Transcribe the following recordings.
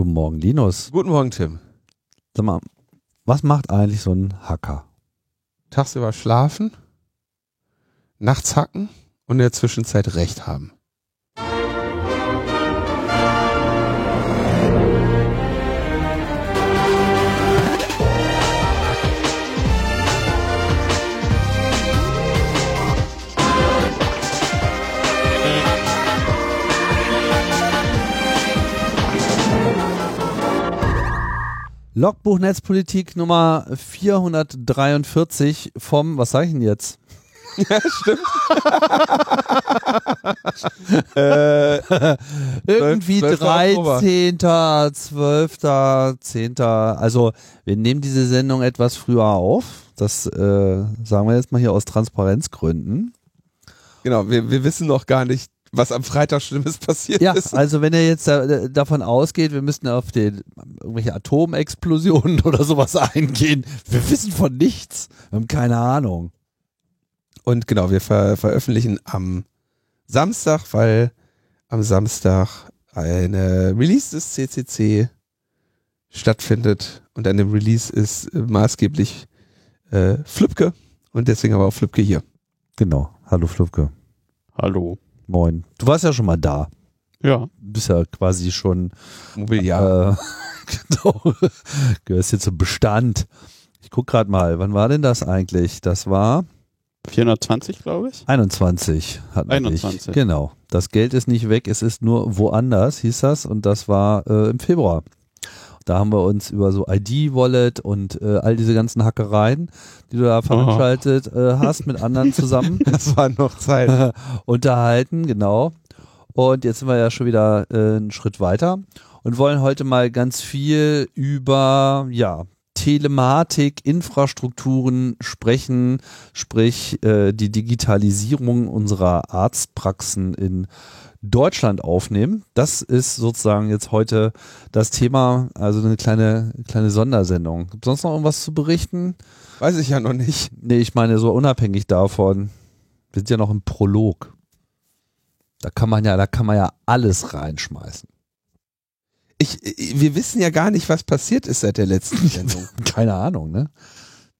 Guten Morgen, Linus. Guten Morgen, Tim. Sag mal, was macht eigentlich so ein Hacker? Tagsüber schlafen, nachts hacken und in der Zwischenzeit Recht haben. Logbuch Netzpolitik Nummer 443 vom, was sage ich denn jetzt? Ja, stimmt. äh, Irgendwie 12. Oktober. 13., 12., 10. Also wir nehmen diese Sendung etwas früher auf. Das äh, sagen wir jetzt mal hier aus Transparenzgründen. genau, wir, wir wissen noch gar nicht, was am Freitag Schlimmes passiert Ja, ist. also wenn er jetzt da, davon ausgeht, wir müssten auf den, irgendwelche Atomexplosionen oder sowas eingehen, wir wissen von nichts. Wir haben keine Ahnung. Und genau, wir ver veröffentlichen am Samstag, weil am Samstag eine Release des CCC stattfindet und an dem Release ist äh, maßgeblich äh, Flipke und deswegen aber auch Flipke hier. Genau. Hallo Flupke. Hallo. Moin. Du warst ja schon mal da. Ja. Du bist ja quasi schon Mobiliar. Äh, genau. Gehörst jetzt zum Bestand. Ich guck gerade mal, wann war denn das eigentlich? Das war 420, glaube ich. 21 hat man 21. Nicht. Genau. Das Geld ist nicht weg, es ist nur woanders, hieß das. Und das war äh, im Februar. Da haben wir uns über so ID-Wallet und äh, all diese ganzen Hackereien, die du da veranstaltet äh, hast, mit anderen zusammen das war noch Zeit. unterhalten, genau. Und jetzt sind wir ja schon wieder äh, einen Schritt weiter und wollen heute mal ganz viel über ja, Telematik, Infrastrukturen sprechen, sprich äh, die Digitalisierung unserer Arztpraxen in Deutschland aufnehmen. Das ist sozusagen jetzt heute das Thema, also eine kleine, kleine Sondersendung. Gibt sonst noch irgendwas zu berichten? Weiß ich ja noch nicht. Nee, ich meine so unabhängig davon. Wir sind ja noch im Prolog. Da kann man ja, da kann man ja alles reinschmeißen. Ich, wir wissen ja gar nicht, was passiert ist seit der letzten Sendung. Keine Ahnung, ne?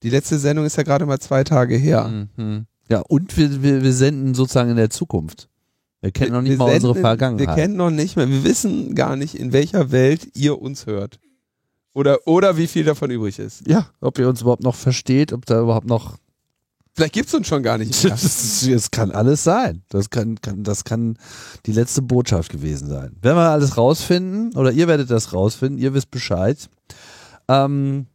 Die letzte Sendung ist ja gerade mal zwei Tage her. Mhm. Ja, und wir, wir, wir senden sozusagen in der Zukunft. Wir kennen noch nicht Wir mal unsere senden- Vergangenheit. Wir kennen noch nicht mehr, wir wissen gar nicht, in welcher Welt ihr uns hört. Oder, oder wie viel davon übrig ist. ja, ob ihr uns überhaupt noch versteht, ob da überhaupt noch. Vielleicht gibt's uns schon gar nicht mehr. Das, das kann alles sein. Das kann, kann, das kann die letzte Botschaft gewesen sein. Werden wir alles rausfinden, oder ihr werdet das rausfinden, ihr wisst Bescheid. Ähm,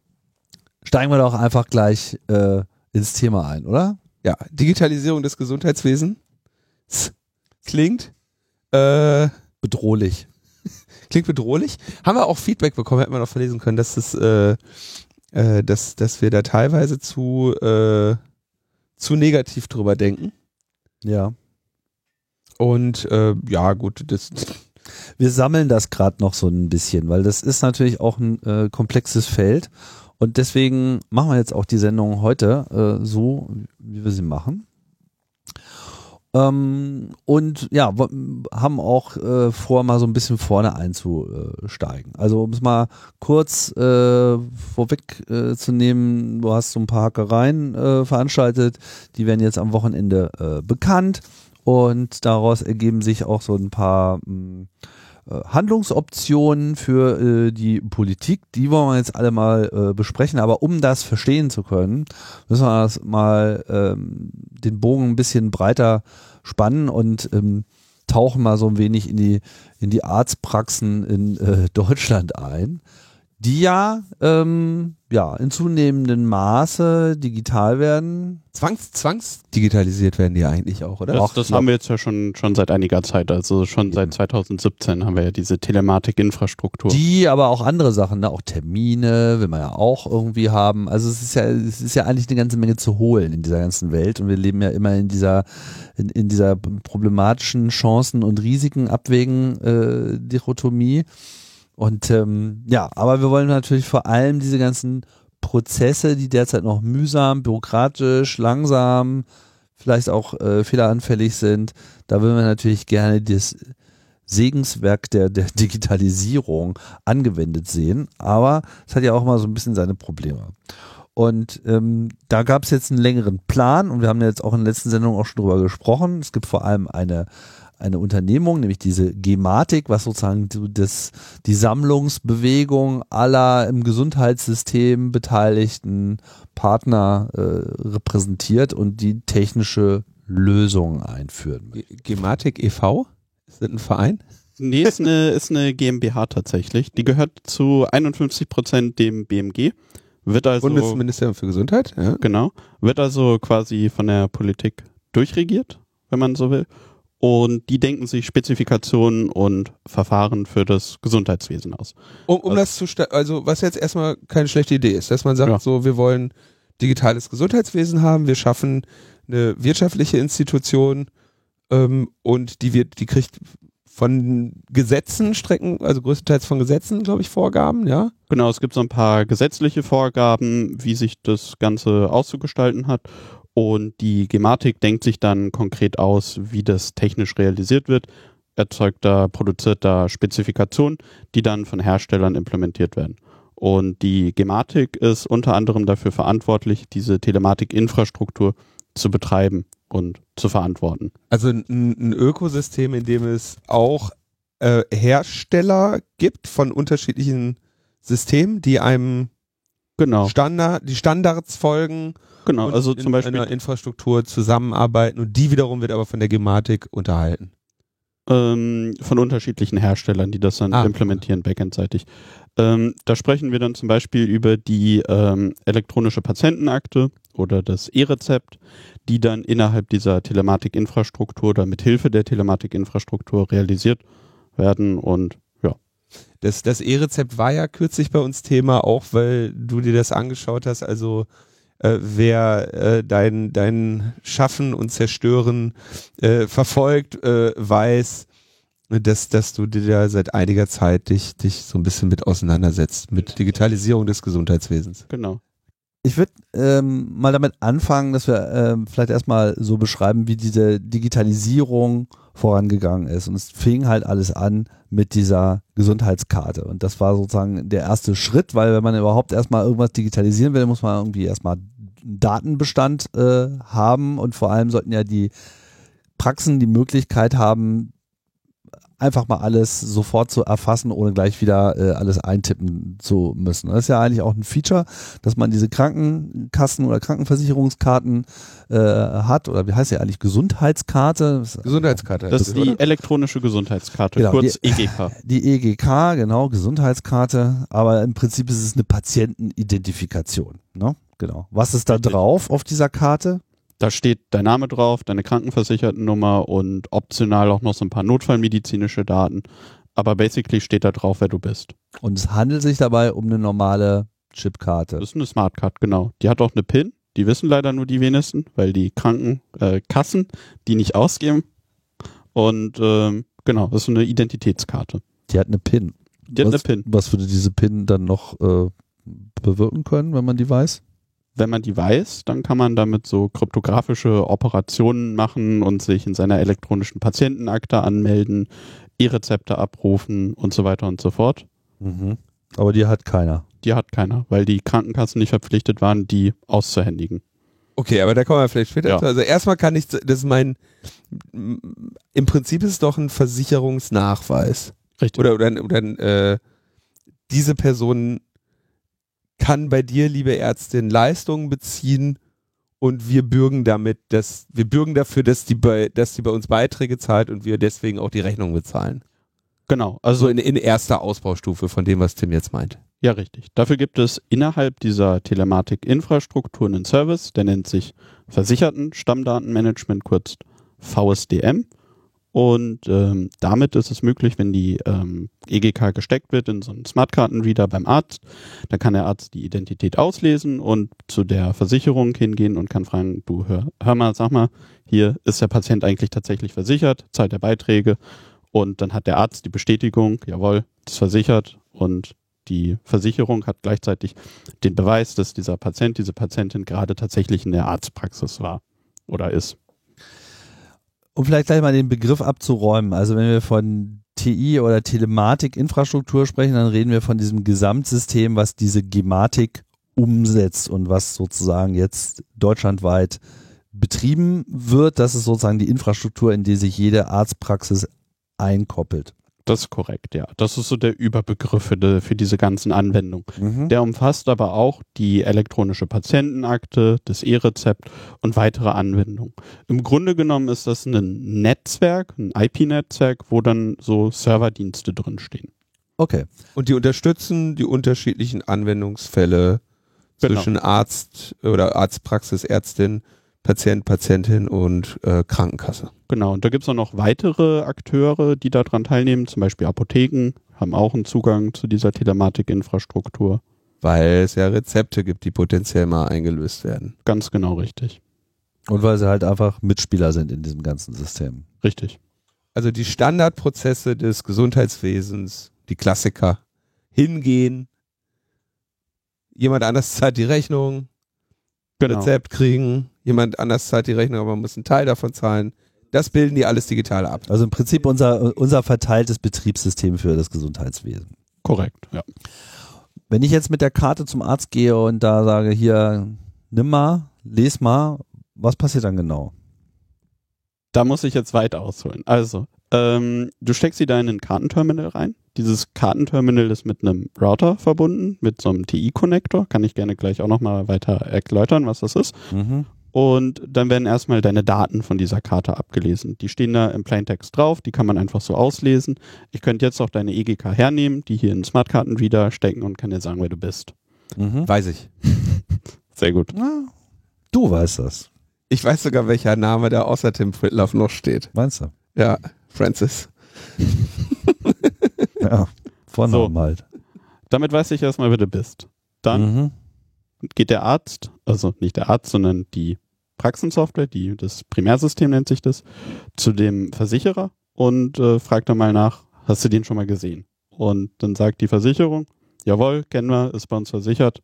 steigen wir doch einfach gleich äh, ins Thema ein, oder? Ja, Digitalisierung des Gesundheitswesens klingt, äh, Bedrohlich. klingt bedrohlich. Haben wir auch Feedback bekommen, hätten wir noch verlesen können, dass es, äh, äh, dass, dass wir da teilweise zu, äh, zu negativ drüber denken. Ja. Und äh, ja, gut, das Wir sammeln das gerade noch so ein bisschen, weil das ist natürlich auch ein äh, komplexes Feld. Und deswegen machen wir jetzt auch die Sendung heute äh, so, wie wir sie machen. Ähm, und ja, haben auch äh, vor, mal so ein bisschen vorne einzusteigen. Also um es mal kurz äh, vorweg äh, du hast so ein paar Hackereien äh, veranstaltet, die werden jetzt am Wochenende äh, bekannt und daraus ergeben sich auch so ein paar mh, äh, Handlungsoptionen für äh, die Politik. Die wollen wir jetzt alle mal äh, besprechen. Aber um das verstehen zu können, müssen wir das mal ähm, den Bogen ein bisschen breiter spannen und ähm, tauchen mal so ein wenig in die in die Arztpraxen in äh, Deutschland ein, die ja ähm, ja in zunehmendem Maße digital werden. zwangs, zwangsdigitalisiert werden die eigentlich auch, oder? Das, Ach, das haben wir jetzt ja schon, schon seit einiger Zeit. Also schon seit 2017 haben wir ja diese Telematik-Infrastruktur. Die, aber auch andere Sachen, ne? auch Termine will man ja auch irgendwie haben. Also es ist ja, es ist ja eigentlich eine ganze Menge zu holen in dieser ganzen Welt und wir leben ja immer in dieser, in, in dieser problematischen Chancen und Risiken abwägen äh, Dichotomie. Und ähm, ja, aber wir wollen natürlich vor allem diese ganzen Prozesse, die derzeit noch mühsam, bürokratisch, langsam, vielleicht auch äh, fehleranfällig sind, da würden wir natürlich gerne das, Segenswerk der, der Digitalisierung angewendet sehen, aber es hat ja auch mal so ein bisschen seine Probleme. Und ähm, da gab es jetzt einen längeren Plan und wir haben ja jetzt auch in der letzten Sendung auch schon drüber gesprochen. Es gibt vor allem eine, eine Unternehmung, nämlich diese Gematik, was sozusagen das, die Sammlungsbewegung aller im Gesundheitssystem beteiligten Partner äh, repräsentiert und die technische Lösungen einführen. Gematik e.V.? Ist das ein Verein? Nee, ist eine, ist eine GmbH tatsächlich. Die gehört zu 51 Prozent dem BMG. Wird also, Bundesministerium für Gesundheit, ja. Genau. Wird also quasi von der Politik durchregiert, wenn man so will. Und die denken sich Spezifikationen und Verfahren für das Gesundheitswesen aus. Um, um das zu, also was jetzt erstmal keine schlechte Idee ist, dass man sagt, ja. so, wir wollen digitales Gesundheitswesen haben, wir schaffen eine wirtschaftliche Institution ähm, und die wird, die kriegt von Gesetzen Strecken, also größtenteils von Gesetzen, glaube ich, Vorgaben, ja? Genau, es gibt so ein paar gesetzliche Vorgaben, wie sich das Ganze auszugestalten hat. Und die Gematik denkt sich dann konkret aus, wie das technisch realisiert wird, erzeugt da, produziert da Spezifikationen, die dann von Herstellern implementiert werden. Und die Gematik ist unter anderem dafür verantwortlich, diese Telematik-Infrastruktur zu betreiben und zu verantworten. Also ein, Ökosystem, in dem es auch äh, Hersteller gibt von unterschiedlichen Systemen, die einem genau. Standard, die Standards folgen. Genau, also zum Beispiel einer Infrastruktur zusammenarbeiten und die wiederum wird aber von der Gematik unterhalten. Ähm, von unterschiedlichen Herstellern, die das dann ah. implementieren, backendseitig. Ähm, da sprechen wir dann zum Beispiel über die ähm, elektronische Patientenakte oder das E-Rezept, die dann innerhalb dieser Telematikinfrastruktur oder mit Hilfe der Telematikinfrastruktur realisiert werden und. Das, das E-Rezept war ja kürzlich bei uns Thema, auch weil du dir das angeschaut hast. Also äh, wer äh, dein, dein Schaffen und Zerstören äh, verfolgt, äh, weiß, dass, dass du dir da seit einiger Zeit dich, dich so ein bisschen mit auseinandersetzt, mit Digitalisierung des Gesundheitswesens. Genau. Ich würde ähm, mal damit anfangen, dass wir ähm, vielleicht erstmal so beschreiben, wie diese Digitalisierung vorangegangen ist. Und es fing halt alles an mit dieser Gesundheitskarte. Und das war sozusagen der erste Schritt, weil wenn man überhaupt erstmal irgendwas digitalisieren will, muss man irgendwie erstmal Datenbestand äh, haben und vor allem sollten ja die Praxen die Möglichkeit haben, einfach mal alles sofort zu erfassen, ohne gleich wieder äh, alles eintippen zu müssen. Das ist ja eigentlich auch ein Feature, dass man diese Krankenkassen oder Krankenversicherungskarten äh, hat, oder wie heißt ja eigentlich Gesundheitskarte? Gesundheitskarte. Das ist die oder? elektronische Gesundheitskarte, genau, kurz die, EGK. Die EGK, genau, Gesundheitskarte, aber im Prinzip ist es eine Patientenidentifikation. Ne? Genau. Was ist da drauf auf dieser Karte? Da steht dein Name drauf, deine Krankenversichertennummer und optional auch noch so ein paar notfallmedizinische Daten. Aber basically steht da drauf, wer du bist. Und es handelt sich dabei um eine normale Chipkarte. Das ist eine Smartcard, genau. Die hat auch eine PIN. Die wissen leider nur die wenigsten, weil die Krankenkassen äh, die nicht ausgeben. Und ähm, genau, das ist eine Identitätskarte. Die hat eine PIN. Die was, hat eine PIN. Was würde diese PIN dann noch äh, bewirken können, wenn man die weiß? Wenn man die weiß, dann kann man damit so kryptografische Operationen machen und sich in seiner elektronischen Patientenakte anmelden, E-Rezepte abrufen und so weiter und so fort. Mhm. Aber die hat keiner. Die hat keiner, weil die Krankenkassen nicht verpflichtet waren, die auszuhändigen. Okay, aber da kommen wir vielleicht später ja. zu. Also erstmal kann ich, das ist mein, im Prinzip ist es doch ein Versicherungsnachweis. Richtig. Oder, oder, oder äh, diese Person kann bei dir, liebe Ärztin, Leistungen beziehen und wir bürgen damit, dass wir bürgen dafür, dass die bei, dass die bei uns Beiträge zahlt und wir deswegen auch die Rechnung bezahlen. Genau, also so in, in erster Ausbaustufe von dem, was Tim jetzt meint. Ja, richtig. Dafür gibt es innerhalb dieser Telematik-Infrastruktur einen Service, der nennt sich Versicherten Stammdatenmanagement, kurz VSDM. Und ähm, damit ist es möglich, wenn die ähm, EGK gesteckt wird in so einen Smartkartenreader beim Arzt, dann kann der Arzt die Identität auslesen und zu der Versicherung hingehen und kann fragen, du hör, hör mal, sag mal, hier ist der Patient eigentlich tatsächlich versichert, zahlt der Beiträge. Und dann hat der Arzt die Bestätigung, jawohl, ist versichert. Und die Versicherung hat gleichzeitig den Beweis, dass dieser Patient, diese Patientin gerade tatsächlich in der Arztpraxis war oder ist um vielleicht gleich mal den Begriff abzuräumen, also wenn wir von TI oder Telematik-Infrastruktur sprechen, dann reden wir von diesem Gesamtsystem, was diese Gematik umsetzt und was sozusagen jetzt deutschlandweit betrieben wird. Das ist sozusagen die Infrastruktur, in die sich jede Arztpraxis einkoppelt. Das ist korrekt, ja. Das ist so der Überbegriff für, die, für diese ganzen Anwendungen. Mhm. Der umfasst aber auch die elektronische Patientenakte, das E-Rezept und weitere Anwendungen. Im Grunde genommen ist das ein Netzwerk, ein IP-Netzwerk, wo dann so Serverdienste drinstehen. Okay. Und die unterstützen die unterschiedlichen Anwendungsfälle Genau. zwischen Arzt oder Arztpraxis, Ärztin, Patient, Patientin und äh, Krankenkasse. Genau, und da gibt es auch noch weitere Akteure, die daran teilnehmen, zum Beispiel Apotheken, haben auch einen Zugang zu dieser Telematik-Infrastruktur. Weil es ja Rezepte gibt, die potenziell mal eingelöst werden. Ganz genau richtig. Und weil sie halt einfach Mitspieler sind in diesem ganzen System. Richtig. Also die Standardprozesse des Gesundheitswesens, die Klassiker, hingehen, jemand anders zahlt die Rechnung, Genau. Rezept kriegen, jemand anders zahlt die Rechnung, aber man muss einen Teil davon zahlen. Das bilden die alles digital ab. Also im Prinzip unser, unser verteiltes Betriebssystem für das Gesundheitswesen. Korrekt, ja. Wenn ich jetzt mit der Karte zum Arzt gehe und da sage, hier, nimm mal, les mal, was passiert dann genau? Da muss ich jetzt weit ausholen. Also, ähm, du steckst sie da in ein Kartenterminal rein. Dieses Kartenterminal ist mit einem Router verbunden, mit so einem TI-Connector. Kann ich gerne gleich auch nochmal weiter erläutern, was das ist. Und dann werden erstmal deine Daten von dieser Karte abgelesen. Die stehen da im Plaintext drauf, die kann man einfach so auslesen. Ich könnte jetzt auch deine EGK hernehmen, die hier in Smartkartenreader stecken und kann dir sagen, wer du bist. Mhm. Weiß ich. Sehr gut. Ja, du weißt das, Ich weiß sogar, welcher Name da außer Tim Fritlaff noch steht. meinst du? Ja, Francis. Ja, Vornamen So. halt. Damit weiß ich erstmal, wer du bist. Dann Mhm. geht der Arzt, also nicht der Arzt, sondern die Praxensoftware, die, das Primärsystem nennt sich das, zu dem Versicherer und äh, fragt dann mal nach, hast du den schon mal gesehen? Und dann sagt die Versicherung, jawohl, kennen wir, ist bei uns versichert.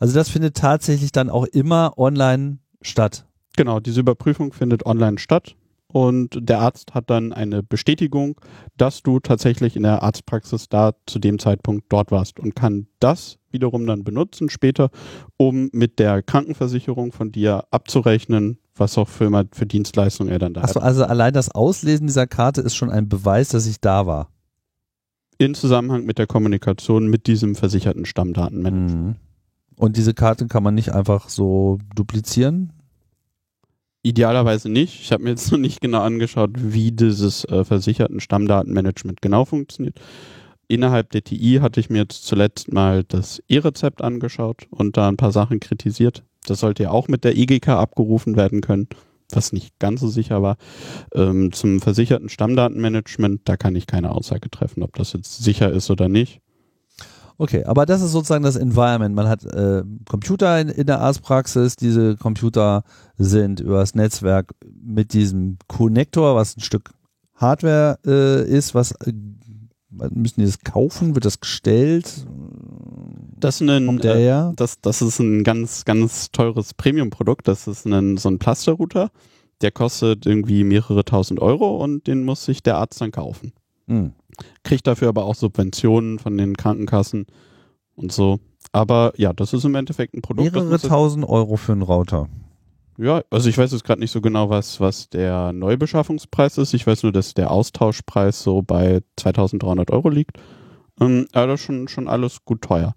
Also das findet tatsächlich dann auch immer online statt. Genau, diese Überprüfung findet online statt und der Arzt hat dann eine Bestätigung, dass du tatsächlich in der Arztpraxis da zu dem Zeitpunkt dort warst und kann das wiederum dann benutzen später, um mit der Krankenversicherung von dir abzurechnen, was auch für, für Dienstleistungen er dann da Achso, hat. also allein das Auslesen dieser Karte ist schon ein Beweis, dass ich da war. In Zusammenhang mit der Kommunikation mit diesem versicherten Stammdatenmanager. Mhm. Und diese Karte kann man nicht einfach so duplizieren. Idealerweise nicht. Ich habe mir jetzt noch nicht genau angeschaut, wie dieses äh, versicherten Stammdatenmanagement genau funktioniert. Innerhalb der TI hatte ich mir jetzt zuletzt mal das E-Rezept angeschaut und da ein paar Sachen kritisiert. Das sollte ja auch mit der EGK abgerufen werden können, was nicht ganz so sicher war. Ähm, zum versicherten Stammdatenmanagement, da kann ich keine Aussage treffen, ob das jetzt sicher ist oder nicht. Okay, aber das ist sozusagen das Environment. Man hat äh, Computer in, in der Arztpraxis. Diese Computer sind übers Netzwerk mit diesem Connector, was ein Stück Hardware äh, ist, was äh, müssen die das kaufen? Wird das gestellt? Das, ist ein, äh, das, das ist ein ganz, ganz teures Premium-Produkt. Das ist ein, so ein Plaster-Router. Der kostet irgendwie mehrere tausend Euro und den muss sich der Arzt dann kaufen. Hm. Kriegt dafür aber auch Subventionen von den Krankenkassen und so. Aber ja, das ist im Endeffekt ein Produkt. Mehrere tausend Euro für einen Router. Ja, also ich weiß jetzt gerade nicht so genau, was, was der Neubeschaffungspreis ist. Ich weiß nur, dass der Austauschpreis so bei 2300 Euro liegt. Ähm, aber das ist schon, schon alles gut teuer.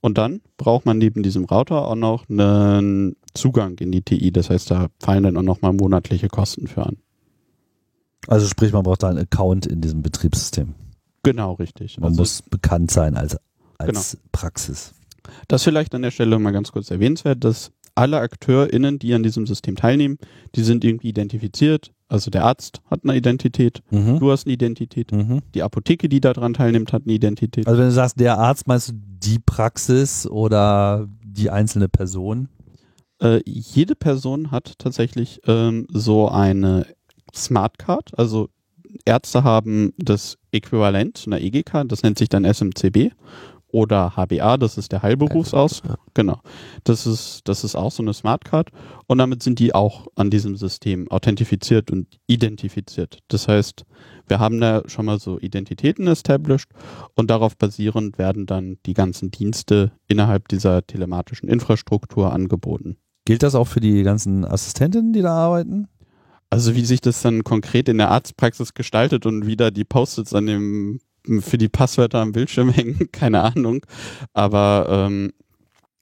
Und dann braucht man neben diesem Router auch noch einen Zugang in die TI. Das heißt, da fallen dann auch nochmal monatliche Kosten für an. Also sprich, man braucht da einen Account in diesem Betriebssystem. Genau, richtig. Man Also muss bekannt sein als, Genau. als Praxis. Das vielleicht an der Stelle mal ganz kurz erwähnenswert, dass alle AkteurInnen, die an diesem System teilnehmen, die sind irgendwie identifiziert. Also der Arzt hat eine Identität, Mhm. du hast eine Identität, Mhm. die Apotheke, die daran teilnimmt, hat eine Identität. Also wenn du sagst, der Arzt, meinst du die Praxis oder die einzelne Person? Äh, jede Person hat tatsächlich ähm, so eine Smartcard. Also Ärzte haben das Äquivalent zu einer EGK, das nennt sich dann SMCB. oder HBA, das ist der Heilberufsaus. Ja. Genau. Das ist, das ist auch so eine Smartcard. Und damit sind die auch an diesem System authentifiziert und identifiziert. Das heißt, wir haben da schon mal so Identitäten established und darauf basierend werden dann die ganzen Dienste innerhalb dieser telematischen Infrastruktur angeboten. Gilt das auch für die ganzen Assistentinnen, die da arbeiten? Also wie sich das dann konkret in der Arztpraxis gestaltet und wie da die Post-its an dem für die Passwörter am Bildschirm hängen, keine Ahnung. Aber ähm,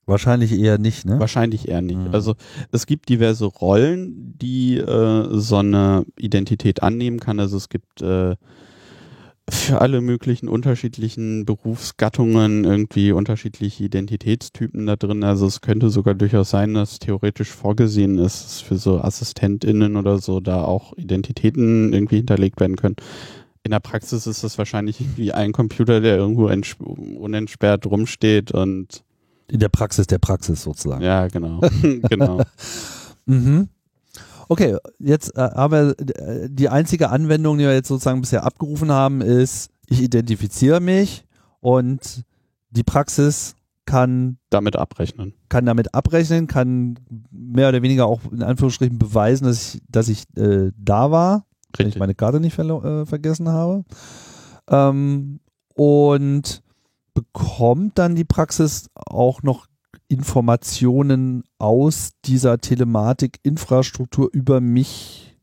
Wahrscheinlich eher nicht, ne? wahrscheinlich eher nicht. Mhm. Also es gibt diverse Rollen, die äh, so eine Identität annehmen kann. Also es gibt äh, für alle möglichen unterschiedlichen Berufsgattungen irgendwie unterschiedliche Identitätstypen da drin. Also es könnte sogar durchaus sein, dass theoretisch vorgesehen ist, dass für so AssistentInnen oder so da auch Identitäten irgendwie hinterlegt werden können. In der Praxis ist das wahrscheinlich irgendwie ein Computer, der irgendwo ents- unentsperrt rumsteht und In der Praxis der Praxis sozusagen. ja, genau. genau. Mhm. Okay, jetzt äh, aber äh, die einzige Anwendung, die wir jetzt sozusagen bisher abgerufen haben, ist, ich identifiziere mich und die Praxis kann, Damit abrechnen. kann damit abrechnen, kann mehr oder weniger auch in Anführungsstrichen beweisen, dass ich, dass ich äh, da war, wenn ich Richtig. meine Karte nicht äh, vergessen habe. Ähm, und bekommt dann die Praxis auch noch Informationen aus dieser Telematik-Infrastruktur über mich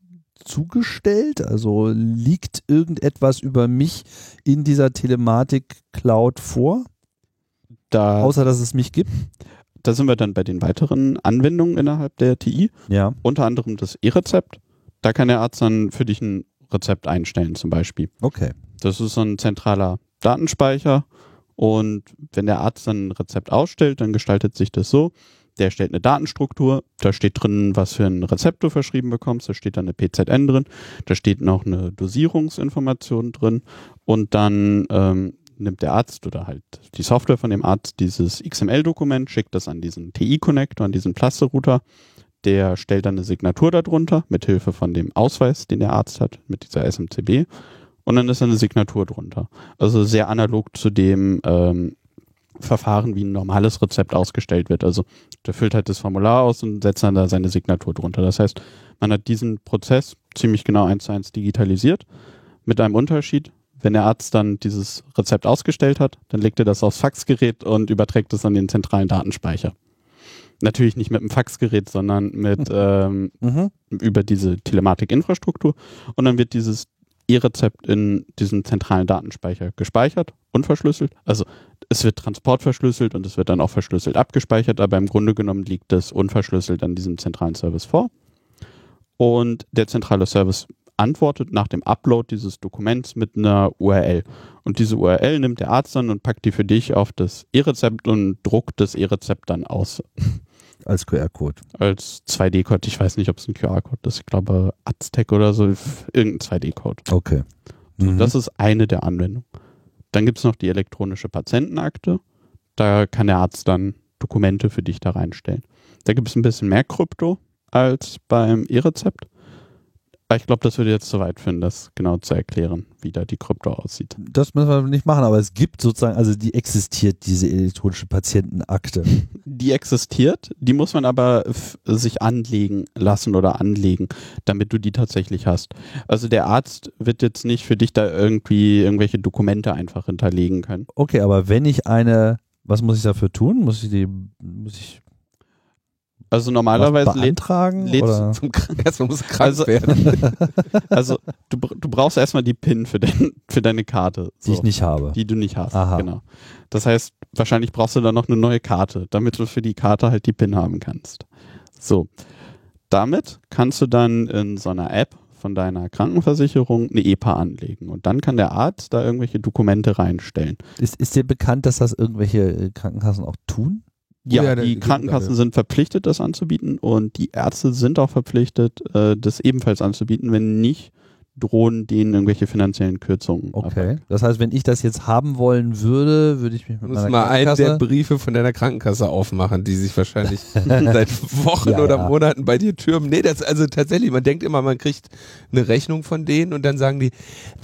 zugestellt? Also liegt irgendetwas über mich in dieser Telematik-Cloud vor, Da, außer dass es mich gibt? da sind wir dann bei den weiteren Anwendungen innerhalb der TI. Ja. Unter anderem das E-Rezept. Da kann der Arzt dann für dich ein Rezept einstellen zum Beispiel. Okay. Das ist so ein zentraler Datenspeicher. Und wenn der Arzt dann ein Rezept ausstellt, dann gestaltet sich das so. Der erstellt eine Datenstruktur, da steht drin, was für ein Rezept du verschrieben bekommst, da steht dann eine PZN drin, da steht noch eine Dosierungsinformation drin und dann ähm, nimmt der Arzt oder halt die Software von dem Arzt dieses XML-Dokument, schickt das an diesen TI-Connector, an diesen Plaster-Router, der stellt dann eine Signatur darunter, mit Hilfe von dem Ausweis, den der Arzt hat, mit dieser SMCB und dann ist da eine Signatur drunter. Also sehr analog zu dem ähm, Verfahren, wie ein normales Rezept ausgestellt wird. Also der füllt halt das Formular aus und setzt dann da seine Signatur drunter. Das heißt, man hat diesen Prozess ziemlich genau eins zu eins digitalisiert, mit einem Unterschied. Wenn der Arzt dann dieses Rezept ausgestellt hat, dann legt er das aufs Faxgerät und überträgt es an den zentralen Datenspeicher. Natürlich nicht mit dem Faxgerät, sondern mit ähm, Mhm. über diese Telematik-Infrastruktur und dann wird dieses E-Rezept in diesem zentralen Datenspeicher gespeichert und verschlüsselt. Also es wird transportverschlüsselt und es wird dann auch verschlüsselt abgespeichert, aber im Grunde genommen liegt es unverschlüsselt an diesem zentralen Service vor. Und der zentrale Service antwortet nach dem Upload dieses Dokuments mit einer URL. Und diese URL nimmt der Arzt dann und packt die für dich auf das E-Rezept und druckt das E-Rezept dann aus Als QR-Code. als 2D-Code. Ich weiß nicht, ob es ein QR-Code ist. Ich glaube, Aztec oder so. Irgendein 2D-Code. Okay. So, Mhm. Das ist eine der Anwendungen. Dann gibt es noch die elektronische Patientenakte. Da kann der Arzt dann Dokumente für dich da reinstellen. Da gibt es ein bisschen mehr Krypto als beim E-Rezept. Ich glaube, das würde jetzt zu weit führen, das genau zu erklären, wie da die Krypto aussieht. Das müssen wir nicht machen, aber es gibt sozusagen, also die existiert, diese elektronische Patientenakte. Die existiert, die muss man aber sich anlegen lassen oder anlegen, damit du die tatsächlich hast. Also der Arzt wird jetzt nicht für dich da irgendwie irgendwelche Dokumente einfach hinterlegen können. Okay, aber wenn ich eine, was muss ich dafür tun? Muss ich die, muss ich Also normalerweise lädt? Zum Krank- Erstmal muss krank Also- werden. also du, du brauchst erstmal die PIN für, dein, für deine Karte. Die ich nicht habe. Die du nicht hast. Aha. Genau. Das heißt, wahrscheinlich brauchst du dann noch eine neue Karte, damit du für die Karte halt die PIN haben kannst. So. Damit kannst du dann in so einer App von deiner Krankenversicherung eine EPA anlegen. Und dann kann der Arzt da irgendwelche Dokumente reinstellen. Ist, ist dir bekannt, dass das irgendwelche äh, Krankenkassen auch tun? Ja, Ja, die Krankenkassen sind verpflichtet, das anzubieten und die Ärzte sind auch verpflichtet, äh, das ebenfalls anzubieten, wenn nicht drohen denen irgendwelche finanziellen Kürzungen. Okay. Das heißt, wenn ich das jetzt haben wollen würde, würde ich mich mit Du meiner mal einen der Briefe von deiner Krankenkasse aufmachen, die sich wahrscheinlich seit Wochen Ja, oder ja. Monaten bei dir türmen. Nee, das also tatsächlich, man denkt immer, man kriegt eine Rechnung von denen und dann sagen die,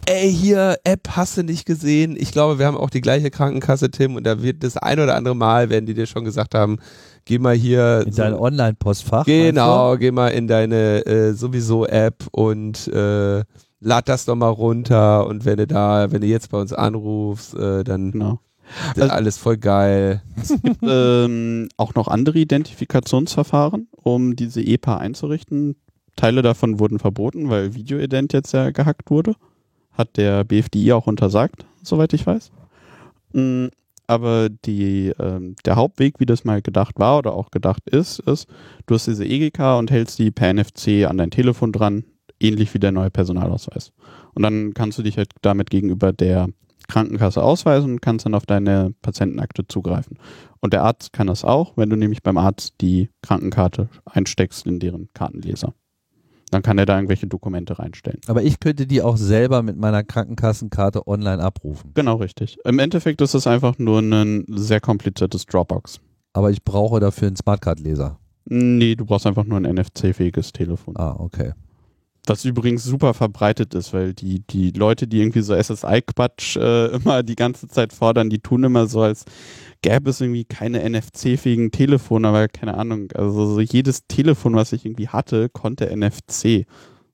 ey, hier, App hast du nicht gesehen. Ich glaube, wir haben auch die gleiche Krankenkasse, Tim, und da wird das ein oder andere Mal, werden die dir schon gesagt haben, geh mal hier. in so- dein Online-Postfach. Genau, geh mal in deine äh, sowieso App und äh, lad das doch mal runter und wenn du da, wenn du jetzt bei uns anrufst, äh, dann Genau. ist alles voll geil. ähm, auch noch andere Identifikationsverfahren, um diese EPA einzurichten. Teile davon wurden verboten, weil Videoident jetzt ja gehackt wurde. Hat der BFDI auch untersagt, soweit ich weiß. Aber die, ähm, der Hauptweg, wie das mal gedacht war oder auch gedacht ist, ist, du hast diese EGK und hältst die per NFC an dein Telefon dran, ähnlich wie der neue Personalausweis. Und dann kannst du dich halt damit gegenüber der Krankenkasse ausweisen und kannst dann auf deine Patientenakte zugreifen. Und der Arzt kann das auch, wenn du nämlich beim Arzt die Krankenkarte einsteckst in deren Kartenleser. Dann kann er da irgendwelche Dokumente reinstellen. Aber ich könnte die auch selber mit meiner Krankenkassenkarte online abrufen. Genau richtig. Im Endeffekt ist es einfach nur ein sehr kompliziertes Dropbox. Aber ich brauche dafür einen Smartcard-Leser. Nee, du brauchst einfach nur ein NFC-fähiges Telefon. Ah, okay. Was übrigens super verbreitet ist, weil die, die Leute, die irgendwie so SSI-Quatsch äh, immer die ganze Zeit fordern, die tun immer so, als gäbe es irgendwie keine NFC-fähigen Telefone, aber keine Ahnung. Also so jedes Telefon, was ich irgendwie hatte, konnte NFC.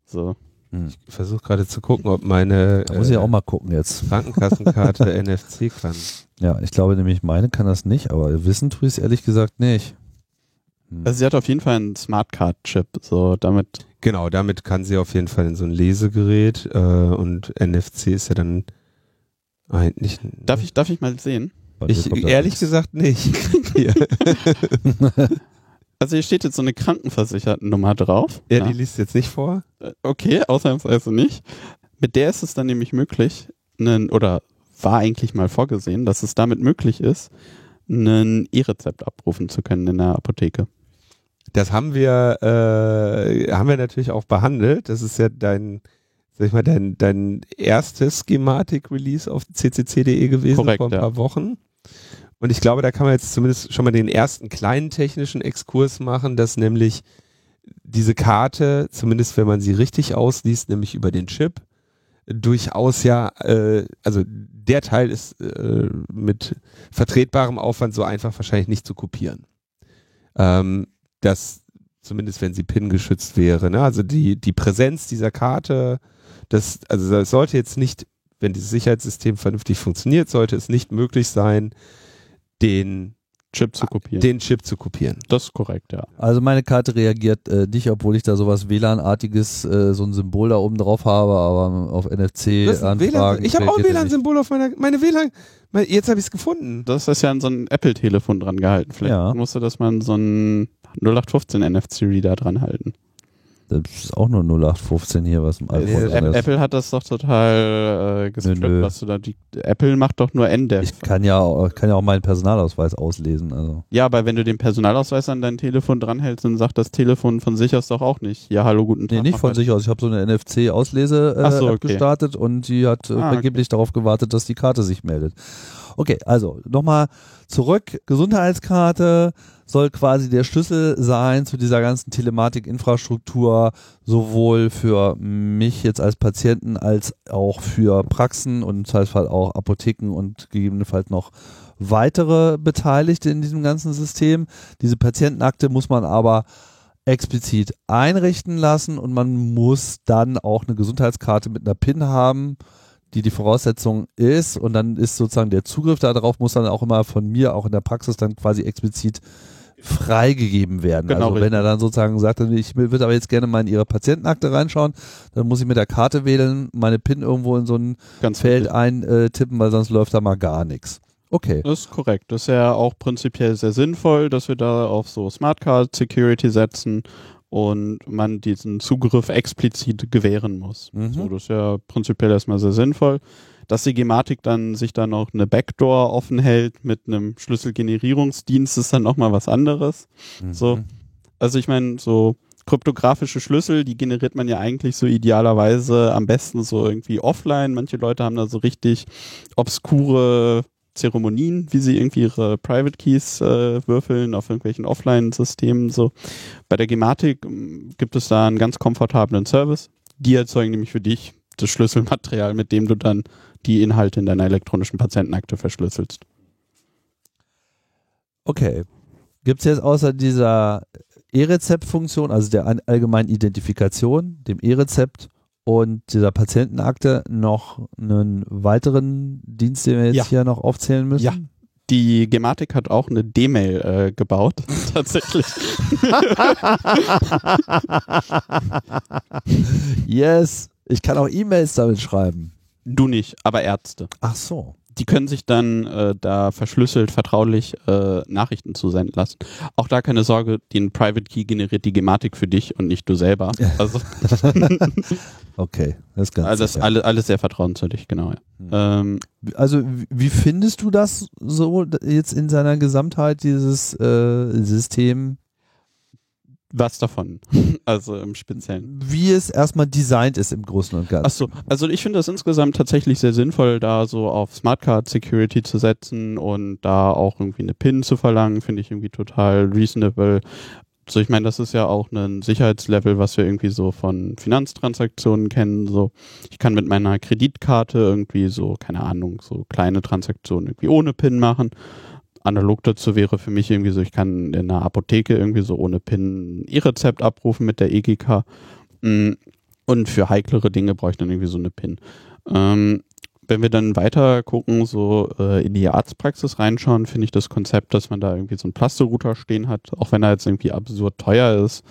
So. Hm. Ich versuche gerade zu gucken, ob meine Da muss ich äh, auch mal gucken jetzt. Krankenkassenkarte NFC kann. Ja, ich glaube nämlich, meine kann das nicht, aber wissen tue ich es ehrlich gesagt nicht. Hm. Also sie hat auf jeden Fall einen Smartcard-Chip. So, damit. Genau, damit kann sie auf jeden Fall in so ein Lesegerät äh, und NFC ist ja dann eigentlich. Darf ich, darf ich mal sehen? Ich ehrlich nichts. gesagt nicht. Hier. Also hier steht jetzt so eine Krankenversichertennummer drauf. Ja, Ja. die liest jetzt nicht vor. Äh, Okay, ausnahmsweise nicht. Mit der ist es dann nämlich möglich, einen, oder war eigentlich mal vorgesehen, dass es damit möglich ist, ein E-Rezept abrufen zu können in der Apotheke. Das haben wir, äh, haben wir natürlich auch behandelt. Das ist ja dein, sag ich mal, dein, dein erstes Schematik-Release auf ccc.de gewesen Korrekt, vor ein ja. paar Wochen. Und ich glaube, da kann man jetzt zumindest schon mal den ersten kleinen technischen Exkurs machen, dass nämlich diese Karte, zumindest wenn man sie richtig ausliest, nämlich über den Chip, durchaus ja, äh, also der Teil ist äh, mit vertretbarem Aufwand so einfach wahrscheinlich nicht zu kopieren. Ähm, das, zumindest wenn sie PIN geschützt wäre, ne? also die, die Präsenz dieser Karte, das, also das sollte jetzt nicht, wenn dieses Sicherheitssystem vernünftig funktioniert, sollte es nicht möglich sein, den, Chip zu kopieren. den Chip zu kopieren. das ist korrekt, ja. Also meine Karte reagiert äh, nicht, obwohl ich da sowas WLAN-artiges, äh, so ein Symbol da oben drauf habe, aber auf NFC ein Anfragen. ich habe auch ein. WLAN-Symbol auf meiner, meine WLAN, mein, jetzt habe ich es gefunden. Das ist ja an so ein Apple-Telefon dran gehalten. Vielleicht Ja. musste das mal so einen 0815 NFC-Reader dran halten. Das ist auch nur 0815 hier, was im iPhone drin App- ist. Apple hat das doch total äh, gestrippt, Nö, nö. was du da die, Apple macht doch nur NDEF. Ich kann ja, auch- kann ja auch meinen Personalausweis auslesen. Also. Ja, aber wenn du den Personalausweis an dein Telefon dranhältst, dann sagt das Telefon von sich aus doch auch nicht. Ja, hallo, guten Tag. Nee, nicht von sich aus. Ich habe so eine NFC-Auslese äh, so, okay. gestartet und die hat äh, Ah, okay. vergeblich darauf gewartet, dass die Karte sich meldet. Okay, also nochmal zurück. Gesundheitskarte soll quasi der Schlüssel sein zu dieser ganzen Telematik-Infrastruktur, sowohl für mich jetzt als Patienten als auch für Praxen und im Zweifelsfall auch Apotheken und gegebenenfalls noch weitere Beteiligte in diesem ganzen System. Diese Patientenakte muss man aber explizit einrichten lassen und man muss dann auch eine Gesundheitskarte mit einer PIN haben, die die Voraussetzung ist und dann ist sozusagen der Zugriff darauf muss dann auch immer von mir auch in der Praxis dann quasi explizit freigegeben werden. Genau, also wenn richtig. er dann sozusagen sagt, ich würde aber jetzt gerne mal in Ihre Patientenakte reinschauen, dann muss ich mit der Karte wählen, meine PIN irgendwo in so ein Ganz Feld richtig. eintippen, weil sonst läuft da mal gar nichts. Okay. Das ist korrekt. Das ist ja auch prinzipiell sehr sinnvoll, dass wir da auf so Smart Card Security setzen und man diesen Zugriff explizit gewähren muss. Mhm. So, das ist ja prinzipiell erstmal sehr sinnvoll. Dass die Gematik dann sich dann noch eine Backdoor offen hält mit einem Schlüsselgenerierungsdienst, ist dann nochmal was anderes. So. Mhm. Also ich meine, so kryptografische Schlüssel, die generiert man ja eigentlich so idealerweise am besten so irgendwie offline. Manche Leute haben da so richtig obskure Zeremonien, wie sie irgendwie ihre Private Keys äh, würfeln auf irgendwelchen Offline-Systemen. So bei der Gematik ähm, gibt es da einen ganz komfortablen Service. Die erzeugen nämlich für dich das Schlüsselmaterial, mit dem du dann die Inhalte in deiner elektronischen Patientenakte verschlüsselst. Okay. Gibt es jetzt außer dieser E-Rezept-Funktion, also der allgemeinen Identifikation, dem E-Rezept und dieser Patientenakte noch einen weiteren Dienst, den wir jetzt Ja. hier noch aufzählen müssen? Ja. Die Gematik hat auch eine D-Mail äh, gebaut, tatsächlich. yes. Ich kann auch E-Mails damit schreiben. Du nicht, aber Ärzte. Ach so. Die können sich dann äh, da verschlüsselt, vertraulich äh, Nachrichten zusenden lassen. Auch da keine Sorge, den Private Key generiert die Gematik für dich und nicht du selber. Also Okay, das ist ganz alles, sicher. alles, alles sehr vertrauenswürdig, genau. Ja. Ähm, Also wie- findest du das so jetzt in seiner Gesamtheit, dieses äh, System, was davon? also im Speziellen. wie es erstmal designt ist im Großen und Ganzen? Achso, also ich finde das insgesamt tatsächlich sehr sinnvoll, da so auf Smartcard Security zu setzen und da auch irgendwie eine PIN zu verlangen, finde ich irgendwie total reasonable. So, ich meine, das ist ja auch ein Sicherheitslevel, was wir irgendwie so von Finanztransaktionen kennen. So, ich kann mit meiner Kreditkarte irgendwie so, keine Ahnung, so kleine Transaktionen irgendwie ohne PIN machen. Analog dazu wäre für mich irgendwie so, ich kann in einer Apotheke irgendwie so ohne PIN E-Rezept abrufen mit der EGK. Mm, Und für heiklere Dinge brauche ich dann irgendwie so eine PIN. Ähm, wenn wir dann weiter gucken, so äh, in die Arztpraxis reinschauen, finde ich das Konzept, dass man da irgendwie so einen Plasterouter stehen hat, auch wenn er jetzt irgendwie absurd teuer ist,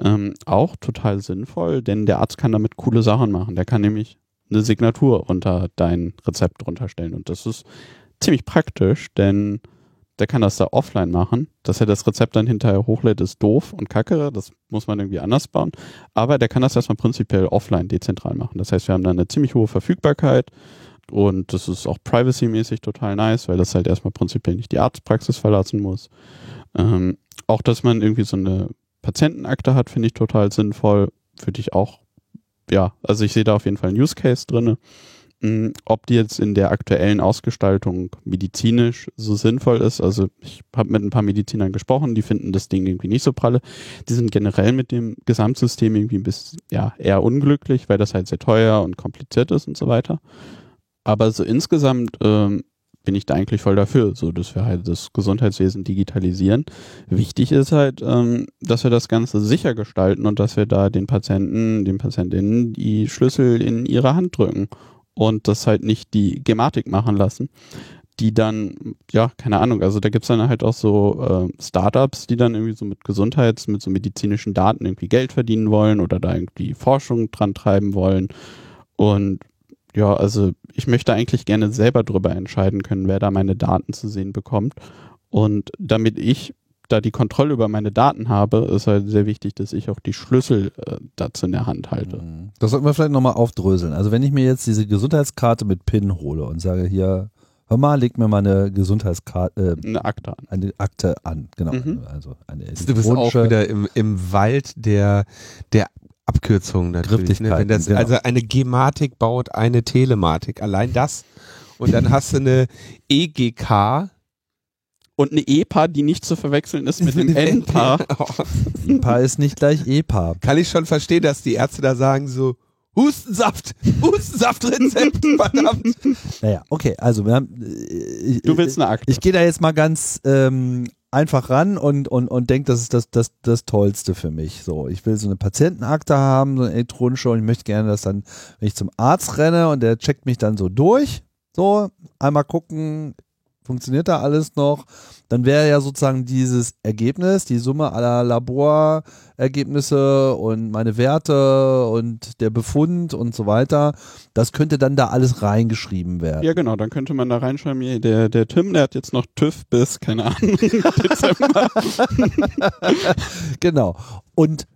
ähm, auch total sinnvoll, denn der Arzt kann damit coole Sachen machen. Der kann nämlich eine Signatur unter dein Rezept drunter stellen und das ist ziemlich praktisch, denn der kann das da offline machen. Dass er das Rezept dann hinterher hochlädt, ist doof und kacke. Das muss man irgendwie anders bauen. Aber der kann das erstmal prinzipiell offline dezentral machen. Das heißt, wir haben da eine ziemlich hohe Verfügbarkeit und das ist auch privacy-mäßig total nice, weil das halt erstmal prinzipiell nicht die Arztpraxis verlassen muss. Ähm, auch, dass man irgendwie so eine Patientenakte hat, finde ich total sinnvoll. Würde ich auch, ja, also ich sehe da auf jeden Fall einen Use Case drinne. Ob die jetzt in der aktuellen Ausgestaltung medizinisch so sinnvoll ist, also ich habe mit ein paar Medizinern gesprochen, die finden das Ding irgendwie nicht so pralle. Die sind generell mit dem Gesamtsystem irgendwie ein bisschen, ja, eher unglücklich, weil das halt sehr teuer und kompliziert ist und so weiter. Aber so insgesamt ähm, bin ich da eigentlich voll dafür, so dass wir halt das Gesundheitswesen digitalisieren. Wichtig ist halt, ähm, dass wir das Ganze sicher gestalten und dass wir da den Patienten, den Patientinnen die Schlüssel in ihre Hand drücken und das halt nicht die Gematik machen lassen, die dann, ja, keine Ahnung, also da gibt's dann halt auch so äh, Startups, die dann irgendwie so mit Gesundheits-, mit so medizinischen Daten irgendwie Geld verdienen wollen oder da irgendwie Forschung dran treiben wollen. Und ja, also ich möchte eigentlich gerne selber drüber entscheiden können, wer da meine Daten zu sehen bekommt. Und damit ich da die Kontrolle über meine Daten habe, ist halt sehr wichtig, dass ich auch die Schlüssel äh, dazu in der Hand halte. Das sollten wir vielleicht nochmal aufdröseln. Also wenn ich mir jetzt diese Gesundheitskarte mit PIN hole und sage hier, hör mal, leg mir mal eine Gesundheitskarte, äh, Eine Akte an. eine Akte an, genau. Mhm. Also eine Du bist auch wieder im, im Wald der, der Abkürzungen natürlich. Ne? Wenn das, genau. Also eine Gematik baut eine Telematik. Allein das. Und dann hast du eine EGK. Und eine EPA, die nicht zu verwechseln ist mit dem NPA. EPA ist nicht gleich EPA. Kann ich schon verstehen, dass die Ärzte da sagen so, Hustensaft, Hustensaftrezept, verdammt. Naja, okay, also wir haben. äh, Ich, Du willst eine Akte. Ich gehe da jetzt mal ganz ähm, einfach ran und, und, und denke, das ist das, das, das Tollste für mich. So, ich will so eine Patientenakte haben, so eine elektronische und ich möchte gerne, dass dann, wenn ich zum Arzt renne und der checkt mich dann so durch, so, einmal gucken, funktioniert da alles noch, dann wäre ja sozusagen dieses Ergebnis, die Summe aller Laborergebnisse und meine Werte und der Befund und so weiter, das könnte dann da alles reingeschrieben werden. Ja, genau, dann könnte man da reinschreiben, der, der Tim, der hat jetzt noch TÜV bis, keine Ahnung, Dezember. Genau. Und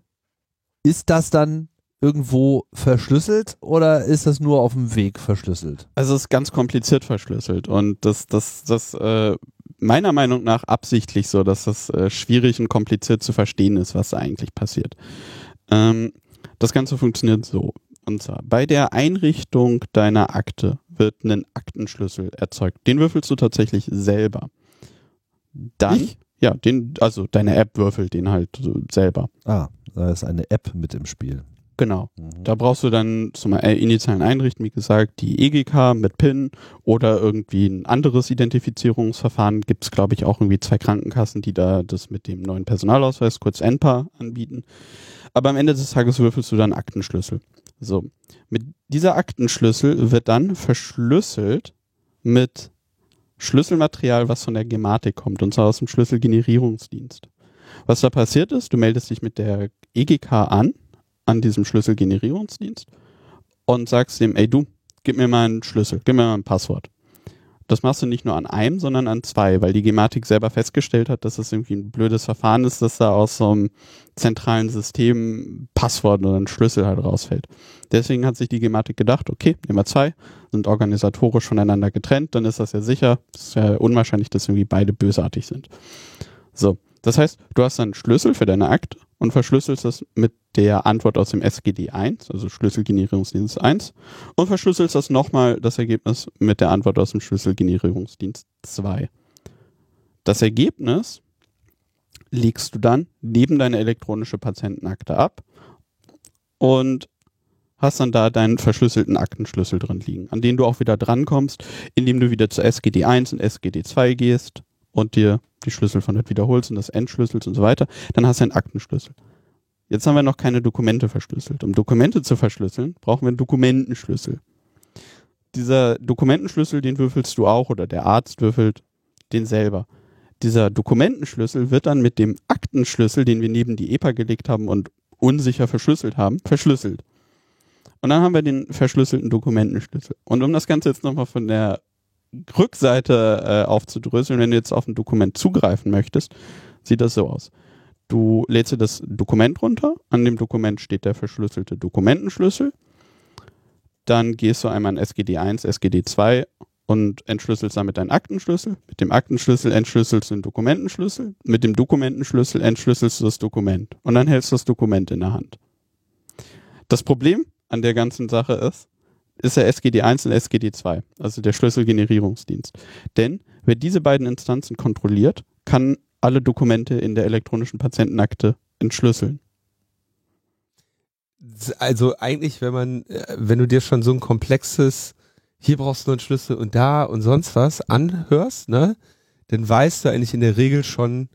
ist das dann irgendwo verschlüsselt oder ist das nur auf dem Weg verschlüsselt? Also es ist ganz kompliziert verschlüsselt und das, das, das, äh, meiner Meinung nach absichtlich so, dass das äh, schwierig und kompliziert zu verstehen ist, was da eigentlich passiert. Ähm, das Ganze funktioniert so. Und zwar bei der Einrichtung deiner Akte wird ein Aktenschlüssel erzeugt. Den würfelst du tatsächlich selber. Dann, Ich? ja, den, also deine App würfelt den halt selber. Ah, da ist eine App mit im Spiel. Genau. Mhm. Da brauchst du dann zum äh, initialen Einrichten, wie gesagt, die EGK mit PIN oder irgendwie ein anderes Identifizierungsverfahren. Gibt es, glaube ich, auch irgendwie zwei Krankenkassen, die da das mit dem neuen Personalausweis, kurz NPA, anbieten. Aber am Ende des Tages würfelst du dann Aktenschlüssel. So. Mit dieser Aktenschlüssel wird dann verschlüsselt mit Schlüsselmaterial, was von der Gematik kommt, und zwar aus dem Schlüsselgenerierungsdienst. Was da passiert ist, du meldest dich mit der EGK an, an diesem Schlüsselgenerierungsdienst und sagst dem, ey du, gib mir mal einen Schlüssel, gib mir mal ein Passwort. Das machst du nicht nur an einem, sondern an zwei, weil die Gematik selber festgestellt hat, dass es irgendwie ein blödes Verfahren ist, dass da aus so einem zentralen System Passwort oder ein Schlüssel halt rausfällt. Deswegen hat sich die Gematik gedacht, okay, nehmen wir zwei, sind organisatorisch voneinander getrennt, dann ist das ja sicher, es ist ja unwahrscheinlich, dass irgendwie beide bösartig sind. So, das heißt, du hast dann einen Schlüssel für deine Akte und verschlüsselst das mit der Antwort aus dem SGD 1, also Schlüsselgenerierungsdienst 1, und verschlüsselst das nochmal, das Ergebnis, mit der Antwort aus dem Schlüsselgenerierungsdienst 2. Das Ergebnis legst du dann neben deine elektronische Patientenakte ab und hast dann da deinen verschlüsselten Aktenschlüssel drin liegen, an den du auch wieder drankommst, indem du wieder zur SGD 1 und SGD 2 gehst und dir die Schlüssel von dort wiederholst und das entschlüsselst und so weiter, dann hast du einen Aktenschlüssel. Jetzt haben wir noch keine Dokumente verschlüsselt. Um Dokumente zu verschlüsseln, brauchen wir einen Dokumentenschlüssel. Dieser Dokumentenschlüssel, den würfelst du auch oder der Arzt würfelt den selber. Dieser Dokumentenschlüssel wird dann mit dem Aktenschlüssel, den wir neben die EPA gelegt haben und unsicher verschlüsselt haben, verschlüsselt. Und dann haben wir den verschlüsselten Dokumentenschlüssel. Und um das Ganze jetzt nochmal von der Rückseite äh, aufzudröseln, wenn du jetzt auf ein Dokument zugreifen möchtest, sieht das so aus. Du lädst dir das Dokument runter, an dem Dokument steht der verschlüsselte Dokumentenschlüssel. Dann gehst du einmal an SGD1, SGD2 und entschlüsselst damit deinen Aktenschlüssel. Mit dem Aktenschlüssel entschlüsselst du den Dokumentenschlüssel. Mit dem Dokumentenschlüssel entschlüsselst du das Dokument. Und dann hältst du das Dokument in der Hand. Das Problem an der ganzen Sache ist, ist der SGD1 und SGD2, also der Schlüsselgenerierungsdienst. Denn wer diese beiden Instanzen kontrolliert, kann alle Dokumente in der elektronischen Patientenakte entschlüsseln. Also eigentlich, wenn man, äh, wenn du dir schon so ein komplexes, hier brauchst du einen Schlüssel und da und sonst was anhörst, ne, dann weißt du eigentlich in der Regel schon,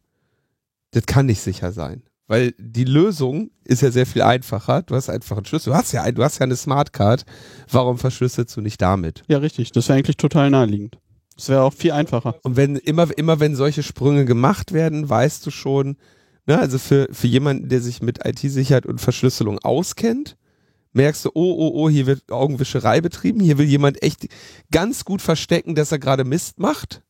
das kann nicht sicher sein. Weil die Lösung ist ja sehr viel einfacher. Du hast einfach einen Schlüssel. Du hast ja, ein, du hast ja eine Smartcard. Warum verschlüsselst du nicht damit? Ja, richtig. Das wäre eigentlich total naheliegend. Das wäre auch viel einfacher. Und wenn immer, immer wenn solche Sprünge gemacht werden, weißt du schon, ne, also für, für jemanden, der sich mit IT-Sicherheit und Verschlüsselung auskennt, merkst du, oh, oh, oh, hier wird Augenwischerei betrieben, hier will jemand echt ganz gut verstecken, dass er gerade Mist macht,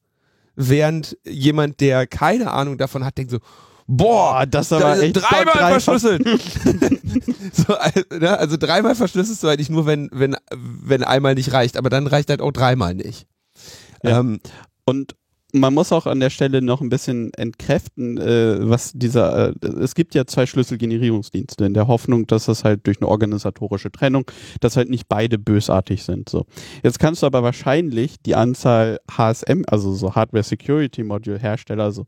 während jemand, der keine Ahnung davon hat, denkt so, boah, das da aber echt dreimal dreifach- verschlüsselt. so, ne, also dreimal verschlüsselst du eigentlich nur, wenn, wenn, wenn einmal nicht reicht, aber dann reicht halt auch dreimal nicht. Ja. Ähm, Und man muss auch an der Stelle noch ein bisschen entkräften, äh, was dieser, äh, es gibt ja zwei Schlüsselgenerierungsdienste in der Hoffnung, dass das halt durch eine organisatorische Trennung, dass halt nicht beide bösartig sind. So. Jetzt kannst du aber wahrscheinlich die Anzahl HSM, also so Hardware Security Module Hersteller, also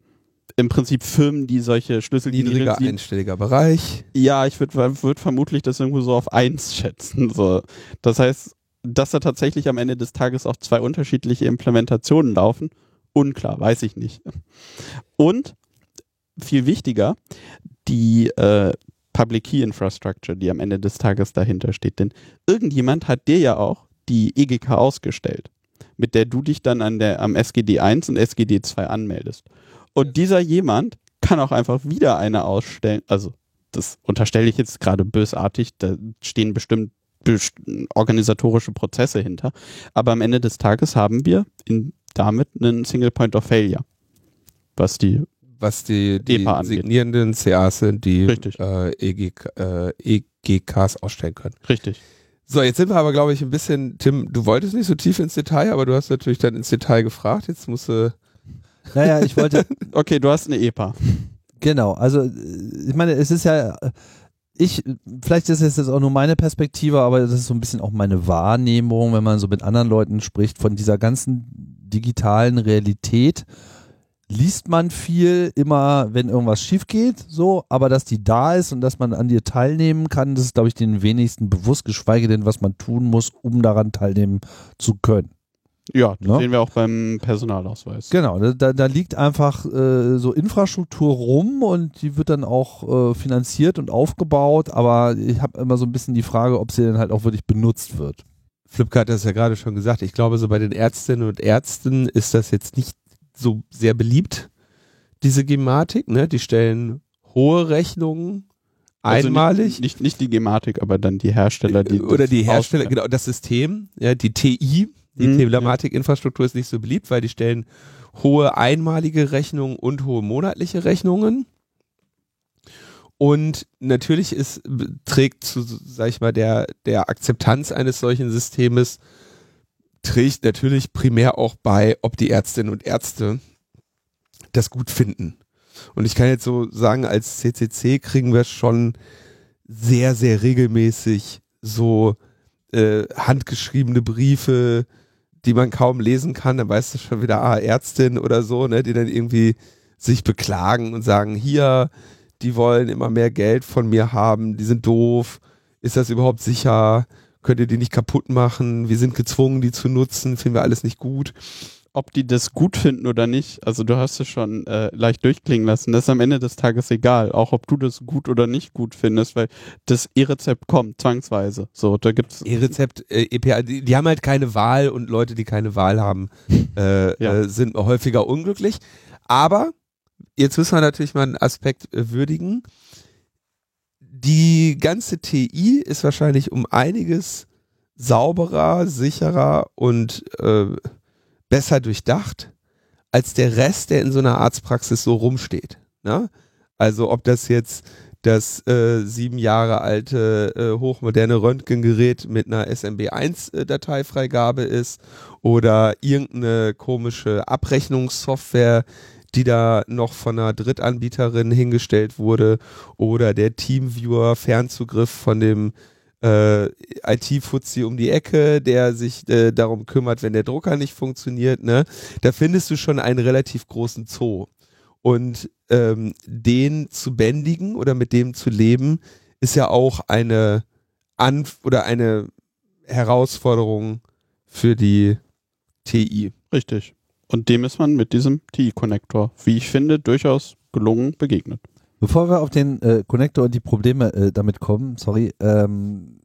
im Prinzip Firmen, die solche niedriger Schlüsselgenerierungsdienste einstelliger Bereich. ja, ich würde würd vermutlich das irgendwo so auf eins schätzen. So. Das heißt, dass da tatsächlich am Ende des Tages auch zwei unterschiedliche Implementationen laufen, unklar, weiß ich nicht. Und viel wichtiger, die äh, Public Key Infrastructure, die am Ende des Tages dahinter steht. Denn irgendjemand hat dir ja auch die EGK ausgestellt, mit der du dich dann an der, am SGD 1 und SGD 2 anmeldest. Und dieser jemand kann auch einfach wieder eine ausstellen, also das unterstelle ich jetzt gerade bösartig, da stehen bestimmt best organisatorische Prozesse hinter. Aber am Ende des Tages haben wir in, damit einen Single Point of Failure. Was die, was die, die signierenden CAs sind, die äh, EGK, äh, EGKs ausstellen können. richtig. So, jetzt sind wir aber, glaube ich, ein bisschen, Tim, du wolltest nicht so tief ins Detail, aber du hast natürlich dann ins Detail gefragt. Jetzt musst du naja, ich wollte, Okay, du hast eine EPA. Genau, also ich meine, es ist ja, ich, vielleicht ist es jetzt auch nur meine Perspektive, aber das ist so ein bisschen auch meine Wahrnehmung, wenn man so mit anderen Leuten spricht, von dieser ganzen digitalen Realität liest man viel immer, wenn irgendwas schief geht, so, aber dass die da ist und dass man an dir teilnehmen kann, das ist, glaube ich, den wenigsten bewusst, geschweige denn, was man tun muss, um daran teilnehmen zu können. Ja, das Ne? sehen wir auch beim Personalausweis. Genau, da- da, liegt einfach äh, so Infrastruktur rum und die wird dann auch äh, finanziert und aufgebaut, aber ich habe immer so ein bisschen die Frage, ob sie dann halt auch wirklich benutzt wird. Flipkart hat das ja gerade schon gesagt. Ich glaube, so bei den Ärztinnen und Ärzten ist das jetzt nicht so sehr beliebt, diese Gematik. Ne? Die stellen hohe Rechnungen Also einmalig. Nicht, nicht, nicht die Gematik, aber dann die Hersteller, die. oder die Hersteller, ausstellen. genau, das System, ja, die TI, die Mhm, Telematikinfrastruktur ist nicht so beliebt, weil die stellen hohe einmalige Rechnungen und hohe monatliche Rechnungen. Und natürlich ist, trägt zu, sag ich mal, der, der Akzeptanz eines solchen Systemes, trägt natürlich primär auch bei, ob die Ärztinnen und Ärzte das gut finden. Und ich kann jetzt so sagen, als CCC kriegen wir schon sehr, sehr regelmäßig so äh, handgeschriebene Briefe, die man kaum lesen kann. Dann weißt du schon wieder, ah, Ärztin oder so, ne, die dann irgendwie sich beklagen und sagen, hier, die wollen immer mehr Geld von mir haben, die sind doof, ist das überhaupt sicher? Könnt ihr die nicht kaputt machen? Wir sind gezwungen, die zu nutzen, finden wir alles nicht gut. Ob die das gut finden oder nicht, also du hast es schon äh, leicht durchklingen lassen, das ist am Ende des Tages egal, auch ob du das gut oder nicht gut findest, weil das E-Rezept kommt zwangsweise. So, da gibt's E-Rezept, äh, EPA, die, die haben halt keine Wahl und Leute, die keine Wahl haben, äh, Ja. äh, sind häufiger unglücklich. Aber jetzt müssen wir natürlich mal einen Aspekt äh, würdigen. Die ganze TI ist wahrscheinlich um einiges sauberer, sicherer und äh, besser durchdacht als der Rest, der in so einer Arztpraxis so rumsteht. Ne? Also ob das jetzt das äh, sieben Jahre alte äh, hochmoderne Röntgengerät mit einer SMB1-Dateifreigabe ist oder irgendeine komische Abrechnungssoftware, die da noch von einer Drittanbieterin hingestellt wurde oder der Teamviewer Fernzugriff von dem äh, IT-Fuzzi um die Ecke, der sich äh, darum kümmert, wenn der Drucker nicht funktioniert, ne? Da findest du schon einen relativ großen Zoo. Und ähm, den zu bändigen oder mit dem zu leben, ist ja auch eine An oder eine Herausforderung für die TI. richtig. Und dem ist man mit diesem TI-Connector, wie ich finde, durchaus gelungen begegnet. Bevor wir auf den äh, Connector und die Probleme äh, damit kommen, sorry, ähm,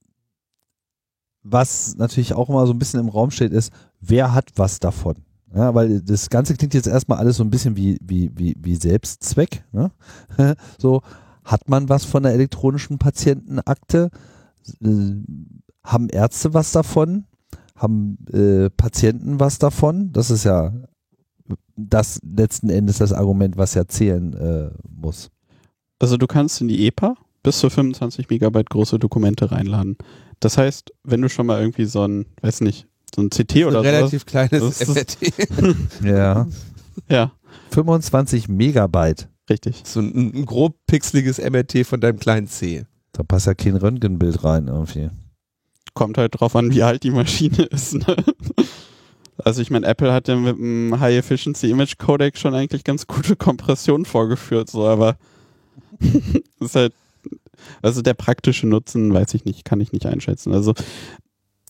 was natürlich auch immer so ein bisschen im Raum steht, ist, wer hat was davon? Ja, weil das Ganze klingt jetzt erstmal alles so ein bisschen wie, wie, wie, wie Selbstzweck. Ne? so, hat man was von der elektronischen Patientenakte? Haben Ärzte was davon? Haben äh, Patienten was davon? Das ist ja das letzten Endes das Argument, was ja zählen äh, muss. Also du kannst in die EPA bis zu 25 Megabyte große Dokumente reinladen. Das heißt, wenn du schon mal irgendwie so ein, weiß nicht, so ein CT oder ein so. relativ kleines Das ist- FRT. Ja. Ja, 25 Megabyte. richtig. so ein, ein grob pixeliges MRT von deinem kleinen C. Da passt ja kein Röntgenbild rein irgendwie. Kommt halt drauf an, wie alt die Maschine ist. Ne? Also ich meine, Apple hat ja mit dem High Efficiency Image Codec schon eigentlich ganz gute Kompression vorgeführt, so, aber ist halt, also der praktische Nutzen, weiß ich nicht, kann ich nicht einschätzen. Also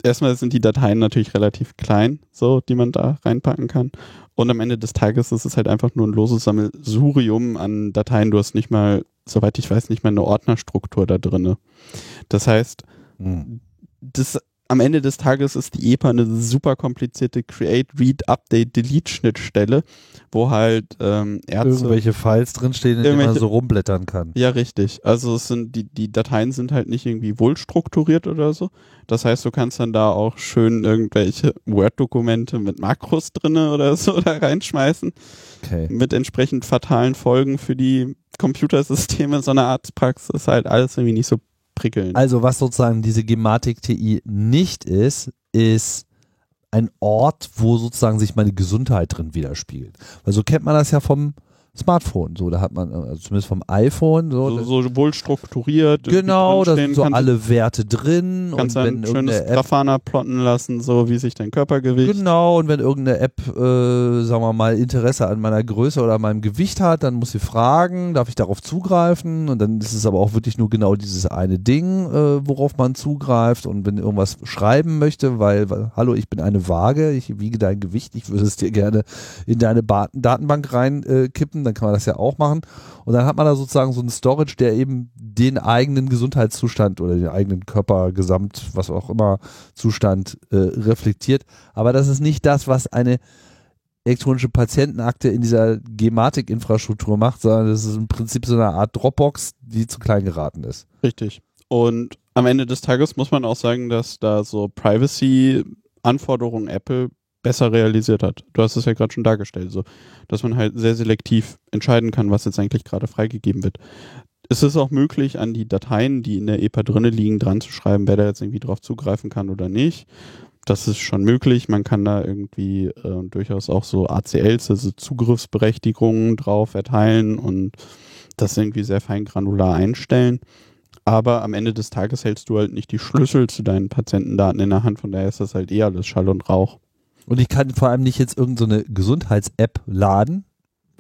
erstmal sind die Dateien natürlich relativ klein, so, die man da reinpacken kann. Und am Ende des Tages ist es halt einfach nur ein loses Sammelsurium an Dateien. Du hast nicht mal, soweit ich weiß, nicht mal eine Ordnerstruktur da drinne. Das heißt, Hm. das am Ende des Tages ist die EPA eine super komplizierte Create, Read, Update, Delete Schnittstelle, wo halt ähm, Ärzte Irgendwelche Files drinstehen, in denen man so rumblättern kann. ja, richtig. Also es sind die, die Dateien sind halt nicht irgendwie wohl strukturiert oder so. Das heißt, du kannst dann da auch schön irgendwelche Word-Dokumente mit Makros drinne oder so da reinschmeißen, Okay. mit entsprechend fatalen Folgen für die Computersysteme so einer Arztpraxis. Halt alles irgendwie nicht so prickelnd. Also was sozusagen diese Gematik TI nicht ist, ist ein Ort, wo sozusagen sich meine Gesundheit drin widerspiegelt. Weil so kennt man das ja vom Smartphone. So, da hat man, also zumindest vom iPhone, so, So, so wohl strukturiert. genau, da sind so alle Werte drin Kannst und ein wenn schönes irgendeine App Grafana plotten lassen, so wie sich dein Körpergewicht. Genau, und wenn irgendeine App, äh, sagen wir mal, Interesse an meiner Größe oder meinem Gewicht hat, dann muss sie fragen, darf ich darauf zugreifen? Und dann ist es aber auch wirklich nur genau dieses eine Ding, äh, worauf man zugreift. Und wenn irgendwas schreiben möchte, weil, weil, hallo, ich bin eine Waage, ich wiege dein Gewicht, ich würde es dir gerne in deine ba Datenbank reinkippen, äh, kippen, dann kann man das ja auch machen. Und dann hat man da sozusagen so einen Storage, der eben den eigenen Gesundheitszustand oder den eigenen Körper, Gesamt, was auch immer, Zustand äh, reflektiert. Aber das ist nicht das, was eine elektronische Patientenakte in dieser Gematik-Infrastruktur macht, sondern das ist im Prinzip so eine Art Dropbox, die zu klein geraten ist. Richtig. Und am Ende des Tages muss man auch sagen, dass da so Privacy-Anforderungen Apple besser realisiert hat. Du hast es ja gerade schon dargestellt, so, dass man halt sehr selektiv entscheiden kann, was jetzt eigentlich gerade freigegeben wird. Es ist auch möglich, an die Dateien, die in der EPA drinne liegen, dran zu schreiben, wer da jetzt irgendwie drauf zugreifen kann oder nicht. Das ist schon möglich. Man kann da irgendwie äh, durchaus auch so ACLs, also Zugriffsberechtigungen drauf erteilen und das irgendwie sehr fein granular einstellen. Aber am Ende des Tages hältst du halt nicht die Schlüssel zu deinen Patientendaten in der Hand, von daher ist das halt eh alles Schall und Rauch. Und ich kann vor allem nicht jetzt irgendeine so Gesundheits-App laden,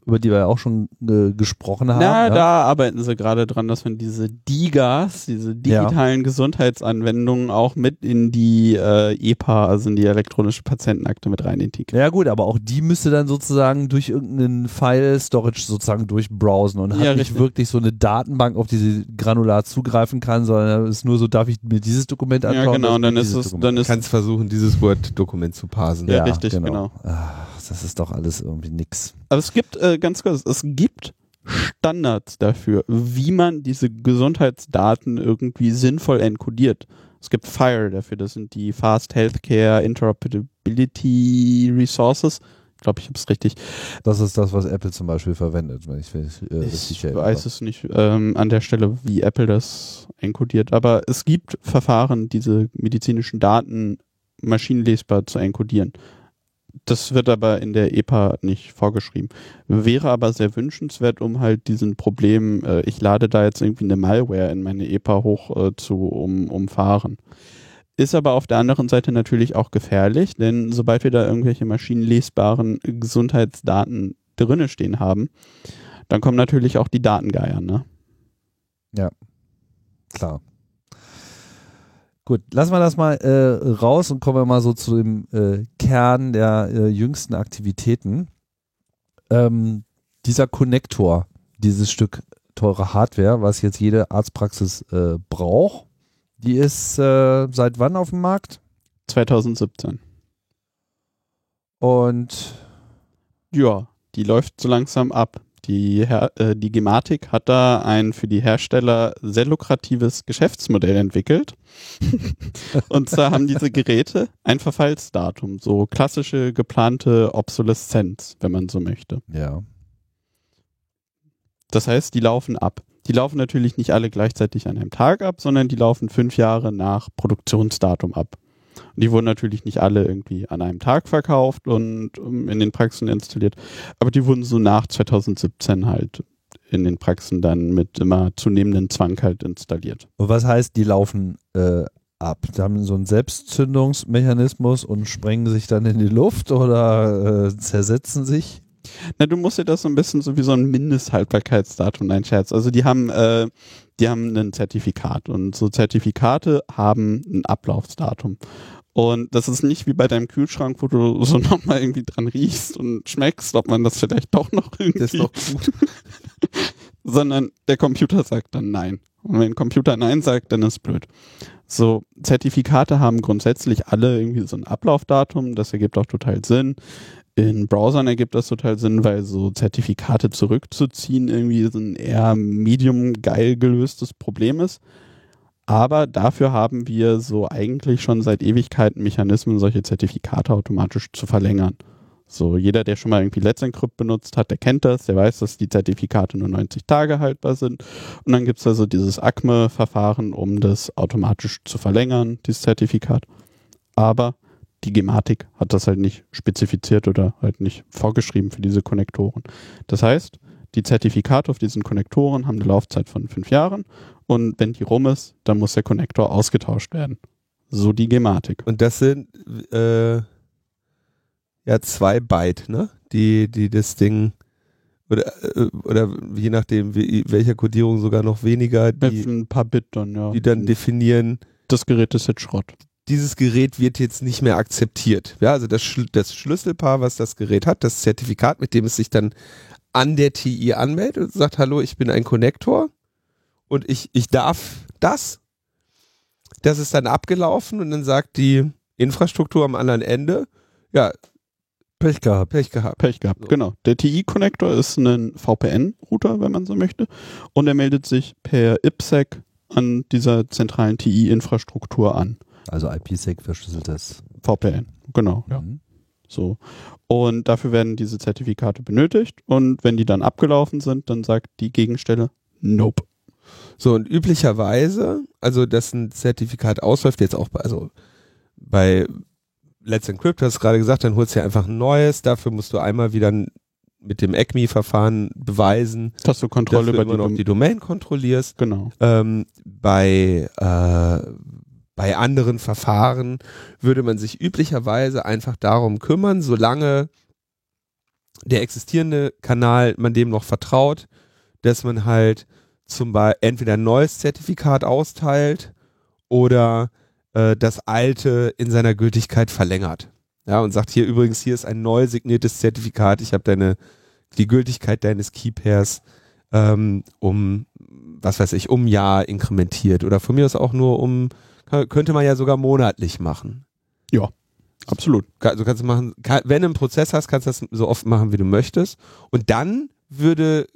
über die wir ja auch schon äh, gesprochen haben. Na, ja. da arbeiten sie gerade dran, dass man diese DIGAs, diese digitalen Gesundheitsanwendungen auch mit in die äh, EPA, also in die elektronische Patientenakte mit rein integrieren. Ja gut, aber auch die müsste dann sozusagen durch irgendeinen File-Storage sozusagen durchbrowsen und hat Ja, nicht richtig. wirklich so eine Datenbank, auf die sie granular zugreifen kann, sondern es ist nur so, darf ich mir dieses Dokument anschauen? Ja, genau, und dann ist es, Dokument dann Du ist, kannst versuchen, dieses Word-Dokument zu parsen. Ja, richtig, genau. Ach, das ist doch alles irgendwie nix. aber es gibt, äh, ganz kurz, es gibt Standards dafür, wie man diese Gesundheitsdaten irgendwie sinnvoll enkodiert. Es gibt FHIR dafür, das sind die Fast Healthcare Interoperability Resources. Ich glaube, ich habe es richtig. Das ist das, was Apple zum Beispiel verwendet, wenn ich, wenn ich äh, Ich richtig erinnere. weiß es nicht ähm, an der Stelle, wie Apple das enkodiert, aber es gibt Verfahren, diese medizinischen Daten maschinenlesbar zu enkodieren. Das wird aber in der EPA nicht vorgeschrieben. Wäre aber sehr wünschenswert, um halt diesen Problem, äh, ich lade da jetzt irgendwie eine Malware in meine EPA hoch äh, zu um, umfahren. Ist aber auf der anderen Seite natürlich auch gefährlich, denn sobald wir da irgendwelche maschinenlesbaren Gesundheitsdaten drinne stehen haben, dann kommen natürlich auch die Datengeier, ne? Klar. Gut, lassen wir das mal äh, raus und kommen wir mal so zu dem äh, Kern der äh, jüngsten Aktivitäten. Ähm, dieser Konnektor, dieses Stück teure Hardware, was jetzt jede Arztpraxis äh, braucht, die ist äh, seit wann auf dem Markt? 2017. Und Ja, die läuft so langsam ab. Die, äh, die Gematik hat da ein für die Hersteller sehr lukratives Geschäftsmodell entwickelt. Und zwar haben diese Geräte ein Verfallsdatum, so klassische geplante Obsoleszenz, wenn man so möchte. ja, Das heißt, die laufen ab. Die laufen natürlich nicht alle gleichzeitig an einem Tag ab, sondern die laufen fünf Jahre nach Produktionsdatum ab. Und die wurden natürlich nicht alle irgendwie an einem Tag verkauft und um, in den Praxen installiert, aber die wurden so nach 2017 halt in den Praxen dann mit immer zunehmendem Zwang halt installiert. und was heißt, die laufen äh, ab? Die haben so einen Selbstzündungsmechanismus und sprengen sich dann in die Luft oder äh, zersetzen sich? Na, du musst dir das so ein bisschen so wie so ein Mindesthaltbarkeitsdatum, nein, Scherz. Also die haben, äh, die haben ein Zertifikat und so Zertifikate haben ein Ablaufsdatum. Und das ist nicht wie bei deinem Kühlschrank, wo du so nochmal irgendwie dran riechst und schmeckst, ob man das vielleicht doch noch irgendwie, Das ist doch gut. sondern der Computer sagt dann nein. Und wenn ein Computer nein sagt, dann ist blöd. So, Zertifikate haben grundsätzlich alle irgendwie so ein Ablaufdatum, das ergibt auch total Sinn. In Browsern ergibt das total Sinn, weil so Zertifikate zurückzuziehen irgendwie so ein eher medium geil gelöstes Problem ist. Aber dafür haben wir so eigentlich schon seit Ewigkeiten Mechanismen, solche Zertifikate automatisch zu verlängern. So, jeder, der schon mal irgendwie Let's Encrypt benutzt hat, der kennt das, der weiß, dass die Zertifikate nur 90 Tage haltbar sind. Und dann gibt's also dieses ACME-Verfahren, um das automatisch zu verlängern, dieses Zertifikat. Aber die Gematik hat das halt nicht spezifiziert oder halt nicht vorgeschrieben für diese Konnektoren. Das heißt, die Zertifikate auf diesen Konnektoren haben eine Laufzeit von fünf Jahren und wenn die rum ist, dann muss der Konnektor ausgetauscht werden. So die Gematik. Und das sind äh, ja zwei Byte, ne? Die, die das Ding oder, äh, oder je nachdem, wie, welcher Codierung sogar noch weniger, Mit die, ein paar Bit dann, ja. die dann definieren, das Gerät ist jetzt Schrott. dieses Gerät wird jetzt nicht mehr akzeptiert. Ja, also das, das Schlüsselpaar, was das Gerät hat, das Zertifikat, mit dem es sich dann an der TI anmeldet und sagt, hallo, ich bin ein Konnektor und ich, ich darf das. Das ist dann abgelaufen und dann sagt die Infrastruktur am anderen Ende, ja, Pech gehabt. Pech gehabt. Pech gehabt, So. genau. Der TI-Connector ist ein VPN-Router, wenn man so möchte. Und er meldet sich per IPsec an dieser zentralen TI-Infrastruktur an. Also IPsec verschlüsseltes. VPN, genau, ja. Mhm. So. Und dafür werden diese Zertifikate benötigt. Und wenn die dann abgelaufen sind, dann sagt die Gegenstelle Nope. So, und üblicherweise, also dass ein Zertifikat ausläuft, jetzt auch bei, also bei Let's Encrypt, hast du gerade gesagt, dann holst du ja einfach ein neues, dafür musst du einmal wieder mit dem ECMI-Verfahren beweisen, Dass du Kontrolle dass du über die Dom die Domain kontrollierst. Genau. Ähm, bei, äh, bei anderen Verfahren würde man sich üblicherweise einfach darum kümmern, solange der existierende Kanal man dem noch vertraut, dass man halt zum Beispiel entweder ein neues Zertifikat austeilt oder äh, das alte in seiner Gültigkeit verlängert. Ja, und sagt hier übrigens, hier ist ein neu signiertes Zertifikat, ich habe deine, die Gültigkeit deines Keypairs ähm, um, was weiß ich, um Jahr inkrementiert oder von mir aus auch nur um, könnte man ja sogar monatlich machen. Absolut. Ka- Also kannst du machen, wenn du einen Prozess hast, kannst du das so oft machen, wie du möchtest. Und dann würde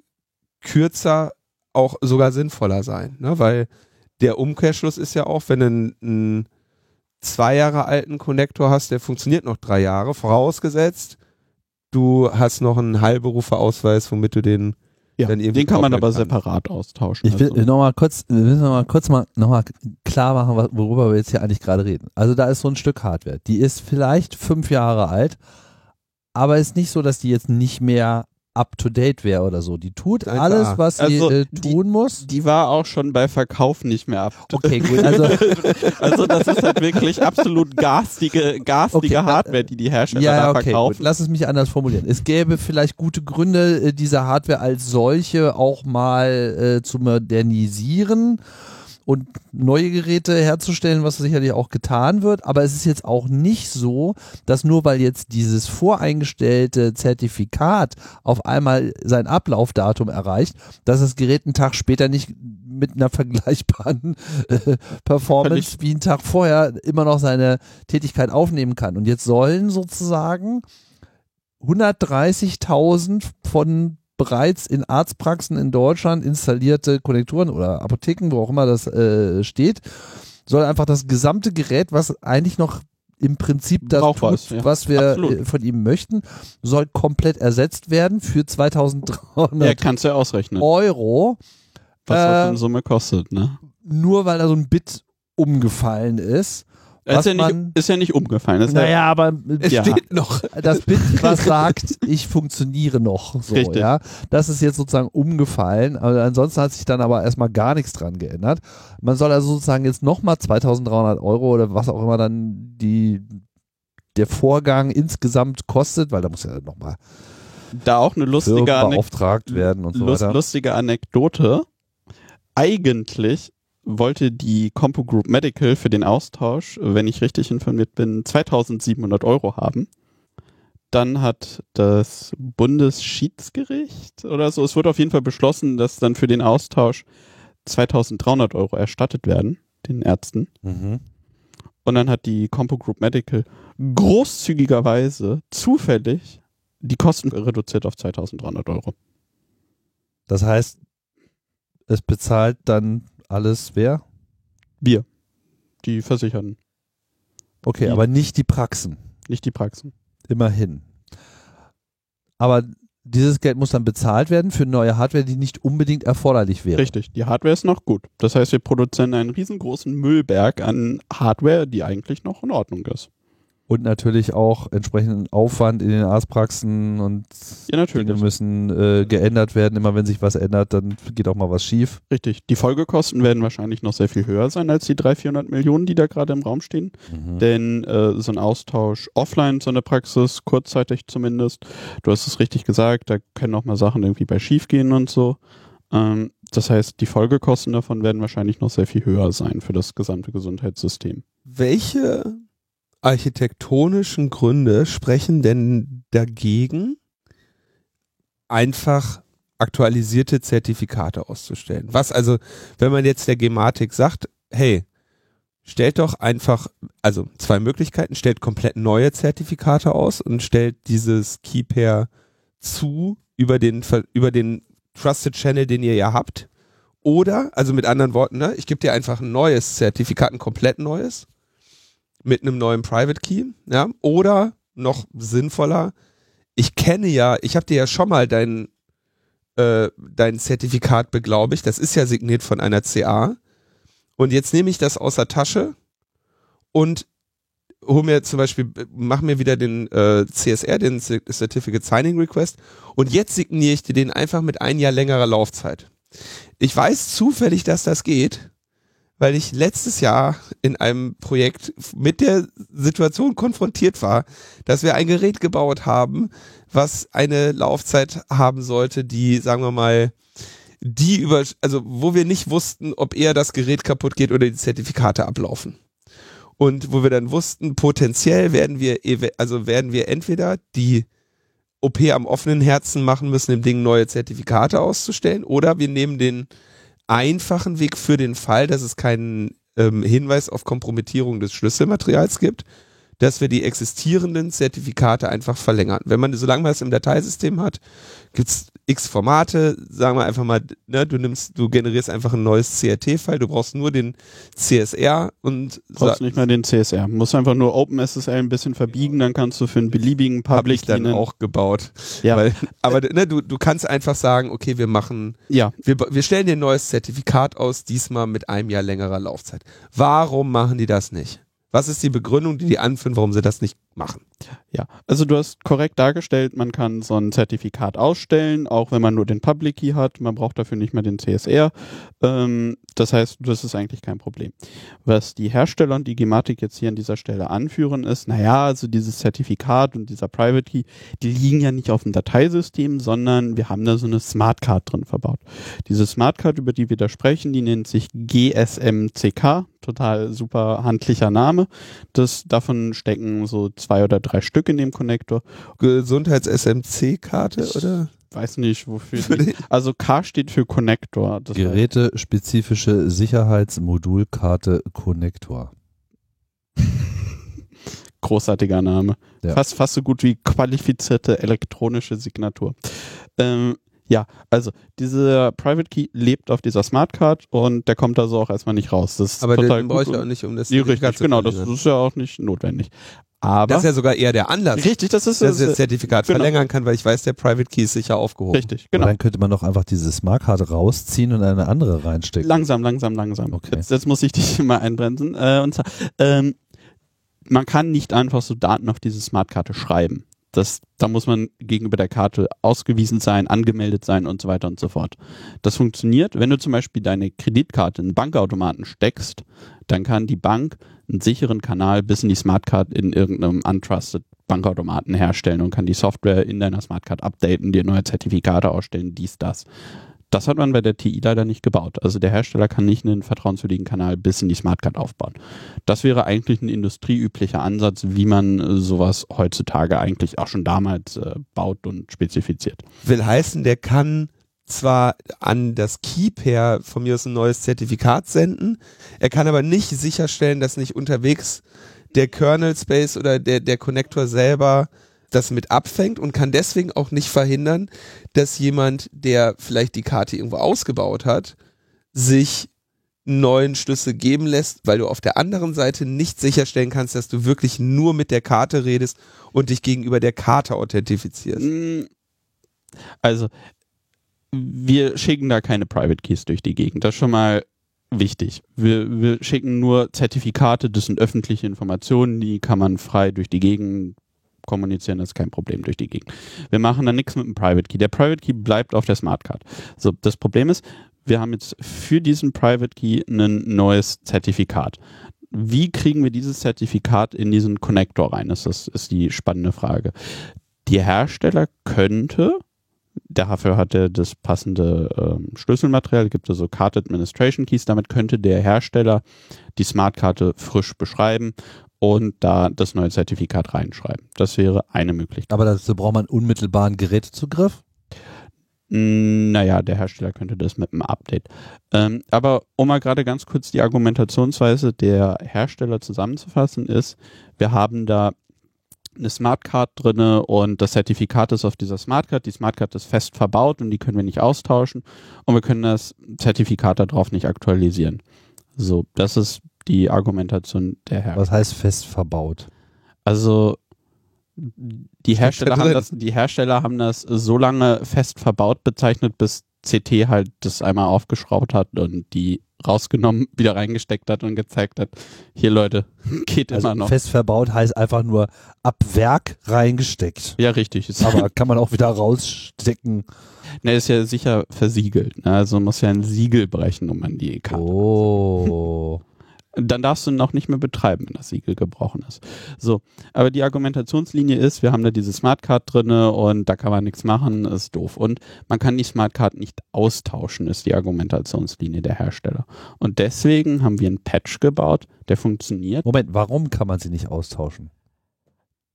kürzer auch sogar sinnvoller sein, ne? weil der Umkehrschluss ist ja auch, wenn du einen, einen zwei Jahre alten Konnektor hast, der funktioniert noch drei Jahre, vorausgesetzt, du hast noch einen Heilberuferausweis, womit du den Ja, den kann man aber kann. separat austauschen. Ich will also. noch mal kurz, wir müssen noch mal kurz mal noch mal klar machen, worüber wir jetzt hier eigentlich gerade reden. Also da ist so ein Stück Hardware, die ist vielleicht fünf Jahre alt, aber ist nicht so, dass die jetzt nicht mehr up to date wäre oder so. Die tut Einfach- alles, was sie Also äh, die- tun muss. Die war auch schon bei Verkauf nicht mehr ab. Okay, gut. Also Also das ist halt wirklich absolut garstige, garstige Okay, äh, Hardware, die die Hersteller ja, da okay, gut. verkaufen. Lass es mich anders formulieren. Es gäbe vielleicht gute Gründe, äh, diese Hardware als solche auch mal äh, zu modernisieren und neue Geräte herzustellen, was sicherlich auch getan wird. Aber es ist jetzt auch nicht so, dass nur weil jetzt dieses voreingestellte Zertifikat auf einmal sein Ablaufdatum erreicht, dass das Gerät einen Tag später nicht mit einer vergleichbaren äh, Performance wie einen Tag vorher immer noch seine Tätigkeit aufnehmen kann. Und jetzt sollen sozusagen 130.000 von bereits in Arztpraxen in Deutschland installierte Konnektoren oder Apotheken, wo auch immer das äh, steht, soll einfach das gesamte Gerät, was eigentlich noch im Prinzip das tut, ist, ja. was wir Absolut. äh, von ihm möchten, soll komplett ersetzt werden für 2300 Ja, kannst du ja ausrechnen, Euro, was das äh, in Summe kostet, ne? nur weil da so ein Bit umgefallen ist. Ist ja, man- nicht, ist ja nicht umgefallen. Ist Naja, aber Es Ja. steht noch. das Bit, was sagt, ich funktioniere noch. So, Richtig. ja. Das ist jetzt sozusagen umgefallen. Aber ansonsten hat sich dann aber erstmal gar nichts dran geändert. Man soll also sozusagen jetzt nochmal 2300 Euro oder was auch immer dann die, der Vorgang insgesamt kostet, weil da muss ja nochmal ja da auch eine lustige, beauftragt werden und so lust weiter. lustige Anekdote. Eigentlich wollte die Compo Group Medical für den Austausch, wenn ich richtig informiert bin, 2700 Euro haben. Dann hat das Bundesschiedsgericht oder so, es wurde auf jeden Fall beschlossen, dass dann für den Austausch 2300 Euro erstattet werden, den Ärzten. Mhm. Und dann hat die Compo Group Medical großzügigerweise zufällig die Kosten reduziert auf 2300 Euro. Das heißt, es bezahlt dann alles wer? Wir, die Versicherten, Okay, Die- aber nicht die Praxen. nicht die Praxen. Immerhin. Aber dieses Geld muss dann bezahlt werden für neue Hardware, die nicht unbedingt erforderlich wäre. Richtig, die Hardware ist noch gut. Das heißt, wir produzieren einen riesengroßen Müllberg an Hardware, die eigentlich noch in Ordnung ist. Und natürlich auch entsprechenden Aufwand in den Arztpraxen und Ja, natürlich. Dinge müssen äh, geändert werden. Immer wenn sich was ändert, dann geht auch mal was schief. Richtig. Die Folgekosten werden wahrscheinlich noch sehr viel höher sein als die 300, 400 Millionen, die da gerade im Raum stehen. Denn äh, so ein Austausch offline, so eine Praxis, kurzzeitig zumindest, du hast es richtig gesagt, da können auch mal Sachen irgendwie bei schief gehen und so. Ähm, das heißt, die Folgekosten davon werden wahrscheinlich noch sehr viel höher sein für das gesamte Gesundheitssystem. Welche architektonischen Gründe sprechen denn dagegen, einfach aktualisierte Zertifikate auszustellen? Was also, wenn man jetzt der Gematik sagt, hey, stellt doch einfach, also zwei Möglichkeiten, stellt komplett neue Zertifikate aus und stellt dieses Keypair zu über den, über den Trusted Channel, den ihr ja habt. Oder, also mit anderen Worten, ne, ich gebe dir einfach ein neues Zertifikat, ein komplett neues, mit einem neuen Private Key, ja, oder noch sinnvoller, ich kenne ja, ich habe dir ja schon mal dein, äh, dein Zertifikat beglaubigt, das ist ja signiert von einer CA und jetzt nehme ich das aus der Tasche und hol mir zum Beispiel, mach mir wieder den äh, CSR, den Certificate Signing Request. Und jetzt signiere ich dir den einfach mit ein Jahr längerer Laufzeit. Ich weiß zufällig, dass das geht, weil ich letztes Jahr in einem Projekt mit der Situation konfrontiert war, dass wir ein Gerät gebaut haben, was eine Laufzeit haben sollte, die, sagen wir mal, die über, also wo wir nicht wussten, ob eher das Gerät kaputt geht oder die Zertifikate ablaufen. Und wo wir dann wussten, potenziell werden wir, also werden wir entweder die OP am offenen Herzen machen müssen, im Ding neue Zertifikate auszustellen, oder wir nehmen den einfachen Weg für den Fall, dass es keinen ähm, Hinweis auf Kompromittierung des Schlüsselmaterials gibt, dass wir die existierenden Zertifikate einfach verlängern. Wenn man, solange man es im Dateisystem hat, gibt's x Formate, sagen wir einfach mal, ne, du nimmst, du generierst einfach ein neues CRT-File, du brauchst nur den CSR und Brauchst nicht mehr den CSR. Musst einfach nur OpenSSL ein bisschen verbiegen, dann kannst du für einen beliebigen Public ich dann auch gebaut. Ja. Weil, aber ne, du, du kannst einfach sagen, okay, wir machen Ja, Wir, wir stellen dir ein neues Zertifikat aus, diesmal mit einem Jahr längerer Laufzeit. Warum machen die das nicht? Was ist die Begründung, die die anführen, warum sie das nicht machen? Ja, also du hast korrekt dargestellt, man kann so ein Zertifikat ausstellen, auch wenn man nur den Public Key hat. Man braucht dafür nicht mehr den CSR. Ähm, das heißt, das ist eigentlich kein Problem. Was die Hersteller und die Gematik jetzt hier an dieser Stelle anführen, ist, naja, also dieses Zertifikat und dieser Private Key, die liegen ja nicht auf dem Dateisystem, sondern wir haben da so eine Smart drin verbaut. Diese Smart über die wir da sprechen, die nennt sich GSMCK, total super handlicher Name. Das, davon stecken so zwei oder drei Stück in dem Konnektor. Gesundheits-SMC-Karte oder? Weiß nicht, wofür die. Also K steht für Connector. Gerätespezifische Sicherheitsmodulkarte Connector. großartiger Name. Ja. Fast, fast so gut wie qualifizierte elektronische Signatur. Ähm, ja, also dieser Private Key lebt auf dieser Smart Card und der kommt also auch erstmal nicht raus. Das ist Aber total den brauche ich auch nicht, um das richtig, zu genau, das ist ja auch nicht notwendig. Aber Das ist ja sogar eher der Anlass, richtig, das ist, dass ich das Zertifikat genau. verlängern kann, weil ich weiß, der Private Key ist sicher aufgehoben. richtig, Und genau. dann könnte man doch einfach diese Smartcard rausziehen und eine andere reinstecken. Langsam, langsam, langsam. Okay. Jetzt, jetzt muss ich dich mal einbremsen. Äh, und zwar, ähm, man kann nicht einfach so Daten auf diese Smartkarte schreiben. Das, da muss man gegenüber der Karte ausgewiesen sein, angemeldet sein und so weiter und so fort. Das funktioniert, wenn du zum Beispiel deine Kreditkarte in einen Bankautomaten steckst, dann kann die Bank einen sicheren Kanal bis in die Smartcard in irgendeinem untrusted Bankautomaten herstellen und kann die Software in deiner Smartcard updaten, dir neue Zertifikate ausstellen, dies, das. Das hat man bei der TI leider nicht gebaut. Also der Hersteller kann nicht einen vertrauenswürdigen Kanal bis in die Smartcard aufbauen. Das wäre eigentlich ein industrieüblicher Ansatz, wie man äh, sowas heutzutage eigentlich auch schon damals äh, baut und spezifiziert. Will heißen, der kann zwar an das Keypair von mir aus ein neues Zertifikat senden, er kann aber nicht sicherstellen, dass nicht unterwegs der Kernel Space oder der, der Connector selber das mit abfängt und kann deswegen auch nicht verhindern, dass jemand, der vielleicht die Karte irgendwo ausgebaut hat, sich neuen Schlüssel geben lässt, weil du auf der anderen Seite nicht sicherstellen kannst, dass du wirklich nur mit der Karte redest und dich gegenüber der Karte authentifizierst. Mm, Also, wir schicken da keine Private Keys durch die Gegend. Das ist schon mal wichtig. Wir, wir schicken nur Zertifikate, das sind öffentliche Informationen, die kann man frei durch die Gegend kommunizieren, das ist kein Problem durch die Gegend. Wir machen da nichts mit dem Private Key. Der Private Key bleibt auf der Smartcard. So, das Problem ist, wir haben jetzt für diesen Private Key ein neues Zertifikat. Wie kriegen wir dieses Zertifikat in diesen Connector rein? Das ist, ist die spannende Frage. Die Hersteller könnte dafür hat er das passende ähm, Schlüsselmaterial, gibt es so Card Administration Keys, damit könnte der Hersteller die Smartkarte frisch beschreiben und da das neue Zertifikat reinschreiben. Das wäre eine Möglichkeit. Aber dazu braucht man unmittelbaren Gerätezugriff? Naja, der Hersteller könnte das mit einem Update. Ähm, aber um mal gerade ganz kurz die Argumentationsweise der Hersteller zusammenzufassen, ist, wir haben da eine Smartcard drinne und das Zertifikat ist auf dieser Smartcard. Die Smartcard ist fest verbaut und die können wir nicht austauschen und wir können das Zertifikat darauf nicht aktualisieren. So, das ist die Argumentation der Hersteller. Was heißt fest verbaut? Also die Hersteller haben das, die Hersteller haben das so lange fest verbaut bezeichnet, bis CT halt das einmal aufgeschraubt hat und die rausgenommen, wieder reingesteckt hat und gezeigt hat, hier Leute, geht also immer noch. Fest verbaut heißt einfach nur ab Werk reingesteckt. Ja, richtig. Aber kann man auch wieder rausstecken. Ne, ist ja sicher versiegelt. Ne? Also muss ja ein Siegel brechen, um an die Karte Oh. Dann darfst du ihn auch nicht mehr betreiben, wenn das Siegel gebrochen ist. So, aber die Argumentationslinie ist, wir haben da diese Smartcard drinne und da kann man nichts machen, ist doof. Und man kann die Smartcard nicht austauschen, ist die Argumentationslinie der Hersteller. Und deswegen haben wir einen Patch gebaut, der funktioniert. Moment, warum kann man sie nicht austauschen?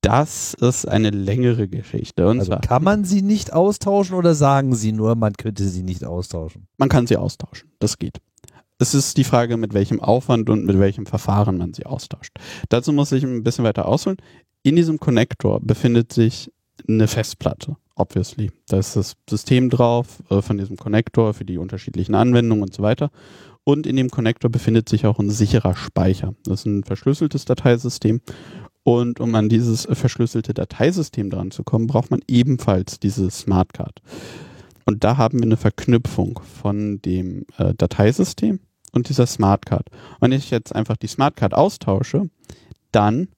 Das ist eine längere Geschichte. Und also zwar, kann man sie nicht austauschen oder sagen sie nur, man könnte sie nicht austauschen? man kann sie austauschen. Das geht. Es ist die Frage, mit welchem Aufwand und mit welchem Verfahren man sie austauscht. Dazu muss ich ein bisschen weiter ausholen. In diesem Connector befindet sich eine Festplatte, obviously. Da ist das System drauf äh, von diesem Connector für die unterschiedlichen Anwendungen und so weiter. Und in dem Connector befindet sich auch ein sicherer Speicher. Das ist ein verschlüsseltes Dateisystem. Und um an dieses verschlüsselte Dateisystem dran zu kommen, braucht man ebenfalls diese Smartcard. Und da haben wir eine Verknüpfung von dem äh, Dateisystem und dieser Smartcard. Wenn ich jetzt einfach die Smartcard austausche, dann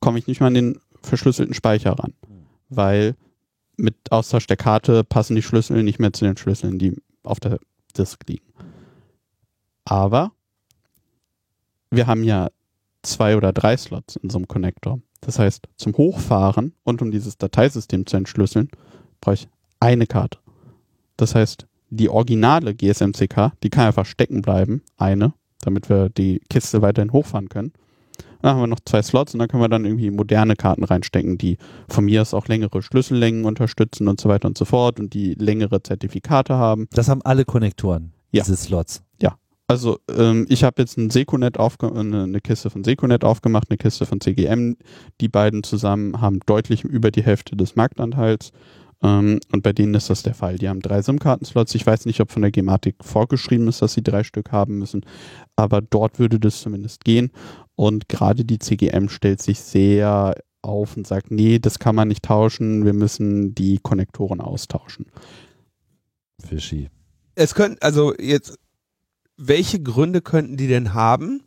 komme ich nicht mehr an den verschlüsselten Speicher ran, weil mit Austausch der Karte passen die Schlüssel nicht mehr zu den Schlüsseln, die auf der Disk liegen. Aber wir haben ja zwei oder drei Slots in so einem Connector. Das heißt, zum Hochfahren und um dieses Dateisystem zu entschlüsseln, brauche ich eine Karte. Das heißt, die originale GSMCK, die kann einfach stecken bleiben, eine, damit wir die Kiste weiterhin hochfahren können. Dann haben wir noch zwei Slots und dann können wir dann irgendwie moderne Karten reinstecken, die von mir aus auch längere Schlüssellängen unterstützen und so weiter und so fort und die längere Zertifikate haben. Das haben alle Konnektoren, Ja. diese Slots. Also ähm, ich habe jetzt ein Seconet aufge eine, eine Kiste von Seconet aufgemacht, eine Kiste von CGM. Die beiden zusammen haben deutlich über die Hälfte des Marktanteils. Ähm, und bei denen ist das der Fall. Die haben drei SIM-Karten-Slots. Ich weiß nicht, ob von der Gematik vorgeschrieben ist, dass sie drei Stück haben müssen. Aber dort würde das zumindest gehen. Und gerade die CGM stellt sich sehr auf und sagt, nee, das kann man nicht tauschen. Wir müssen die Konnektoren austauschen. Fischi. Es könnten, also jetzt, welche Gründe könnten die denn haben?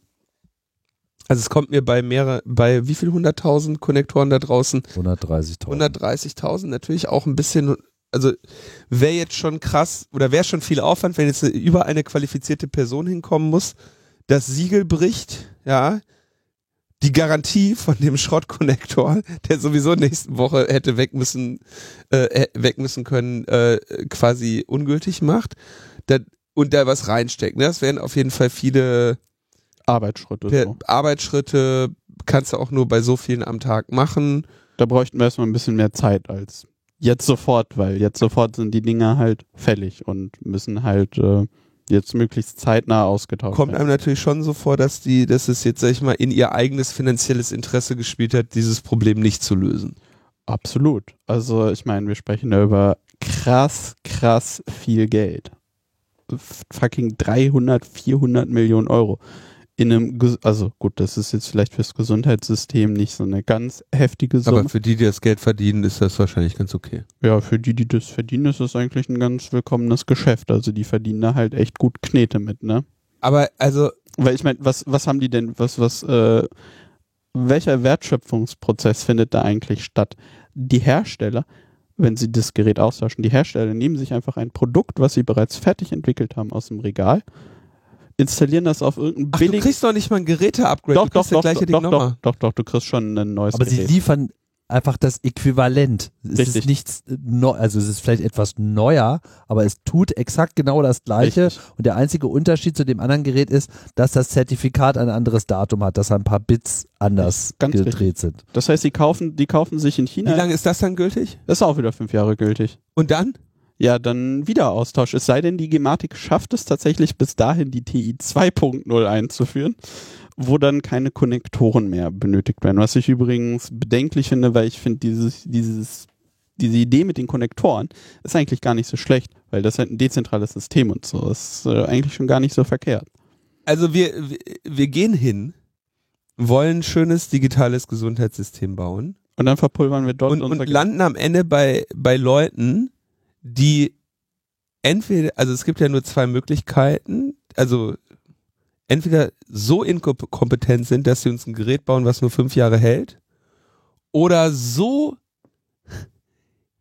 Also es kommt mir bei mehrere, bei wie viel hunderttausend Konnektoren da draußen 130.000. 130.000 natürlich auch ein bisschen, also wäre jetzt schon krass oder wäre schon viel Aufwand, wenn jetzt über eine qualifizierte Person hinkommen muss, das Siegel bricht, ja, die Garantie von dem Schrottkonnektor, der sowieso nächste Woche hätte weg müssen, äh, weg müssen können, äh, quasi ungültig macht da, und da was reinsteckt. Ne? Das wären auf jeden Fall viele Arbeitsschritte. per So. Arbeitsschritte, kannst du auch nur bei so vielen am Tag machen. Da bräuchten wir erstmal ein bisschen mehr Zeit als jetzt sofort, weil jetzt sofort sind die Dinger halt fällig und müssen halt äh, jetzt möglichst zeitnah ausgetauscht kommt einem natürlich schon so vor, dass die, dass es jetzt, sag ich mal, in ihr eigenes finanzielles Interesse gespielt hat, dieses Problem nicht zu lösen. Absolut. Also ich meine, wir sprechen da über krass, krass viel Geld. Fucking 300, 400 Millionen Euro. In einem, also gut, das ist jetzt vielleicht fürs Gesundheitssystem nicht so eine ganz heftige Summe. Aber für die, die das Geld verdienen, ist das wahrscheinlich ganz okay. Ja, für die, die das verdienen, ist das eigentlich ein ganz willkommenes Geschäft. Also die verdienen da halt echt gut Knete mit, ne? Aber also, Weil ich meine, was, was haben die denn, was, was, äh, welcher Wertschöpfungsprozess findet da eigentlich statt? Die Hersteller, wenn sie das Gerät austauschen, die Hersteller nehmen sich einfach ein Produkt, was sie bereits fertig entwickelt haben aus dem Regal, installieren das auf irgendein ach, du kriegst doch nicht mal ein Geräte-Upgrade. Doch, du doch, doch, gleiche doch, Ding doch, nochmal. doch, doch, doch, du kriegst schon ein neues Aber sie Gerät. liefern einfach das Äquivalent. Es Richtig. ist nichts neu, also es ist vielleicht etwas neuer, aber es tut exakt genau das Gleiche. Richtig. Und der einzige Unterschied zu dem anderen Gerät ist, dass das Zertifikat ein anderes Datum hat, dass ein paar Bits anders Ganz gedreht richtig. sind. Das heißt, die kaufen, die kaufen sich in Wie China. lange ist das dann gültig? Das ist auch wieder fünf Jahre gültig. Und dann? Ja, dann wieder Austausch. Es sei denn, die Gematik schafft es tatsächlich bis dahin, die TI 2.0 einzuführen, wo dann keine Konnektoren mehr benötigt werden. Was ich übrigens bedenklich finde, weil ich finde, dieses, dieses, diese Idee mit den Konnektoren ist eigentlich gar nicht so schlecht, weil das halt ein dezentrales System und so ist äh, eigentlich schon gar nicht so verkehrt. Also wir, wir, gehen hin, wollen ein schönes digitales Gesundheitssystem bauen Und dann verpulvern wir dort und, und landen am Ende bei, bei Leuten, die entweder, also es gibt ja nur zwei Möglichkeiten, also entweder so inkompetent sind, dass sie uns ein Gerät bauen, was nur fünf Jahre hält, oder so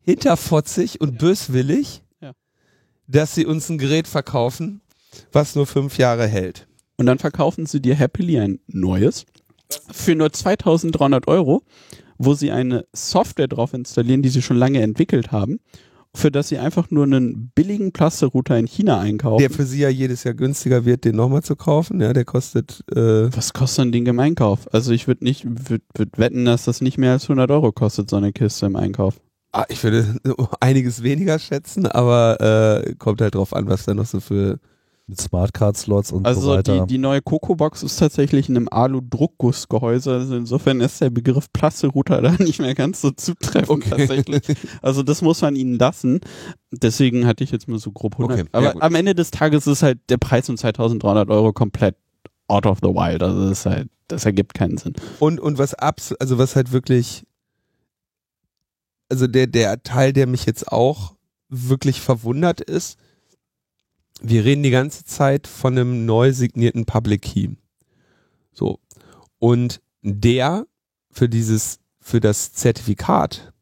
hinterfotzig und böswillig, Ja. dass sie uns ein Gerät verkaufen, was nur fünf Jahre hält. Und dann verkaufen sie dir happily ein neues für nur 2300 Euro, wo sie eine Software drauf installieren, die sie schon lange entwickelt haben, für das sie einfach nur einen billigen Plaster-Router in China einkaufen. Der für sie ja jedes Jahr günstiger wird, den nochmal zu kaufen. Ja, der kostet, äh, Was kostet ein Ding im Einkauf? Also ich würde nicht, würd, würd wetten, dass das nicht mehr als 100 Euro kostet, so eine Kiste im Einkauf. ah, ich würde einiges weniger schätzen, aber äh, kommt halt drauf an, was da noch so für. Mit Smartcard-Slots und so Also weiter. die, die neue Coco-Box ist tatsächlich in einem Alu-Druckgussgehäuse. Also insofern ist der Begriff Plaste-Router da nicht mehr ganz so zutreffend tatsächlich. Also das muss man ihnen lassen. Deswegen hatte ich jetzt mal so grob 100. Okay, ja Aber gut. am Ende des Tages ist halt der Preis um 2300 Euro komplett out of the wild. Also das ist halt, das ergibt keinen Sinn. Und, und was abs, also was halt wirklich, also der, der Teil, der mich jetzt auch wirklich verwundert ist, wir reden die ganze Zeit von einem neu signierten Public Key. So. Und der für dieses, für das Zertifikat,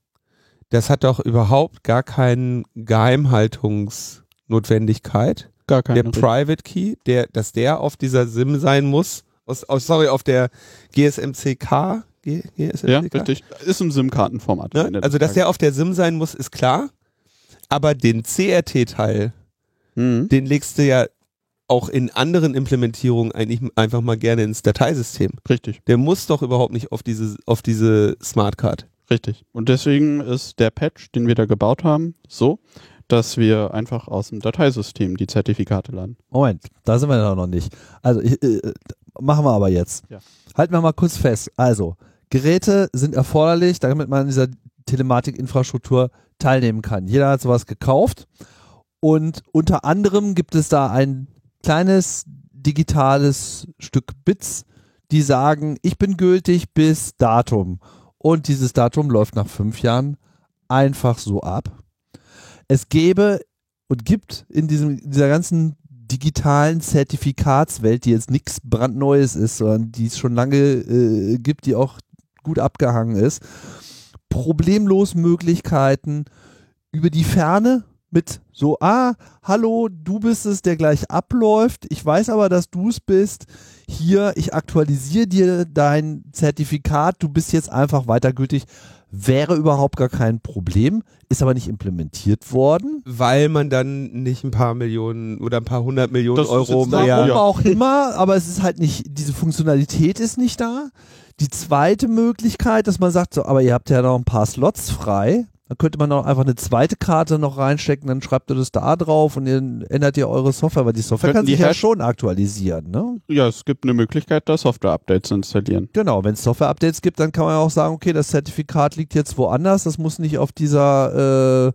das hat doch überhaupt gar keine Geheimhaltungsnotwendigkeit. Gar keine. der Private Key, der, dass der auf dieser SIM sein muss, aus, aus, sorry, auf der GSMCK, G, GSMCK? ja, richtig. Ist im SIM-Kartenformat. Ne? Also, dass der auf der SIM sein muss, ist klar. Aber den CRT-Teil, Mhm. den legst du ja auch in anderen Implementierungen eigentlich einfach mal gerne ins Dateisystem. Richtig. Der muss doch überhaupt nicht auf diese, auf diese Smartcard. Richtig. Und deswegen ist der Patch, den wir da gebaut haben, so, dass wir einfach aus dem Dateisystem die Zertifikate laden. Moment, da sind wir ja noch nicht. Also ich, äh, machen wir aber jetzt. Ja. Halten wir mal kurz fest. Also, Geräte sind erforderlich, damit man an dieser Telematik-Infrastruktur teilnehmen kann. Jeder hat sowas gekauft und unter anderem gibt es da ein kleines digitales Stück Bits, die sagen, ich bin gültig bis Datum. Und dieses Datum läuft nach fünf Jahren einfach so ab. Es gäbe und gibt in diesem, dieser ganzen digitalen Zertifikatswelt, die jetzt nichts brandneues ist, sondern die es schon lange äh, gibt, die auch gut abgehangen ist, problemlos Möglichkeiten über die Ferne mit so, ah, hallo, du bist es, der gleich abläuft. Ich weiß aber, dass du es bist. Hier, ich aktualisiere dir dein Zertifikat. Du bist jetzt einfach weitergültig. Wäre überhaupt gar kein Problem, ist aber nicht implementiert worden. Weil man dann nicht ein paar Millionen oder ein paar hundert Millionen Das Euro jetzt Warum mehr. Ja. auch immer, aber es ist halt nicht, diese Funktionalität ist nicht da. Die zweite Möglichkeit, dass man sagt, so, aber ihr habt ja noch ein paar Slots frei, dann könnte man noch einfach eine zweite Karte noch reinstecken, dann schreibt ihr das da drauf und ihr ändert ihr eure Software, weil die Software Könnten kann sich ja schon aktualisieren, ne? Ja, es gibt eine Möglichkeit, da Software-Updates zu installieren. Genau, wenn es Software-Updates gibt, dann kann man ja auch sagen, okay, das Zertifikat liegt jetzt woanders, das muss nicht auf dieser äh,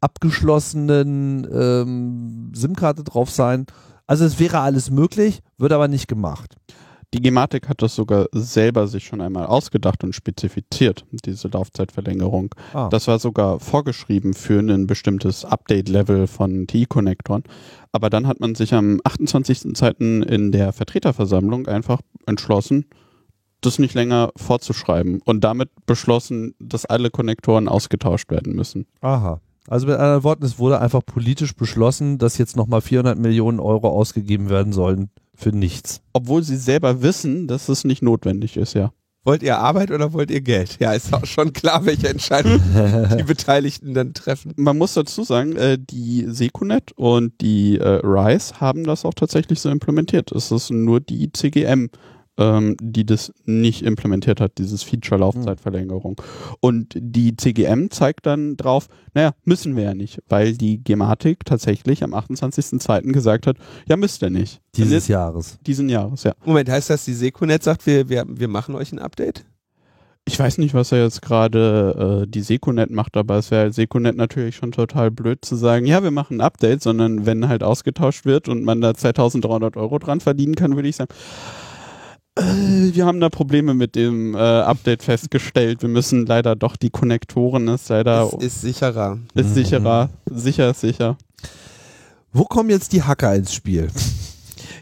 abgeschlossenen ähm, SIM-Karte drauf sein. Also es wäre alles möglich, wird aber nicht gemacht. Die Gematik hat das sogar selber sich schon einmal ausgedacht und spezifiziert, diese Laufzeitverlängerung. Ah. Das war sogar vorgeschrieben für ein bestimmtes Update-Level von TI-Konnektoren. Aber dann hat man sich am 28.02. in der Vertreterversammlung einfach entschlossen, das nicht länger vorzuschreiben und damit beschlossen, dass alle Konnektoren ausgetauscht werden müssen. Aha. Also mit anderen Worten, es wurde einfach politisch beschlossen, dass jetzt nochmal 400 Millionen Euro ausgegeben werden sollen für nichts. Obwohl sie selber wissen, dass es nicht notwendig ist, ja. Wollt ihr Arbeit oder wollt ihr Geld? Ja, ist auch schon klar, welche Entscheidung die Beteiligten dann treffen. Man muss dazu sagen, äh, die Secunet und die äh, RISE haben das auch tatsächlich so implementiert. Es ist nur die CGM, ähm, die das nicht implementiert hat, dieses Feature Laufzeitverlängerung. Und die CGM zeigt dann drauf, naja, müssen wir ja nicht, weil die Gematik tatsächlich am 28.02. gesagt hat, ja, müsst ihr nicht. Dieses Jahres. Diesen Jahres, ja. Moment, heißt das, die Seconet sagt, wir, wir, wir machen euch ein Update? Ich weiß nicht, was er jetzt gerade äh, die Seconet macht, aber es wäre Seconet natürlich schon total blöd zu sagen, ja, wir machen ein Update, sondern wenn halt ausgetauscht wird und man da 2300 Euro dran verdienen kann, würde ich sagen, äh, wir haben da Probleme mit dem äh, Update festgestellt. Wir müssen leider doch die Konnektoren ist leider Es ist sicherer. ist sicherer, sicher ist sicher. Wo kommen jetzt die Hacker ins Spiel?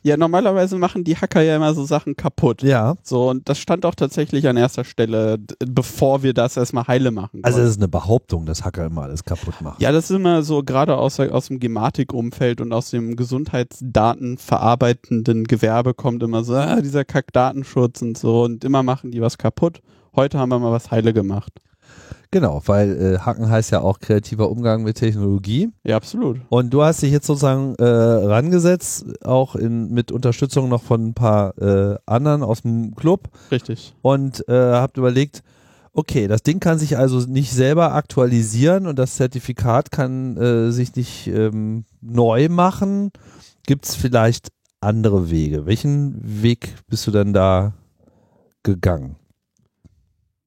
Ja, normalerweise machen die Hacker ja immer so Sachen kaputt. Ja. So, und das stand auch tatsächlich an erster Stelle, bevor wir das erstmal heile machen. Also konnten. das ist eine Behauptung, dass Hacker immer alles kaputt machen. Ja, das ist immer so, gerade aus, aus dem Gematik-Umfeld und aus dem Gesundheitsdaten verarbeitenden Gewerbe kommt immer so, ah, dieser Kack-Datenschutz und so und immer machen die was kaputt. Heute haben wir mal was heile gemacht. Genau, weil äh, Hacken heißt ja auch kreativer Umgang mit Technologie. Ja, absolut. Und du hast dich jetzt sozusagen äh, rangesetzt, auch in, mit Unterstützung noch von ein paar äh, anderen aus dem Club Richtig. und äh, habt überlegt, okay, das Ding kann sich also nicht selber aktualisieren und das Zertifikat kann äh, sich nicht ähm, neu machen. Gibt es vielleicht andere Wege? Welchen Weg bist du denn da gegangen?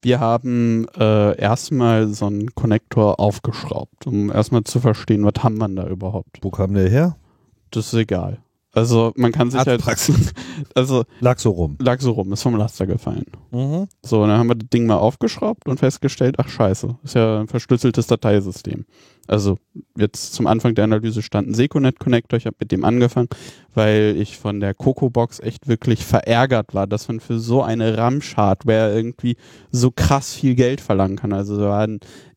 Wir haben äh, erstmal so einen Konnektor aufgeschraubt, um erstmal zu verstehen, was haben wir da überhaupt. Wo kam der her? Das ist egal. Also man kann sich halt, also Lag so rum. lag so rum, ist vom Laster gefallen. Mhm. So, und dann haben wir das Ding mal aufgeschraubt und festgestellt, ach scheiße, ist ja ein verschlüsseltes Dateisystem. Also jetzt zum Anfang der Analyse stand ein Seconet Connector, ich habe mit dem angefangen, weil ich von der Coco-Box echt wirklich verärgert war, dass man für so eine Ramsch-Hardware irgendwie so krass viel Geld verlangen kann. Also da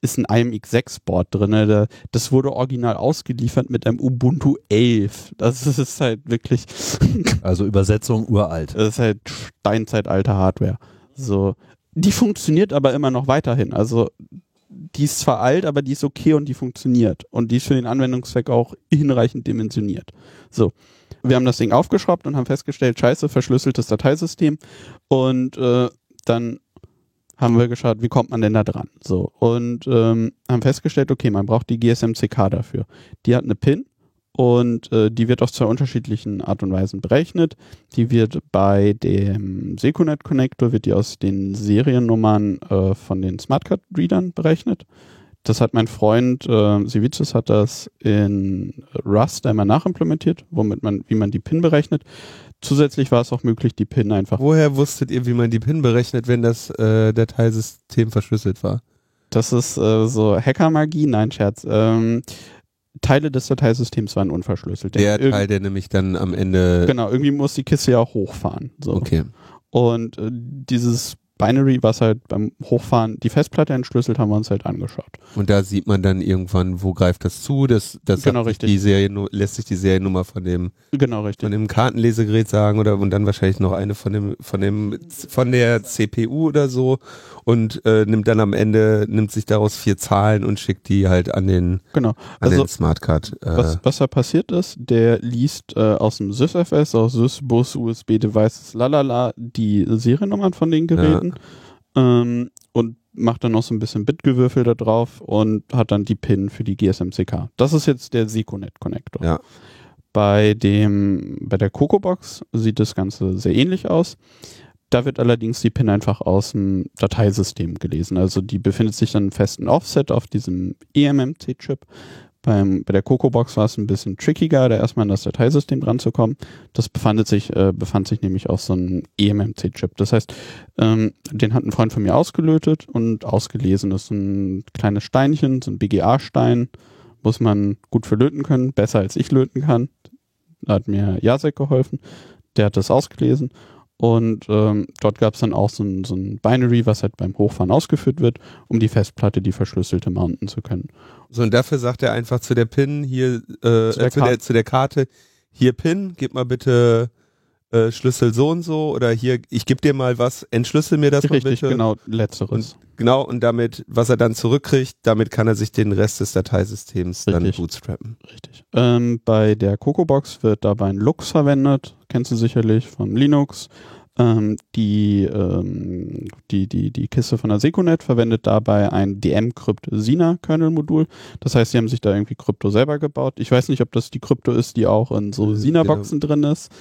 ist ein IMX6-Board drin, da, das wurde original ausgeliefert mit einem Ubuntu 11. Das ist halt wirklich Also Übersetzung uralt. das ist halt steinzeitalter Hardware. So. Die funktioniert aber immer noch weiterhin. Also, die ist zwar alt, aber die ist okay und die funktioniert. Und die ist für den Anwendungszweck auch hinreichend dimensioniert. So. Wir haben das Ding aufgeschraubt und haben festgestellt, scheiße, verschlüsseltes Dateisystem. Und äh, dann haben wir geschaut, wie kommt man denn da dran? So. Und ähm, haben festgestellt, okay, man braucht die GSM-CK dafür. Die hat eine PIN und äh, die wird auf zwei unterschiedlichen Art und Weisen berechnet. Die wird bei dem Seconet Connector wird die aus den Seriennummern äh, von den Smartcard Readern berechnet. Das hat mein Freund äh, Sivicius hat das in Rust einmal nachimplementiert, womit man, wie man die PIN berechnet. Zusätzlich war es auch möglich, die PIN einfach. Woher wusstet ihr, wie man die PIN berechnet, wenn das äh, Dateisystem verschlüsselt war? Das ist äh, so Hackermagie, nein Scherz. Ähm, Teile des Dateisystems waren unverschlüsselt. Der Irg- Teil, der nämlich dann am Ende. Genau, irgendwie muss die Kiste ja auch hochfahren. So. Okay. Und äh, dieses Binary, was halt beim Hochfahren die Festplatte entschlüsselt, haben wir uns halt angeschaut. Und da sieht man dann irgendwann, wo greift das zu. Das, das Genau, richtig. Die Serie, lässt sich die Seriennummer von dem, Genau, richtig. von dem Kartenlesegerät sagen oder und dann wahrscheinlich noch eine von dem, von dem, von der CPU oder so und äh, nimmt dann am Ende, nimmt sich daraus vier Zahlen und schickt die halt an den, Genau. an Also den Smartcard. Äh, was, was da passiert ist, der liest äh, aus dem SysFS, aus Sys, Bus, USB Devices, lalala, die Seriennummern von den Geräten ähm, und macht dann noch so ein bisschen Bitgewürfel da drauf und hat dann die PIN für die GSMCK. Das ist jetzt der Seconet Connector. Ja. Bei dem, bei der CocoBox sieht das Ganze sehr ähnlich aus. Da wird allerdings die PIN einfach aus dem Dateisystem gelesen. Also die befindet sich dann im festen Offset auf diesem eMMC-Chip. Beim, bei der CocoBox war es ein bisschen trickiger, da erstmal an das Dateisystem dran zu kommen. Das befandet sich, äh, befand sich nämlich auf so einem eMMC-Chip. Das heißt, ähm, den hat ein Freund von mir ausgelötet und ausgelesen. Das ist ein kleines Steinchen, so ein BGA-Stein. Muss man gut für löten können, besser als ich löten kann. Da hat mir Jasek geholfen. Der hat das ausgelesen und ähm, dort gab es dann auch so ein, so ein Binary, was halt beim Hochfahren ausgeführt wird, um die Festplatte, die verschlüsselte, mounten zu können. So, und dafür sagt er einfach zu der PIN hier, äh, zu, der, äh, zu, der, zu der Karte, hier PIN, gib mal bitte äh, Schlüssel so und so oder hier, ich gebe dir mal was, entschlüssel mir das Richtig, mal bitte. genau, letzteres. Und, genau, und damit, was er dann zurückkriegt, damit kann er sich den Rest des Dateisystems Richtig. dann bootstrappen. Richtig. Ähm, bei der CocoBox wird dabei ein Lux verwendet, kennst du sicherlich von Linux. Ähm, die, ähm, die, die, die Kiste von der Seconet verwendet dabei ein DM-Crypt-Sina-Kernel-Modul. Das heißt, sie haben sich da irgendwie Krypto selber gebaut. Ich weiß nicht, ob das die Krypto ist, die auch in so Äh, Sina-Boxen drin ist.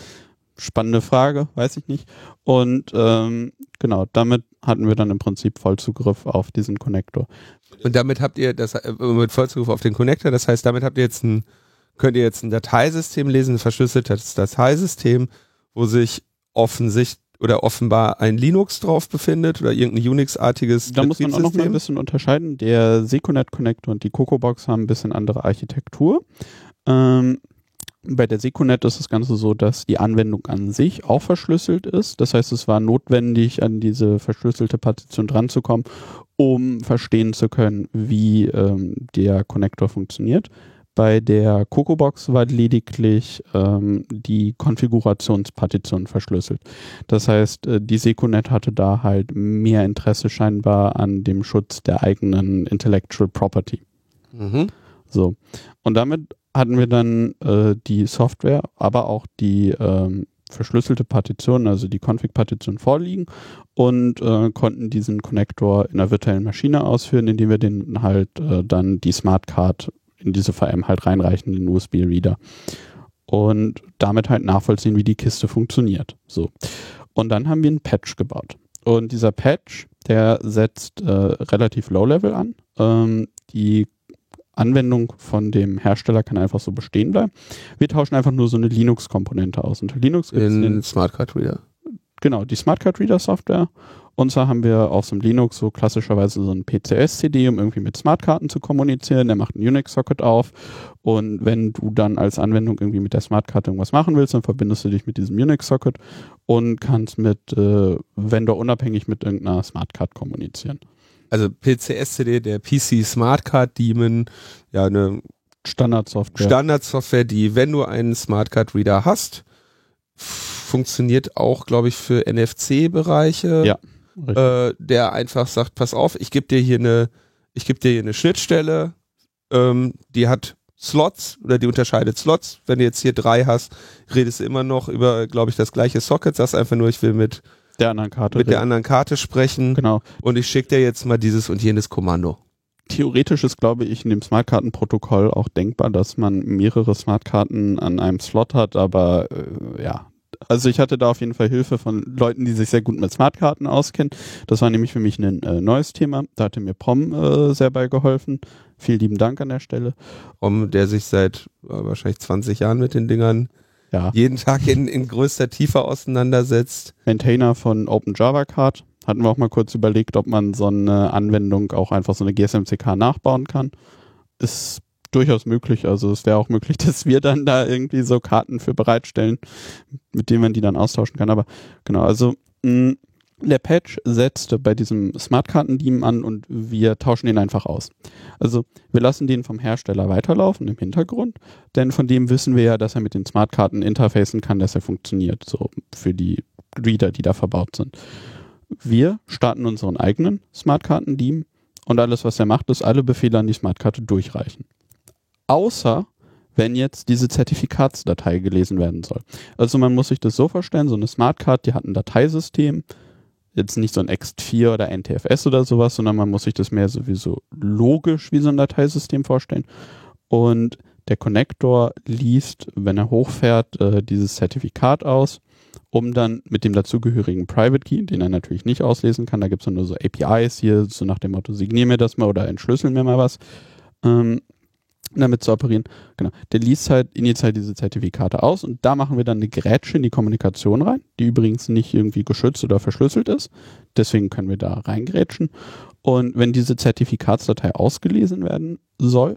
Spannende Frage, weiß ich nicht. Und ähm, genau, damit hatten wir dann im Prinzip Vollzugriff auf diesen Connector. Und damit habt ihr das äh, mit Vollzugriff auf den Connector, das heißt, damit habt ihr jetzt ein, könnt ihr jetzt ein Dateisystem lesen, ein verschlüsseltes Dateisystem, wo sich offensichtlich oder offenbar ein Linux drauf befindet oder irgendein Unix-artiges Da muss man auch noch mal ein bisschen unterscheiden. Der Seconet Connector und die CocoBox haben ein bisschen andere Architektur. Ähm, bei der Seconet ist das Ganze so, dass die Anwendung an sich auch verschlüsselt ist. Das heißt, es war notwendig, an diese verschlüsselte Partition dranzukommen, um verstehen zu können, wie ähm, der Connector funktioniert. Bei der CocoBox war lediglich ähm, die Konfigurationspartition verschlüsselt. Das heißt, äh, die Seconet hatte da halt mehr Interesse scheinbar an dem Schutz der eigenen Intellectual Property. Mhm. So. Und damit hatten wir dann äh, die Software, aber auch die ähm, verschlüsselte Partition, also die Config-Partition vorliegen und äh, konnten diesen Connector in einer virtuellen Maschine ausführen, indem wir den halt äh, dann die Smartcard in diese VM halt reinreichen, den USB-Reader. Und damit halt nachvollziehen, wie die Kiste funktioniert. So. Und dann haben wir einen Patch gebaut. Und dieser Patch, der setzt äh, relativ Low-Level an. Ähm, die Anwendung von dem Hersteller kann einfach so bestehen bleiben. Wir tauschen einfach nur so eine Linux-Komponente aus. Unter Linux gibt es In den Smart Card Reader. genau, die Smart Card Reader Software. Und zwar haben wir auf so einem Linux so klassischerweise so ein PCS-CD, um irgendwie mit Smartkarten zu kommunizieren. Der macht einen Unix-Socket auf. Und wenn du dann als Anwendung irgendwie mit der Smartkarte irgendwas machen willst, dann verbindest du dich mit diesem Unix-Socket und kannst mit äh, Vendor unabhängig mit irgendeiner Smartcard kommunizieren. Also PCS-CD, der PC Smart Card Daemon, ja, eine Standardsoftware. Standardsoftware, die, wenn du einen Smart Card Reader hast, funktioniert auch, glaube ich, für NFC-Bereiche. Ja. äh, der einfach sagt, pass auf, ich gebe dir hier eine, ich gebe dir hier eine Schnittstelle, ähm, die hat Slots oder die unterscheidet Slots. Wenn du jetzt hier drei hast, redest du immer noch über, glaube ich, das gleiche Socket, sagst einfach nur, ich will mit, der anderen Karte. mit der anderen Karte sprechen genau. und ich schicke dir jetzt mal dieses und jenes Kommando. Theoretisch ist, glaube ich, in dem Smartkartenprotokoll auch denkbar, dass man mehrere Smartkarten an einem Slot hat, aber äh, ja. Also ich hatte da auf jeden Fall Hilfe von Leuten, die sich sehr gut mit Smartkarten auskennen. Das war nämlich für mich ein äh, neues Thema. Da hatte mir Prom äh, sehr bei geholfen. Vielen lieben Dank an der Stelle. Um der sich seit äh, wahrscheinlich 20 Jahren mit den Dingern Ja, jeden Tag in, in größter Tiefe auseinandersetzt. Maintainer von Open Java Card. Hatten wir auch mal kurz überlegt, ob man so eine Anwendung auch einfach so eine GSMCK nachbauen kann. Ist durchaus möglich. Also es wäre auch möglich, dass wir dann da irgendwie so Karten für bereitstellen, mit denen man die dann austauschen kann. Aber genau, also mh, der Patch setzt bei diesem Smartkarten-Team an und wir tauschen ihn einfach aus. Also wir lassen den vom Hersteller weiterlaufen im Hintergrund, denn von dem wissen wir ja, dass er mit den Smartkarten interfacen kann, dass er funktioniert, so für die Reader, die da verbaut sind. Wir starten unseren eigenen Smartkarten-Team und alles, was er macht, ist alle Befehle an die Smartkarte durchreichen. Außer wenn jetzt diese Zertifikatsdatei gelesen werden soll. Also man muss sich das so vorstellen, so eine Smartcard, die hat ein Dateisystem, jetzt nicht so ein Ext4 oder NTFS oder sowas, sondern man muss sich das mehr sowieso logisch wie so ein Dateisystem vorstellen. Und der Connector liest, wenn er hochfährt, äh, dieses Zertifikat aus, um dann mit dem dazugehörigen Private Key, den er natürlich nicht auslesen kann, da gibt es nur so APIs hier, so nach dem Motto, signier mir das mal oder entschlüssel mir mal was, ähm, damit zu operieren. Genau. Der liest halt initial diese Zertifikate aus und da machen wir dann eine Grätsche in die Kommunikation rein, die übrigens nicht irgendwie geschützt oder verschlüsselt ist. Deswegen können wir da reingrätschen. Und wenn diese Zertifikatsdatei ausgelesen werden soll,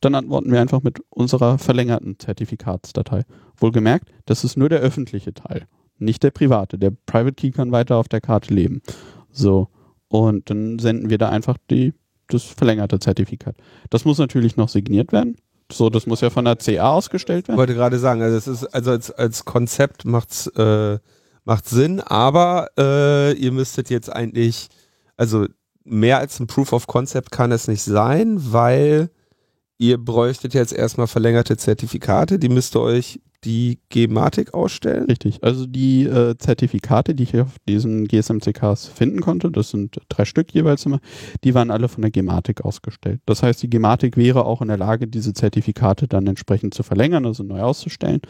dann antworten wir einfach mit unserer verlängerten Zertifikatsdatei. Wohlgemerkt, das ist nur der öffentliche Teil, nicht der private. Der Private Key kann weiter auf der Karte leben. So. Und dann senden wir da einfach die das verlängerte Zertifikat. Das muss natürlich noch signiert werden. So, das muss ja von der CA ausgestellt werden. Ich wollte gerade sagen, also es ist, also als, als Konzept macht's, äh, macht Sinn, aber äh, ihr müsstet jetzt eigentlich, also mehr als ein Proof of Concept kann es nicht sein, weil ihr bräuchtet jetzt erstmal verlängerte Zertifikate, die müsst ihr euch die Gematik ausstellen. Richtig. Also die äh, Zertifikate, die ich auf diesen GSMCKs finden konnte, das sind drei Stück jeweils immer, die waren alle von der Gematik ausgestellt. Das heißt, die Gematik wäre auch in der Lage, diese Zertifikate dann entsprechend zu verlängern, also neu auszustellen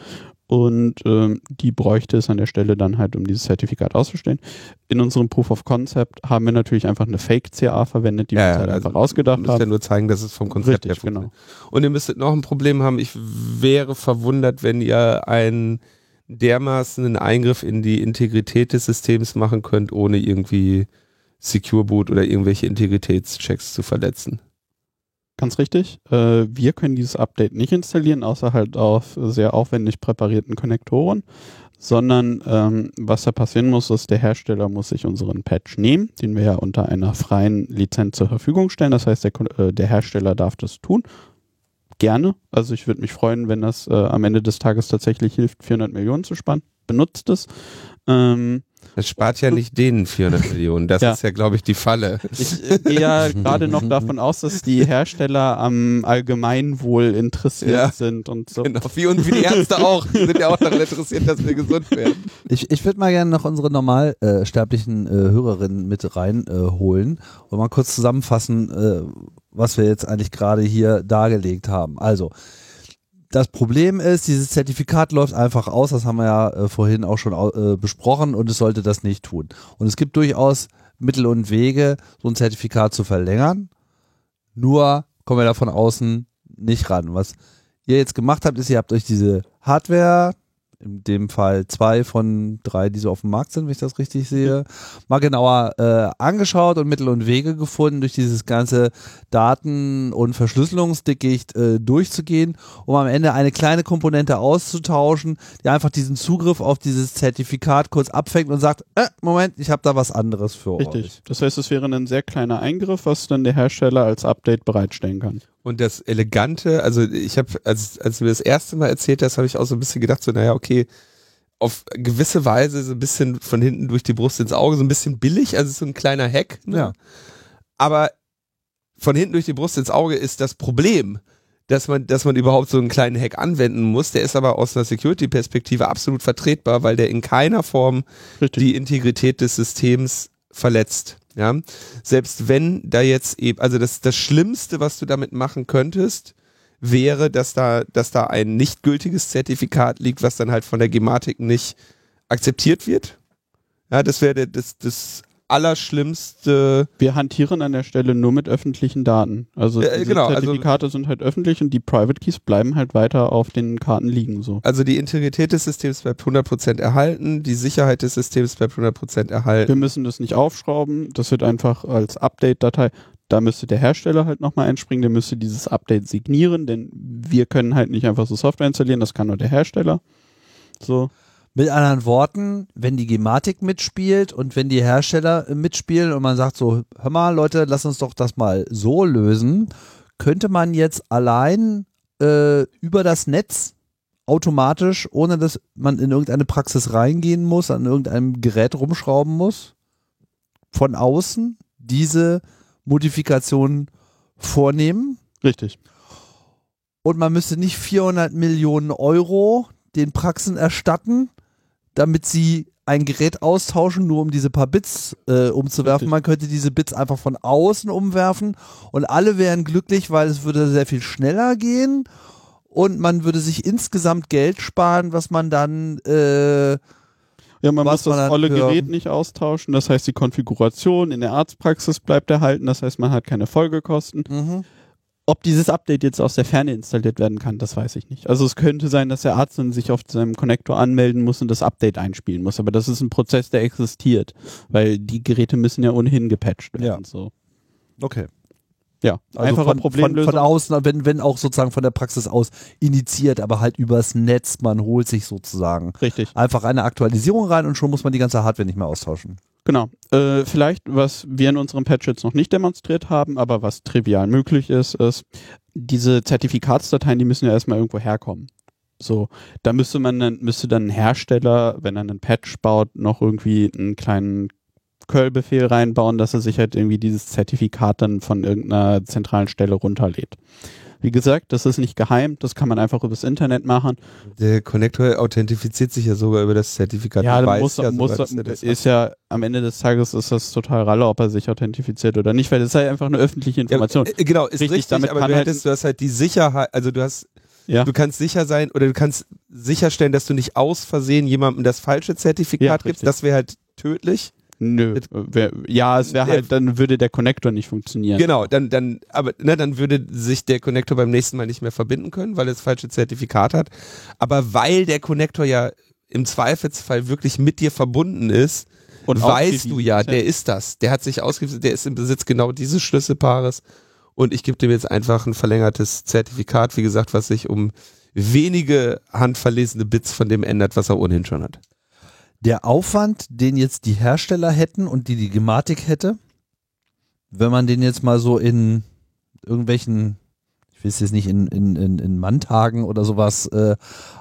und ähm, die bräuchte es an der Stelle dann halt, um dieses Zertifikat auszustellen. In unserem Proof of Concept haben wir natürlich einfach eine Fake-CA verwendet, die Ja, wir uns halt also einfach ausgedacht Müsst ja haben. nur zeigen, dass es vom Konzept Richtig, her genau. funktioniert. Und ihr müsstet noch ein Problem haben. Ich wäre verwundert, wenn ihr einen dermaßen einen Eingriff in die Integrität des Systems machen könnt, ohne irgendwie Secure Boot oder irgendwelche Integritätschecks zu verletzen. Ganz richtig. Äh, wir können dieses Update nicht installieren, außer halt auf sehr aufwendig präparierten Konnektoren, sondern ähm, was da passieren muss, ist, der Hersteller muss sich unseren Patch nehmen, den wir ja unter einer freien Lizenz zur Verfügung stellen. Das heißt, der, äh, der Hersteller darf das tun. Gerne. Also ich würde mich freuen, wenn das äh, am Ende des Tages tatsächlich hilft, 400 Millionen zu sparen. Benutzt es. Ähm, Das spart ja nicht denen 400 Millionen. Das Ja. ist ja, glaube ich, die Falle. Ich äh, gehe ja gerade noch davon aus, dass die Hersteller am Allgemeinwohl interessiert Ja. sind und so. Genau, wie, und wie die Ärzte auch. Die sind ja auch daran interessiert, dass wir gesund werden. Ich, ich würde mal gerne noch unsere normalsterblichen äh, sterblichen, äh, Hörerinnen mit reinholen äh, holen und mal kurz zusammenfassen, äh, was wir jetzt eigentlich gerade hier dargelegt haben. Also, das Problem ist, dieses Zertifikat läuft einfach aus, das haben wir ja äh, vorhin auch schon äh, besprochen und es sollte das nicht tun. Und es gibt durchaus Mittel und Wege, so ein Zertifikat zu verlängern. Nur kommen wir da von außen nicht ran. Was ihr jetzt gemacht habt, ist, ihr habt euch diese Hardware, in dem Fall zwei von drei, die so auf dem Markt sind, wenn ich das richtig sehe, mal genauer äh, angeschaut und Mittel und Wege gefunden, durch dieses ganze Daten- und Verschlüsselungsdickicht äh, durchzugehen, um am Ende eine kleine Komponente auszutauschen, die einfach diesen Zugriff auf dieses Zertifikat kurz abfängt und sagt, äh, Moment, ich habe da was anderes für euch. Richtig. Das heißt, es wäre ein sehr kleiner Eingriff, was dann der Hersteller als Update bereitstellen kann. Und das Elegante, also ich habe, als, als du mir das erste Mal erzählt hast, habe ich auch so ein bisschen gedacht, so, naja, okay, auf gewisse Weise so ein bisschen von hinten durch die Brust ins Auge, so ein bisschen billig, also so ein kleiner Hack. Ne? Ja. Aber von hinten durch die Brust ins Auge ist das Problem, dass man, dass man überhaupt so einen kleinen Hack anwenden muss. Der ist aber aus einer Security-Perspektive absolut vertretbar, weil der in keiner Form Richtig. die Integrität des Systems verletzt. Ja, selbst wenn da jetzt eben, also das, das Schlimmste, was du damit machen könntest, wäre, dass da, dass da ein nicht gültiges Zertifikat liegt, was dann halt von der Gematik nicht akzeptiert wird. Ja, das wäre das, das Allerschlimmste. Wir hantieren an der Stelle nur mit öffentlichen Daten. Also diese genau, also- Zertifikate sind halt öffentlich und die Private Keys bleiben halt weiter auf den Karten liegen so. Also die Integrität des Systems bleibt 100% erhalten, die Sicherheit des Systems bleibt 100% erhalten. Wir müssen das nicht aufschrauben, das wird einfach als Update-Datei. Da müsste der Hersteller halt nochmal einspringen, der müsste dieses Update signieren, denn wir können halt nicht einfach so Software installieren, das kann nur der Hersteller. So. Mit anderen Worten, wenn die Gematik mitspielt und wenn die Hersteller äh, mitspielen und man sagt so, hör mal Leute, lass uns doch das mal so lösen, könnte man jetzt allein äh, über das Netz automatisch, ohne dass man in irgendeine Praxis reingehen muss, an irgendeinem Gerät rumschrauben muss, von außen diese Modifikation vornehmen Richtig. und man müsste nicht 400 Millionen Euro den Praxen erstatten, damit sie ein Gerät austauschen, nur um diese paar Bits äh, umzuwerfen. Man könnte diese Bits einfach von außen umwerfen und alle wären glücklich, weil es würde sehr viel schneller gehen und man würde sich insgesamt Geld sparen, was man dann äh, Ja, man muss das man dann volle Gerät nicht austauschen. Das heißt, die Konfiguration in der Arztpraxis bleibt erhalten. Das heißt, man hat keine Folgekosten. Ob dieses Update jetzt aus der Ferne installiert werden kann, das weiß ich nicht. Also es könnte sein, dass der Arzt dann sich auf seinem Connector anmelden muss und das Update einspielen muss. Aber das ist ein Prozess, der existiert, weil die Geräte müssen ja ohnehin gepatcht werden. Ja. So. Okay. Ja, Also einfache von, von, Problemlösung. von außen, wenn, wenn auch sozusagen von der Praxis aus initiiert, aber halt übers Netz, man holt sich sozusagen Richtig. einfach eine Aktualisierung rein und schon muss man die ganze Hardware nicht mehr austauschen. Genau. Äh, vielleicht, was wir in unserem Patch jetzt noch nicht demonstriert haben, aber was trivial möglich ist, ist, diese Zertifikatsdateien, die müssen ja erstmal irgendwo herkommen. So, da müsste man dann, müsste dann ein Hersteller, wenn er einen Patch baut, noch irgendwie einen kleinen Curl-Befehl reinbauen, dass er sich halt irgendwie dieses Zertifikat dann von irgendeiner zentralen Stelle runterlädt. Wie gesagt, das ist nicht geheim, das kann man einfach übers Internet machen. Der Connector authentifiziert sich ja sogar über das Zertifikat. Ja, dann muss, ja muss, sogar, das ist ja am Ende des Tages ist das total ralle, ob er sich authentifiziert oder nicht, weil das ist ja einfach eine öffentliche Information. Ja, äh, genau, ist Richtig, richtig, damit aber kann du halt- hättest, du hast halt die Sicherheit, also du hast, Ja. du kannst sicher sein oder du kannst sicherstellen, dass du nicht aus Versehen jemandem das falsche Zertifikat Ja, gibst. Das wäre halt tödlich. Nö, Mit- wär, ja, es wäre halt, dann würde der Connector nicht funktionieren. Genau, dann, dann, aber ne, dann würde sich der Connector beim nächsten Mal nicht mehr verbinden können, weil er das falsche Zertifikat hat. Aber weil der Connector ja im Zweifelsfall wirklich mit dir verbunden ist, Und weißt du ja, der ist das. Der hat sich ausgewiesen, der ist im Besitz genau dieses Schlüsselpaares. Und ich gebe dem jetzt einfach ein verlängertes Zertifikat, wie gesagt, was sich um wenige handverlesene Bits von dem ändert, was er ohnehin schon hat. Der Aufwand, den jetzt die Hersteller hätten und die die Gematik hätte, wenn man den jetzt mal so in irgendwelchen, ich es jetzt nicht in, in, in, in Manntagen oder sowas äh,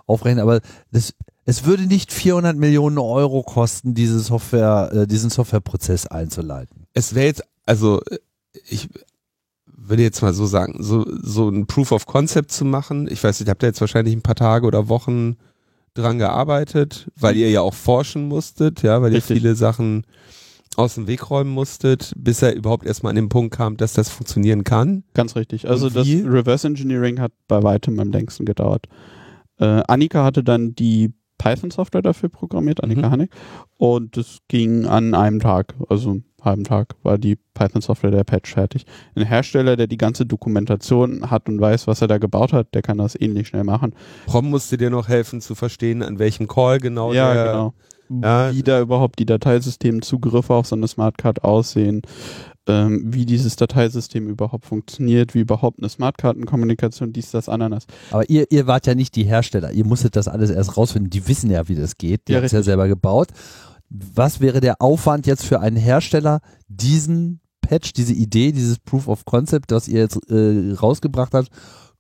aufrechnen, aber das, es würde nicht 400 Millionen Euro kosten, diese Software, äh, diesen Softwareprozess einzuleiten. Es wäre jetzt, also äh, ich würde jetzt mal so sagen, so, so ein Proof of Concept zu machen. Ich weiß nicht, habt ihr jetzt wahrscheinlich ein paar Tage oder Wochen dran gearbeitet, weil ihr ja auch forschen musstet, ja, weil Richtig. ihr viele Sachen aus dem Weg räumen musstet, bis er überhaupt erstmal an den Punkt kam, dass das funktionieren kann. Ganz richtig. Also das? Reverse Engineering hat bei weitem am längsten gedauert. Äh, Annika hatte dann die Python-Software dafür programmiert, Annika Mhm. Hannig. Und das ging an einem Tag, also einen halben Tag, war die Python-Software der Patch fertig. Ein Hersteller, der die ganze Dokumentation hat und weiß, was er da gebaut hat, der kann das ähnlich schnell machen. Prom musste dir noch helfen zu verstehen, an welchem Call genau ja, der, genau. Ja. Wie da überhaupt die Dateisystemzugriffe auf so eine Smartcard aussehen, ähm, wie dieses Dateisystem überhaupt funktioniert, wie überhaupt eine Smartkartenkommunikation, dies, das, Ananas. Aber ihr, ihr wart ja nicht die Hersteller, ihr musstet das alles erst rausfinden, die wissen ja, wie das geht, die Ja, haben es ja selber gebaut. Was wäre der Aufwand jetzt für einen Hersteller, diesen Patch, diese Idee, dieses Proof of Concept, das ihr jetzt äh, rausgebracht habt,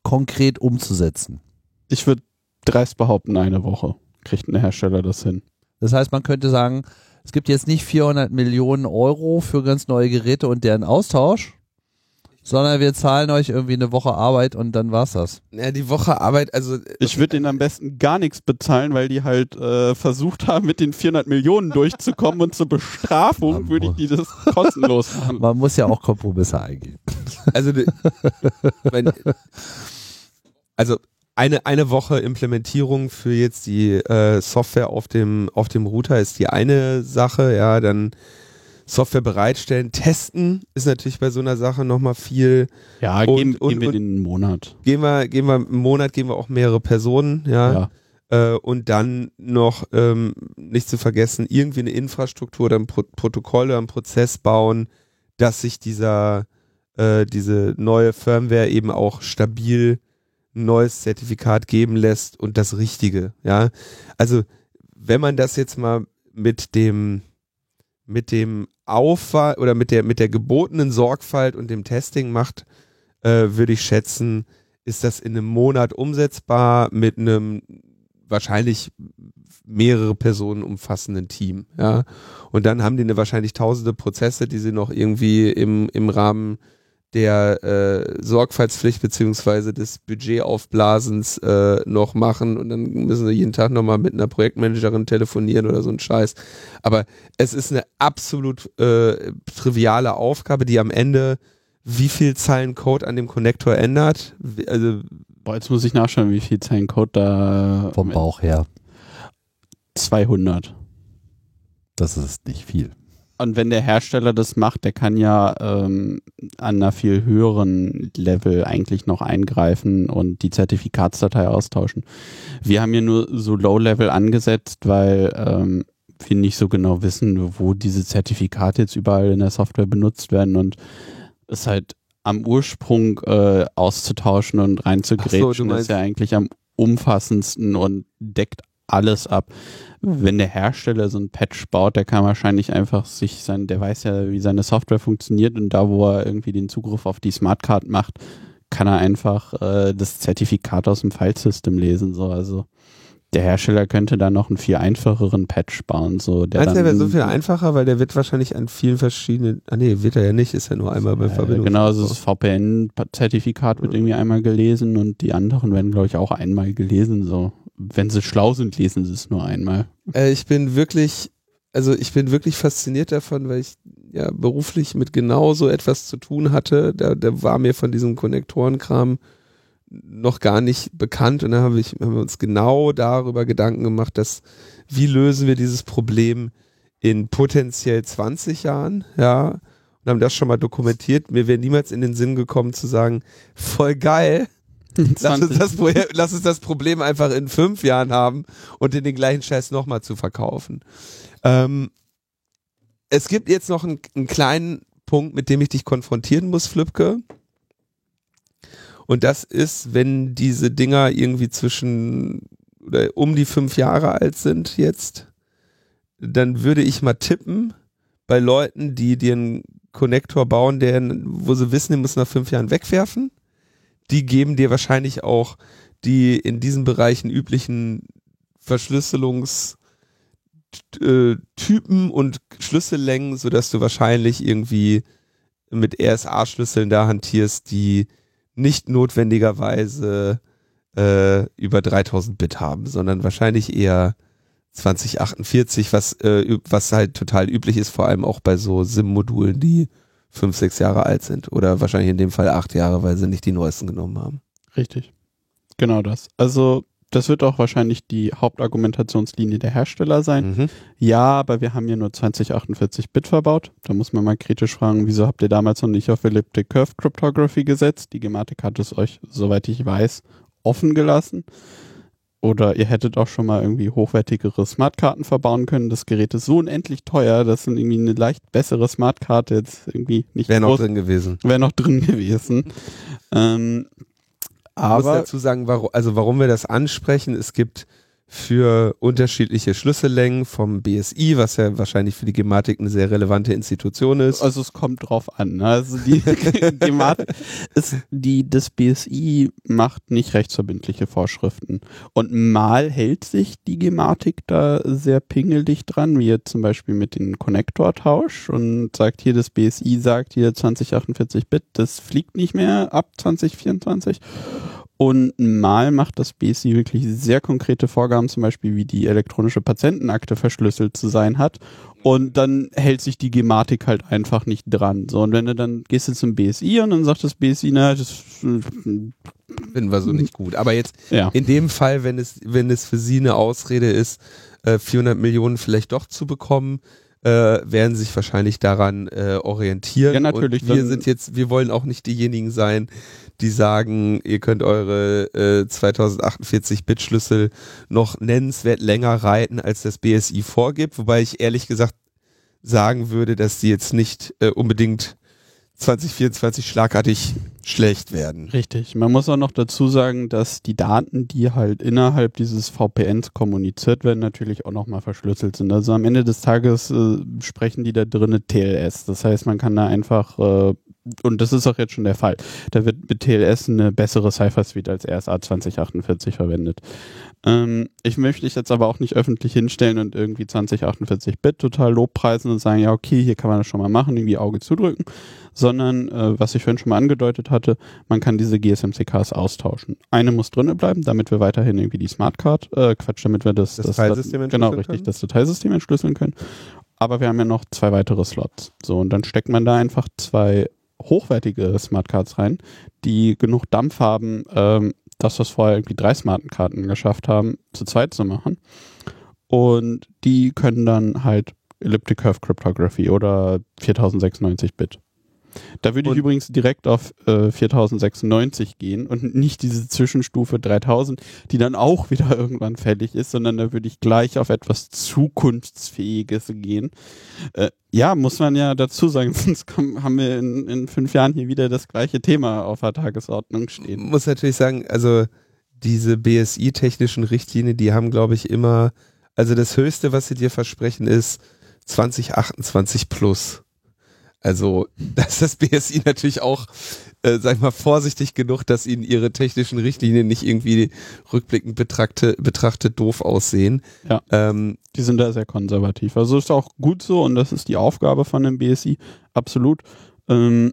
konkret umzusetzen? Ich würde dreist behaupten, eine Woche kriegt ein Hersteller das hin. Das heißt, man könnte sagen, es gibt jetzt nicht 400 Millionen Euro für ganz neue Geräte und deren Austausch, sondern wir zahlen euch irgendwie eine Woche Arbeit und dann war's das. ja, die Woche Arbeit, also Ich würde denen am besten gar nichts bezahlen, weil die halt äh, versucht haben, mit den 400 Millionen durchzukommen und zur Bestrafung würde ich die das kostenlos machen. Man muss ja auch Kompromisse eingehen. Also, de- wenn, also eine, eine Woche Implementierung für jetzt die äh, Software auf dem, auf dem Router ist die eine Sache, ja, dann Software bereitstellen, testen ist natürlich bei so einer Sache nochmal viel. Ja, Und- geben, und- geben wir den einen Monat. Gehen wir, gehen wir im Monat, gehen wir auch mehrere Personen, ja. Ja. Äh, und dann noch ähm, nicht zu vergessen, irgendwie eine Infrastruktur oder ein Pro Protokoll oder ein Prozess bauen, dass sich dieser äh, diese neue Firmware eben auch stabil neues Zertifikat geben lässt und das Richtige. Ja, also wenn man das jetzt mal mit dem mit dem Aufwand oder mit der mit der gebotenen Sorgfalt und dem Testing macht, äh, würde ich schätzen, ist das in einem Monat umsetzbar mit einem wahrscheinlich mehrere Personen umfassenden Team, ja. Und dann haben die eine wahrscheinlich tausende Prozesse, die sie noch irgendwie im, im Rahmen der äh, Sorgfaltspflicht beziehungsweise des Budgetaufblasens äh, noch machen und dann müssen sie jeden Tag nochmal mit einer Projektmanagerin telefonieren oder so ein Scheiß. Aber es ist eine absolut äh, triviale Aufgabe, die am Ende wie viel Zeilen Code an dem Connector ändert. Also Boah, jetzt muss ich nachschauen, wie viel Zeilen Code da Vom Bauch her. 200. Das ist nicht viel. Und wenn der Hersteller das macht, der kann ja ähm, an einer viel höheren Level eigentlich noch eingreifen und die Zertifikatsdatei austauschen. Wir haben hier nur so Low-Level angesetzt, weil ähm, wir nicht so genau wissen, wo diese Zertifikate jetzt überall in der Software benutzt werden und es halt am Ursprung äh, auszutauschen und reinzugrätschen so, ist ja eigentlich am umfassendsten und deckt alles ab. Wenn der Hersteller so ein Patch baut, der kann wahrscheinlich einfach sich sein, der weiß ja, wie seine Software funktioniert und da, wo er irgendwie den Zugriff auf die Smartcard macht, kann er einfach äh, das Zertifikat aus dem Filesystem lesen. So, also der Hersteller könnte da noch einen viel einfacheren Patch bauen. So, der Meinst du, der wäre so viel einfacher, weil der wird wahrscheinlich an vielen verschiedenen. Ah nee, wird er ja nicht, ist ja nur einmal bei Äh, Verbindung. genau, also das VPN-Zertifikat wird irgendwie einmal gelesen und die anderen werden, glaube ich, auch einmal gelesen. So, wenn sie schlau sind, lesen sie es nur einmal. Äh, ich bin wirklich, also ich bin wirklich fasziniert davon, weil ich ja beruflich mit genau so etwas zu tun hatte. Da, da war mir von diesem Konnektorenkram noch gar nicht bekannt und da haben wir uns genau darüber Gedanken gemacht, dass wie lösen wir dieses Problem in potenziell 20 Jahren, ja, und haben das schon mal dokumentiert. Mir wäre niemals in den Sinn gekommen zu sagen, voll geil, Lass uns, 20 das, lass uns das Problem einfach in fünf Jahren haben und in den gleichen Scheiß nochmal zu verkaufen. Ähm, es gibt jetzt noch einen, einen kleinen Punkt, mit dem ich dich konfrontieren muss, Flipke. Und das ist, wenn diese Dinger irgendwie zwischen oder um die fünf Jahre alt sind jetzt, dann würde ich mal tippen, bei Leuten, die dir einen Konnektor bauen, der, wo sie wissen, den müssen nach fünf Jahren wegwerfen, die geben dir wahrscheinlich auch die in diesen Bereichen üblichen Verschlüsselungstypen und Schlüssellängen, sodass du wahrscheinlich irgendwie mit RSA-Schlüsseln da hantierst, die nicht notwendigerweise äh, über 3000 Bit haben, sondern wahrscheinlich eher 2048, was, äh, was halt total üblich ist, vor allem auch bei so SIM-Modulen, die fünf, sechs Jahre alt sind oder wahrscheinlich in dem Fall acht Jahre, weil sie nicht die neuesten genommen haben. Richtig. Genau das. Also, das wird auch wahrscheinlich die Hauptargumentationslinie der Hersteller sein. Mhm. Ja, aber wir haben hier nur 2048-Bit verbaut. Da muss man mal kritisch fragen, wieso habt ihr damals noch nicht auf Elliptic Curve Cryptography gesetzt? Die Gematik hat es euch, soweit ich weiß, offen gelassen. Oder ihr hättet auch schon mal irgendwie hochwertigere Smartkarten verbauen können. Das Gerät ist so unendlich teuer, dass dann irgendwie eine leicht bessere Smartkarte jetzt irgendwie nicht Wäre noch drin gewesen. wäre noch drin gewesen. ähm, Ich muss aber dazu sagen, warum, also warum wir das ansprechen, es gibt für unterschiedliche Schlüssellängen vom BSI, was ja wahrscheinlich für die Gematik eine sehr relevante Institution ist. Also es kommt drauf an. Ne? Also die Gematik ist, die, das BSI macht nicht rechtsverbindliche Vorschriften. Und mal hält sich die Gematik da sehr pingelig dran, wie jetzt zum Beispiel mit dem Konnektortausch und sagt hier, das BSI sagt hier 2048 Bit, das fliegt nicht mehr ab 2024. Und mal macht das BSI wirklich sehr konkrete Vorgaben, zum Beispiel wie die elektronische Patientenakte verschlüsselt zu sein hat. Und dann hält sich die Gematik halt einfach nicht dran. So, und wenn du dann gehst du zum BSI und dann sagt das BSI, na, das, äh, Finden wir so nicht gut. Aber jetzt ja. in dem Fall, wenn es, wenn es für Sie eine Ausrede ist, äh, 400 Millionen vielleicht doch zu bekommen, äh, werden Sie sich wahrscheinlich daran äh, orientieren. Ja, natürlich, Und wir sind jetzt, wir wollen auch nicht diejenigen sein, die sagen, ihr könnt eure äh, 2048-Bit-Schlüssel noch nennenswert länger reiten, als das BSI vorgibt. Wobei ich ehrlich gesagt sagen würde, dass die jetzt nicht äh, unbedingt 2024 schlagartig schlecht werden. Richtig. Man muss auch noch dazu sagen, dass die Daten, die halt innerhalb dieses VPNs kommuniziert werden, natürlich auch nochmal verschlüsselt sind. Also am Ende des Tages äh, sprechen die da drinne TLS. Das heißt, man kann da einfach, äh, und das ist auch jetzt schon der Fall, da wird mit TLS eine bessere Cypher Suite als RSA 2048 verwendet. Ähm, ich möchte dich jetzt aber auch nicht öffentlich hinstellen und irgendwie 2048-Bit total lobpreisen und sagen, ja, okay, hier kann man das schon mal machen, irgendwie Auge zudrücken, sondern, äh, was ich vorhin schon mal angedeutet hatte, man kann diese GSMCKs austauschen. Eine muss drinnen bleiben, damit wir weiterhin irgendwie die Smartcard, äh, Quatsch, damit wir das, Das das, Dateisystem genau, entschlüsseln richtig, können? das Dateisystem entschlüsseln können. Aber wir haben ja noch zwei weitere Slots. So, und dann steckt man da einfach zwei hochwertige Smartcards rein, die genug Dampf haben, ähm, das vorher irgendwie drei Smartkarten geschafft haben, zu zweit zu machen. Und die können dann halt Elliptic Curve Cryptography oder 4096 Bit. Da würde ich Und- übrigens direkt auf äh, 4096 gehen und nicht diese Zwischenstufe 3000, die dann auch wieder irgendwann fällig ist, sondern da würde ich gleich auf etwas Zukunftsfähiges gehen. Äh, ja, muss man ja dazu sagen, sonst kommen, haben wir in, in fünf Jahren hier wieder das gleiche Thema auf der Tagesordnung stehen. muss natürlich sagen, also diese BSI-technischen Richtlinien, die haben, glaube ich, immer, also das Höchste, was sie dir versprechen, ist 2028 plus. Also, da ist das BSI natürlich auch, äh, sag ich mal, vorsichtig genug, dass ihnen ihre technischen Richtlinien nicht irgendwie rückblickend betrachte, betrachtet doof aussehen. Ja. Ähm, Die sind da sehr konservativ. Also ist auch gut so und das ist die Aufgabe von dem BSI, absolut. Ähm,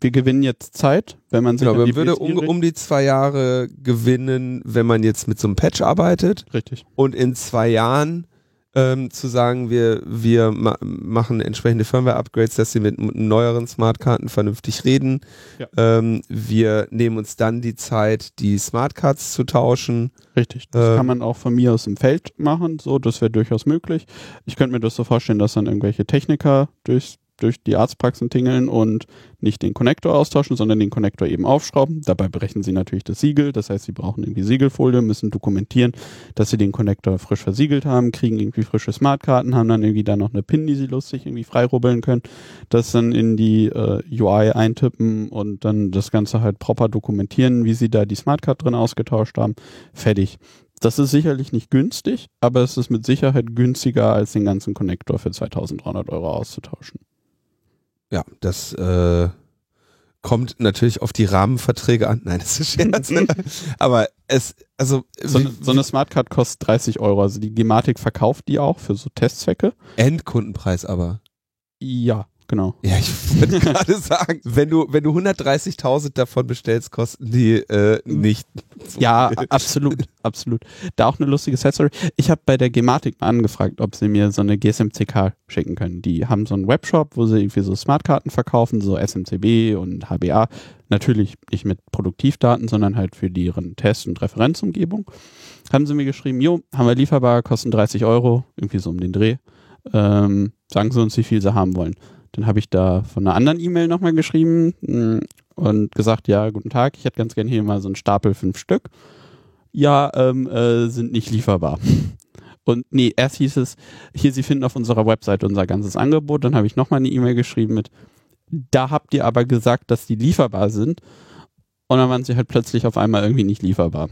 wir gewinnen jetzt Zeit, wenn man sich genau, an die man würde um, um die zwei Jahre gewinnen, wenn man jetzt mit so einem Patch arbeitet. Richtig. und in zwei Jahren ähm, zu sagen, wir, wir ma machen entsprechende Firmware-Upgrades, dass sie mit neueren Smartkarten vernünftig reden. Ja. Ähm, wir nehmen uns dann die Zeit, die Smartcards zu tauschen. Richtig. Das Ähm. kann man auch von mir aus im Feld machen, so, das wäre durchaus möglich. Ich könnte mir das so vorstellen, dass dann irgendwelche Techniker durch, durch die Arztpraxen tingeln und nicht den Konnektor austauschen, sondern den Konnektor eben aufschrauben. Dabei brechen sie natürlich das Siegel, das heißt, sie brauchen irgendwie Siegelfolie, müssen dokumentieren, dass sie den Konnektor frisch versiegelt haben, kriegen irgendwie frische Smartkarten, haben dann irgendwie da noch eine PIN, die sie lustig irgendwie freirubbeln können, das dann in die äh, UI eintippen und dann das Ganze halt proper dokumentieren, wie sie da die Smartcard drin ausgetauscht haben. Fertig. Das ist sicherlich nicht günstig, aber es ist mit Sicherheit günstiger, als den ganzen Konnektor für 2300 Euro auszutauschen. Ja, das äh, kommt natürlich auf die Rahmenverträge an. Nein, das ist Scherz. Aber es, also So, wie- eine- so eine Smartcard kostet 30 Euro. Also die Gematik verkauft die auch für so Testzwecke. Endkundenpreis aber. Ja, genau. Ja, ich wollte gerade sagen, wenn du, wenn du 130.000 davon bestellst, kosten die äh, nicht. Ja, absolut, absolut. Da auch eine lustige Set-Story. Ich habe bei der Gematik mal angefragt, ob sie mir so eine GSMCK schicken können. Die haben so einen Webshop, wo sie irgendwie so Smartkarten verkaufen, so SMCB und HBA. Natürlich nicht mit Produktivdaten, sondern halt für deren Test- und Referenzumgebung. Haben sie mir geschrieben, jo, haben wir lieferbar, kosten 30 Euro, irgendwie so um den Dreh. Ähm, sagen sie uns, wie viel sie haben wollen. Dann habe ich da von einer anderen E-Mail nochmal geschrieben mh, und gesagt, ja, guten Tag, ich hätte ganz gerne hier mal so einen Stapel fünf Stück. Ja, ähm, äh, sind nicht lieferbar. Und nee, erst hieß es, hier, Sie finden auf unserer Website unser ganzes Angebot. Dann habe ich nochmal eine E-Mail geschrieben mit, da habt ihr aber gesagt, dass die lieferbar sind. Und dann waren sie halt plötzlich auf einmal irgendwie nicht lieferbar.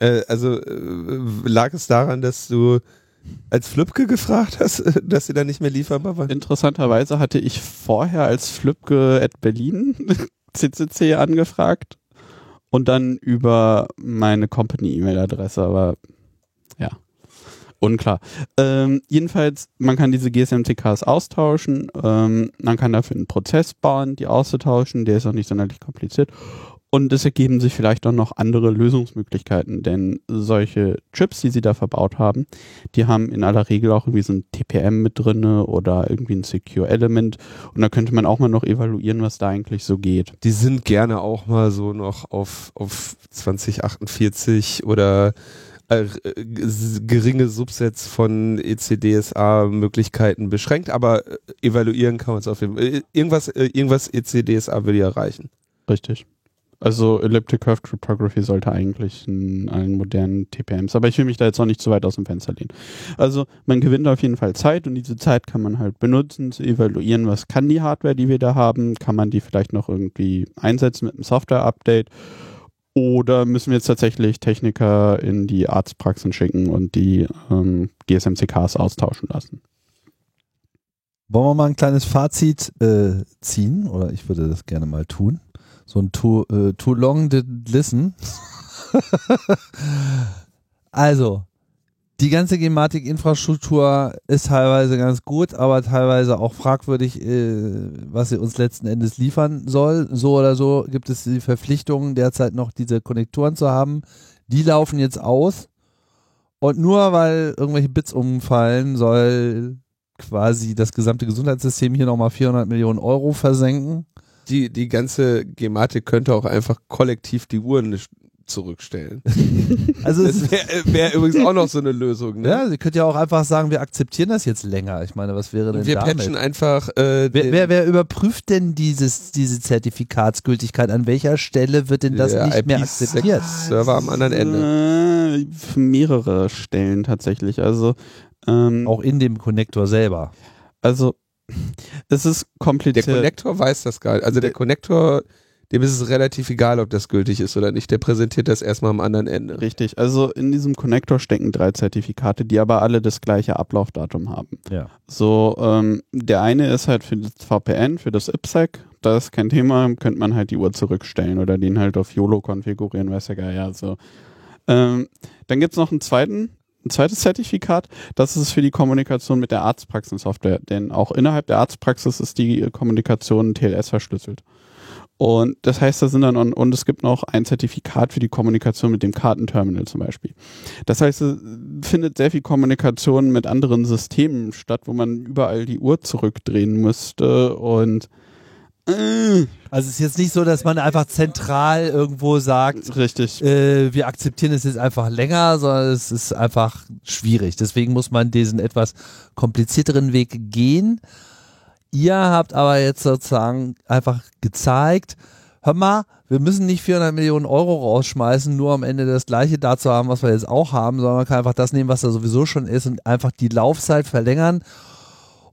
Äh, also äh, lag es daran, dass du als Flübke gefragt hast, dass sie dann nicht mehr lieferbar waren? Interessanterweise hatte ich vorher als Flübke at Berlin CCC angefragt und dann über meine Company-E-Mail-Adresse, aber ja, unklar. Ähm, jedenfalls, man kann diese GSMTKs austauschen, ähm, man kann dafür einen Prozess bauen, die auszutauschen, der ist auch nicht sonderlich kompliziert. Und es ergeben sich vielleicht auch noch andere Lösungsmöglichkeiten, denn solche Chips, die sie da verbaut haben, die haben in aller Regel auch irgendwie so ein TPM mit drinne oder irgendwie ein Secure Element. Und da könnte man auch mal noch evaluieren, was da eigentlich so geht. Die sind gerne auch mal so noch auf, auf 2048 oder äh, g- geringe Subsets von ECDSA-Möglichkeiten beschränkt, aber äh, evaluieren kann man es auf jeden Fall. Äh, Irgendwas, äh, irgendwas ECDSA will ja erreichen. Richtig. Also Elliptic Curve Cryptography sollte eigentlich in allen modernen TPMs, aber ich will mich da jetzt auch nicht zu weit aus dem Fenster lehnen. Also man gewinnt auf jeden Fall Zeit und diese Zeit kann man halt benutzen, zu evaluieren, was kann die Hardware, die wir da haben, kann man die vielleicht noch irgendwie einsetzen mit einem Software-Update oder müssen wir jetzt tatsächlich Techniker in die Arztpraxen schicken und die ähm, GSMCKs austauschen lassen. Wollen wir mal ein kleines Fazit äh, ziehen? Oder ich würde das gerne mal tun. So ein too, äh, too long didn't listen. also, die ganze Gematik-Infrastruktur ist teilweise ganz gut, aber teilweise auch fragwürdig, äh, was sie uns letzten Endes liefern soll. So oder so gibt es die Verpflichtung, derzeit noch diese Konnektoren zu haben. Die laufen jetzt aus. Und nur weil irgendwelche Bits umfallen, soll quasi das gesamte Gesundheitssystem hier nochmal 400 Millionen Euro versenken. Die, die ganze Gematik könnte auch einfach kollektiv die Uhren zurückstellen. Also es Das wäre wär übrigens auch noch so eine Lösung. Ne? ja, Sie könnt ja auch einfach sagen, wir akzeptieren das jetzt länger. Ich meine, was wäre denn wir damit? patchen einfach. Äh, Wer, wer, wer überprüft denn dieses, diese Zertifikatsgültigkeit? An welcher Stelle wird denn das nicht mehr IP6 akzeptiert? Server am anderen Ende. Äh, mehrere Stellen tatsächlich. Also, ähm, Auch in dem Konnektor selber. also es ist Der kompliziert. Connector weiß das gar nicht. Also der Connector, dem ist es relativ egal, ob das gültig ist oder nicht. Der präsentiert das erstmal am anderen Ende. Richtig. Also in diesem Connector stecken drei Zertifikate, die aber alle das gleiche Ablaufdatum haben. Ja. So, ähm, der eine ist halt für das VPN, für das IPsec. Das ist kein Thema, könnte man halt die Uhr zurückstellen oder den halt auf YOLO konfigurieren, weiß ja gar ja. So. Ähm, dann gibt's noch einen zweiten, ein zweites Zertifikat, das ist für die Kommunikation mit der Arztpraxensoftware, denn auch innerhalb der Arztpraxis ist die Kommunikation TLS verschlüsselt. Und das heißt, da sind dann, und, es gibt noch ein Zertifikat für die Kommunikation mit dem Kartenterminal zum Beispiel. Das heißt, es findet sehr viel Kommunikation mit anderen Systemen statt, wo man überall die Uhr zurückdrehen müsste und äh, Also es ist jetzt nicht so, dass man einfach zentral irgendwo sagt, richtig. äh, wir akzeptieren es jetzt einfach länger, sondern es ist einfach schwierig. Deswegen muss man diesen etwas komplizierteren Weg gehen. Ihr habt aber jetzt sozusagen einfach gezeigt, hör mal, wir müssen nicht 400 Millionen Euro rausschmeißen, nur am Ende das gleiche dazu haben, was wir jetzt auch haben, sondern man kann einfach das nehmen, was da sowieso schon ist und einfach die Laufzeit verlängern.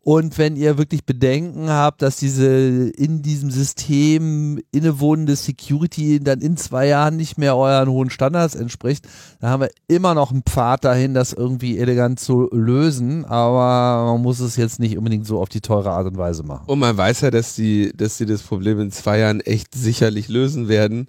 Und wenn ihr wirklich Bedenken habt, dass diese in diesem System innewohnende Security dann in zwei Jahren nicht mehr euren hohen Standards entspricht, dann haben wir immer noch einen Pfad dahin, das irgendwie elegant zu lösen. Aber man muss es jetzt nicht unbedingt so auf die teure Art und Weise machen. Und man weiß ja, dass die, dass sie das Problem in zwei Jahren echt sicherlich lösen werden,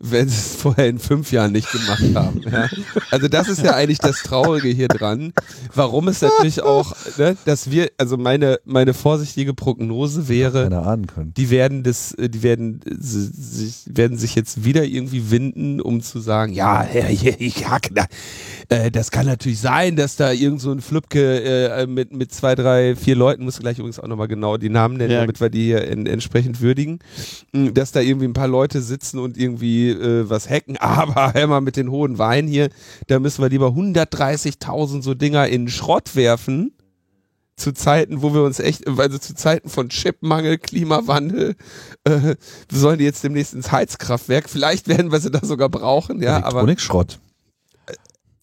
wenn sie es vorher in fünf Jahren nicht gemacht haben. Ja? Also das ist ja eigentlich das Traurige hier dran. Warum es natürlich auch, ne, dass wir, also meine, meine vorsichtige Prognose wäre, die werden das, die werden si- sich, werden sich jetzt wieder irgendwie winden, um zu sagen, ja, ja, ja, ich hacke da. Äh, das kann natürlich sein, dass da irgend so ein Flüppke äh, mit, mit zwei, drei, vier Leuten, muss gleich übrigens auch nochmal genau die Namen nennen, Ja. damit wir die hier in, entsprechend würdigen, dass da irgendwie ein paar Leute sitzen und irgendwie äh, was hacken, aber mal mit den hohen Weinen hier, da müssen wir lieber 130.000 so Dinger in Schrott werfen zu Zeiten, wo wir uns echt, also zu Zeiten von Chipmangel, Klimawandel, äh, sollen die jetzt demnächst ins Heizkraftwerk. Vielleicht werden wir sie da sogar brauchen, ja, aber Elektronikschrott.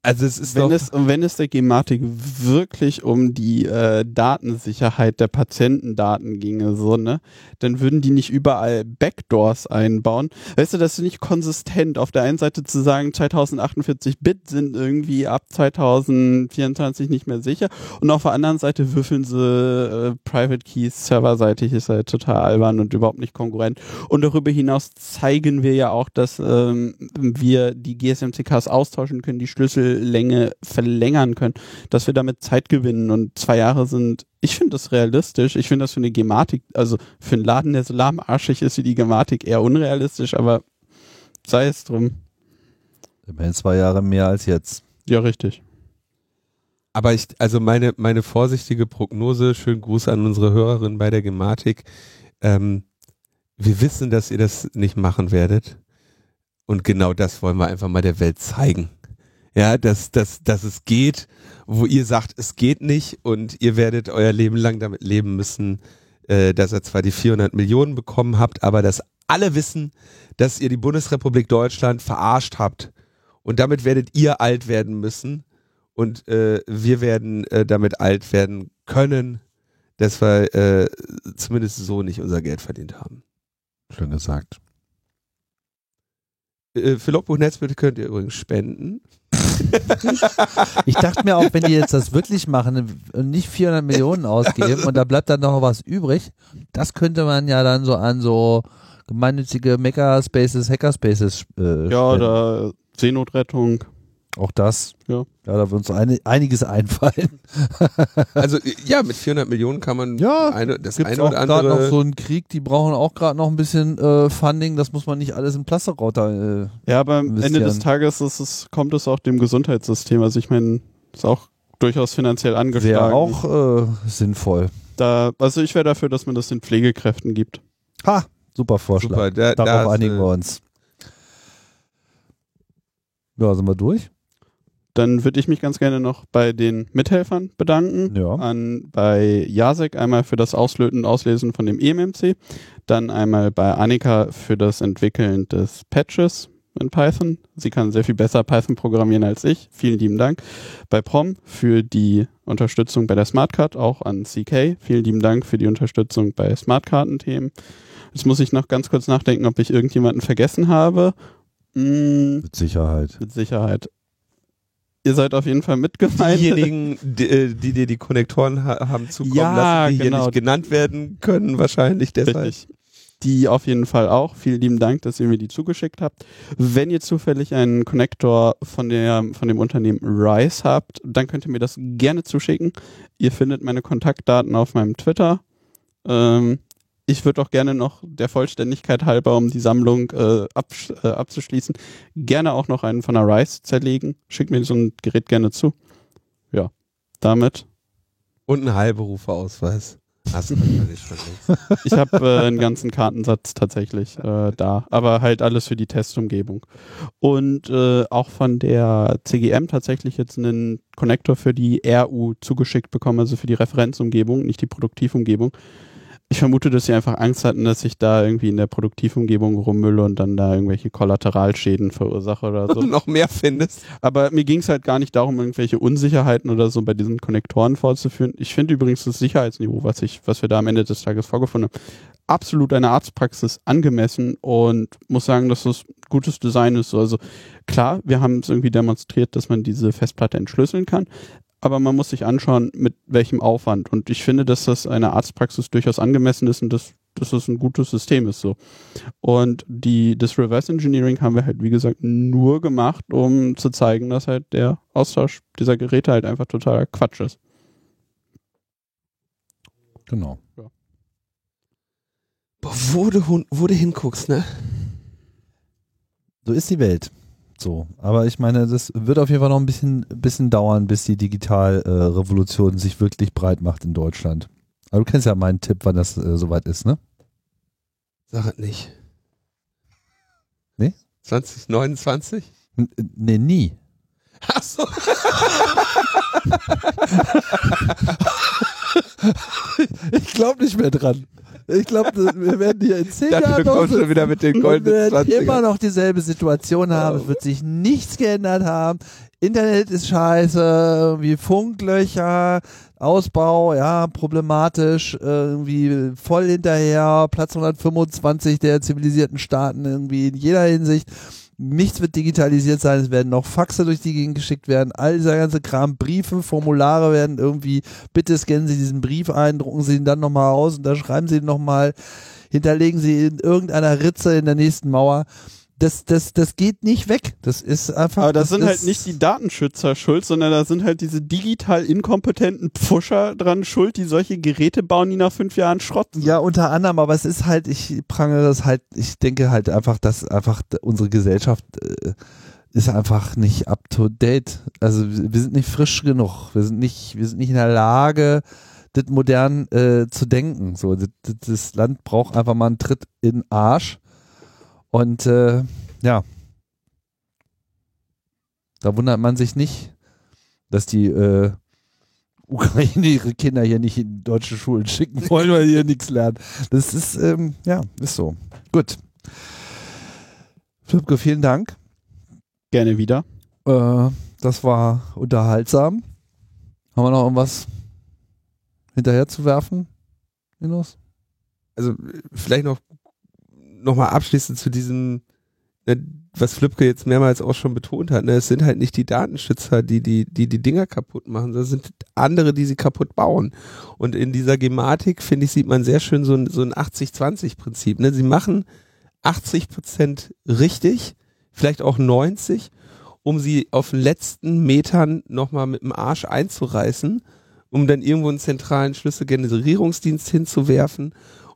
Also es ist Wenn es, und wenn es der Gematik wirklich um die äh, Datensicherheit der Patientendaten ginge, so, ne, dann würden die nicht überall Backdoors einbauen. Weißt du, das ist nicht konsistent. Auf der einen Seite zu sagen, 2048 Bit sind irgendwie ab 2024 nicht mehr sicher und auf der anderen Seite würfeln sie äh, Private Keys serverseitig, ist halt total albern und überhaupt nicht konkurrent. Und darüber hinaus zeigen wir ja auch, dass ähm, wir die GSMCKs austauschen können, die Schlüssellänge verlängern können, dass wir damit Zeit gewinnen und zwei Jahre sind, ich finde das realistisch. Ich finde das für eine Gematik, also für einen Laden, der so lahmarschig ist wie die Gematik, eher unrealistisch, aber sei es drum. Immerhin zwei Jahre mehr als jetzt. Ja, richtig. aber ich, also meine, meine vorsichtige Prognose, schönen Gruß an unsere Hörerin bei der Gematik, ähm, wir wissen, dass ihr das nicht machen werdet und genau das wollen wir einfach mal der Welt zeigen. Ja, dass, dass, dass es geht, wo ihr sagt, es geht nicht und ihr werdet euer Leben lang damit leben müssen, äh, dass ihr zwar die 400 Millionen bekommen habt, aber dass alle wissen, dass ihr die Bundesrepublik Deutschland verarscht habt und damit werdet ihr alt werden müssen und äh, wir werden äh, damit alt werden können, dass wir äh, zumindest so nicht unser Geld verdient haben. Schön gesagt. Äh, für Logbuch Netzbitte könnt ihr übrigens spenden. Ich dachte mir auch, wenn die jetzt das wirklich machen und nicht 400 Millionen ausgeben und da bleibt dann noch was übrig, das könnte man ja dann so an so gemeinnützige Makerspaces, Hackerspaces äh, Ja, oder Seenotrettung. Auch das. Ja. Ja, da wird uns eine, einiges einfallen. Also ja, mit 400 Millionen kann man Ja, eine, das Gibt eine auch oder gerade noch andere. so einen Krieg, die brauchen auch gerade noch ein bisschen äh, Funding, das muss man nicht alles in Plasterrauter. Äh, Ja, aber am Ende des Tages ist es, kommt es auch dem Gesundheitssystem. Also ich meine, ist auch durchaus finanziell angeschlagen. Wäre auch äh, sinnvoll. Da, also ich wäre dafür, dass man das den Pflegekräften gibt. Ha, super Vorschlag. Super, da, Darauf da, einigen wir uns. Ja, sind wir durch? Dann würde ich mich ganz gerne noch bei den Mithelfern bedanken. Ja. An, bei Jasek einmal für das Auslöten und Auslesen von dem EMMC. Dann einmal bei Annika für das Entwickeln des Patches in Python. Sie kann sehr viel besser Python programmieren als ich. Vielen lieben Dank. Bei Prom für die Unterstützung bei der Smartcard, auch an CK. Vielen lieben Dank für die Unterstützung bei Smartkarten-Themen. Jetzt muss ich noch ganz kurz nachdenken, ob ich irgendjemanden vergessen habe. Mm, Mit Sicherheit. mit Sicherheit. Ihr seid auf jeden Fall mitgemeint. Diejenigen, die, äh, die dir die Konnektoren ha haben zukommen Ja, lassen, die genau. hier nicht genannt werden können, wahrscheinlich deshalb. Richtig. Die auf jeden Fall auch. Vielen lieben Dank, dass ihr mir die zugeschickt habt. Wenn ihr zufällig einen Connector von, der, von dem Unternehmen Rise habt, dann könnt ihr mir das gerne zuschicken. Ihr findet meine Kontaktdaten auf meinem Twitter. Ähm, ich würde auch gerne noch der Vollständigkeit halber, um die Sammlung äh, absch äh, abzuschließen, gerne auch noch einen von der Rise zerlegen. Schickt mir so ein Gerät gerne zu. Ja, damit Und ein Heilberuferausweis. Hast du natürlich schon. Ich habe äh, einen ganzen Kartensatz tatsächlich äh, da, aber halt alles für die Testumgebung. Und äh, auch von der CGM tatsächlich jetzt einen Connector für die RU zugeschickt bekommen, also für die Referenzumgebung, nicht die Produktivumgebung. Ich vermute, dass sie einfach Angst hatten, dass ich da irgendwie in der Produktivumgebung rummülle und dann da irgendwelche Kollateralschäden verursache oder so. Noch mehr findest. Aber mir ging es halt gar nicht darum, irgendwelche Unsicherheiten oder so bei diesen Konnektoren vorzuführen. Ich finde übrigens das Sicherheitsniveau, was ich, was wir da am Ende des Tages vorgefunden haben, absolut einer Arztpraxis angemessen und muss sagen, dass das gutes Design ist. Also klar, wir haben es irgendwie demonstriert, dass man diese Festplatte entschlüsseln kann. Aber man muss sich anschauen, mit welchem Aufwand. Und ich finde, dass das einer Arztpraxis durchaus angemessen ist und dass, dass das ein gutes System ist so. Und die, das Reverse Engineering haben wir halt, wie gesagt, nur gemacht, um zu zeigen, dass halt der Austausch dieser Geräte halt einfach totaler Quatsch ist. Genau. Boah, wo du, wo du hinguckst, ne? So ist die Welt. So. Aber ich meine, das wird auf jeden Fall noch ein bisschen, bisschen dauern, bis die Digitalrevolution sich wirklich breit macht in Deutschland. Aber du kennst ja meinen Tipp, wann das äh, soweit ist, ne? Sag es nicht. Nee? 2029? N äh, nee, nie. Ach so. Ich glaube nicht mehr dran. Ich glaube, wir werden hier in zehn Jahren noch sitzen wieder mit den goldenen werden 20 immer noch dieselbe Situation haben. Es wird sich nichts geändert haben. Internet ist scheiße, irgendwie Funklöcher, Ausbau, ja, problematisch, äh, irgendwie voll hinterher, Platz 125 der zivilisierten Staaten irgendwie in jeder Hinsicht. Nichts wird digitalisiert sein, es werden noch Faxe durch die Gegend geschickt werden, all dieser ganze Kram, Briefe, Formulare werden irgendwie, bitte scannen Sie diesen Brief ein, drucken Sie ihn dann nochmal aus und da schreiben Sie ihn nochmal, hinterlegen Sie in irgendeiner Ritze in der nächsten Mauer. Das, das, das geht nicht weg. Das ist einfach. Aber das, sind halt nicht die Datenschützer schuld, sondern da sind halt diese digital inkompetenten Pfuscher dran schuld, die solche Geräte bauen, die nach fünf Jahren Schrott sind. Ja, unter anderem, aber es ist halt, ich prangere das halt, ich denke halt einfach, dass einfach unsere Gesellschaft äh, ist einfach nicht up to date. Also wir sind nicht frisch genug. Wir sind nicht, wir sind nicht in der Lage, das modern äh, zu denken. So, das, das- das Land braucht einfach mal einen Tritt in den Arsch. Und äh, ja, da wundert man sich nicht, dass die äh, Ukraine ihre Kinder hier nicht in deutsche Schulen schicken wollen, weil hier nichts lernen. Das ist, ähm, ja, ist so. Gut. Flipke, vielen Dank. Gerne wieder. Äh, das war unterhaltsam. Haben wir noch irgendwas hinterher zu werfen, Linus? Also vielleicht noch, noch mal abschließend zu diesem, ne, was Flipke jetzt mehrmals auch schon betont hat, ne, es sind halt nicht die Datenschützer, die die, die, die Dinger kaputt machen, sondern es sind andere, die sie kaputt bauen. Und in dieser Gematik, finde ich, sieht man sehr schön so ein, so ein 80-20-Prinzip. Ne? Sie machen 80 Prozent richtig, vielleicht auch 90, um sie auf den letzten Metern nochmal mit dem Arsch einzureißen, um dann irgendwo einen zentralen Schlüsselgenerierungsdienst hinzuwerfen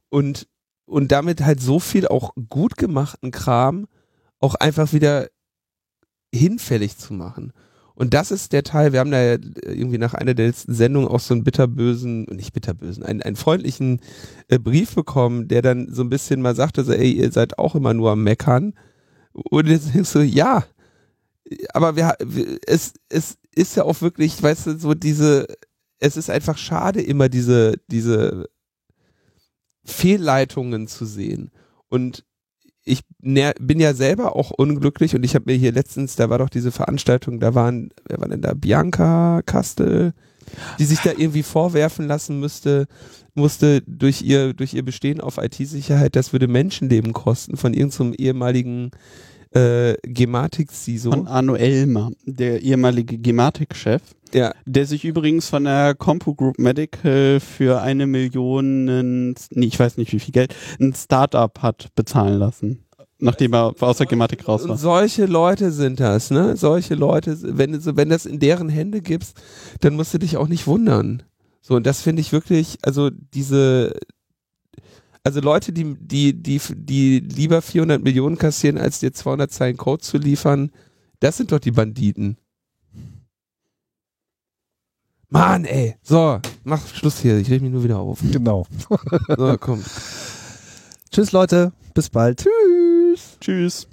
und, und damit halt so viel auch gut gemachten Kram auch einfach wieder hinfällig zu machen. Und das ist der Teil, wir haben da ja irgendwie nach einer der letzten Sendungen auch so einen bitterbösen, nicht bitterbösen, einen, einen freundlichen äh, Brief bekommen, der dann so ein bisschen mal sagte, so, ey, ihr seid auch immer nur am Meckern. Und jetzt denkst du, ja, aber wir, es, es ist ja auch wirklich, weißt du, so diese, es ist einfach schade, immer diese, diese Fehlleitungen zu sehen. Und ich bin ja selber auch unglücklich und ich habe mir hier letztens, da war doch diese Veranstaltung, da waren, wer war denn da? Bianca Kastel, die sich da irgendwie vorwerfen lassen müsste, musste durch ihr, durch ihr Bestehen auf IT-Sicherheit, das würde Menschenleben kosten von irgendeinem ehemaligen äh, Gematik-CISO. Von Arno Elmer, der ehemalige Gematik-Chef. Ja. Der sich übrigens von der Compu Group Medical für eine Million, nee, ich weiß nicht wie viel Geld, ein Startup hat bezahlen lassen. Nachdem er aus der Gematik raus war. Und solche Leute sind das, ne? Solche Leute, wenn du, wenn das in deren Hände gibst, dann musst du dich auch nicht wundern. So, und das finde ich wirklich, also diese, also Leute, die, die, die, die lieber 400 Millionen kassieren, als dir 200 Zeilen Code zu liefern, das sind doch die Banditen. Mann, ey. So, mach Schluss hier. Ich rede mich nur wieder auf. Genau. So, komm. Tschüss, Leute. Bis bald. Tschüss. Tschüss.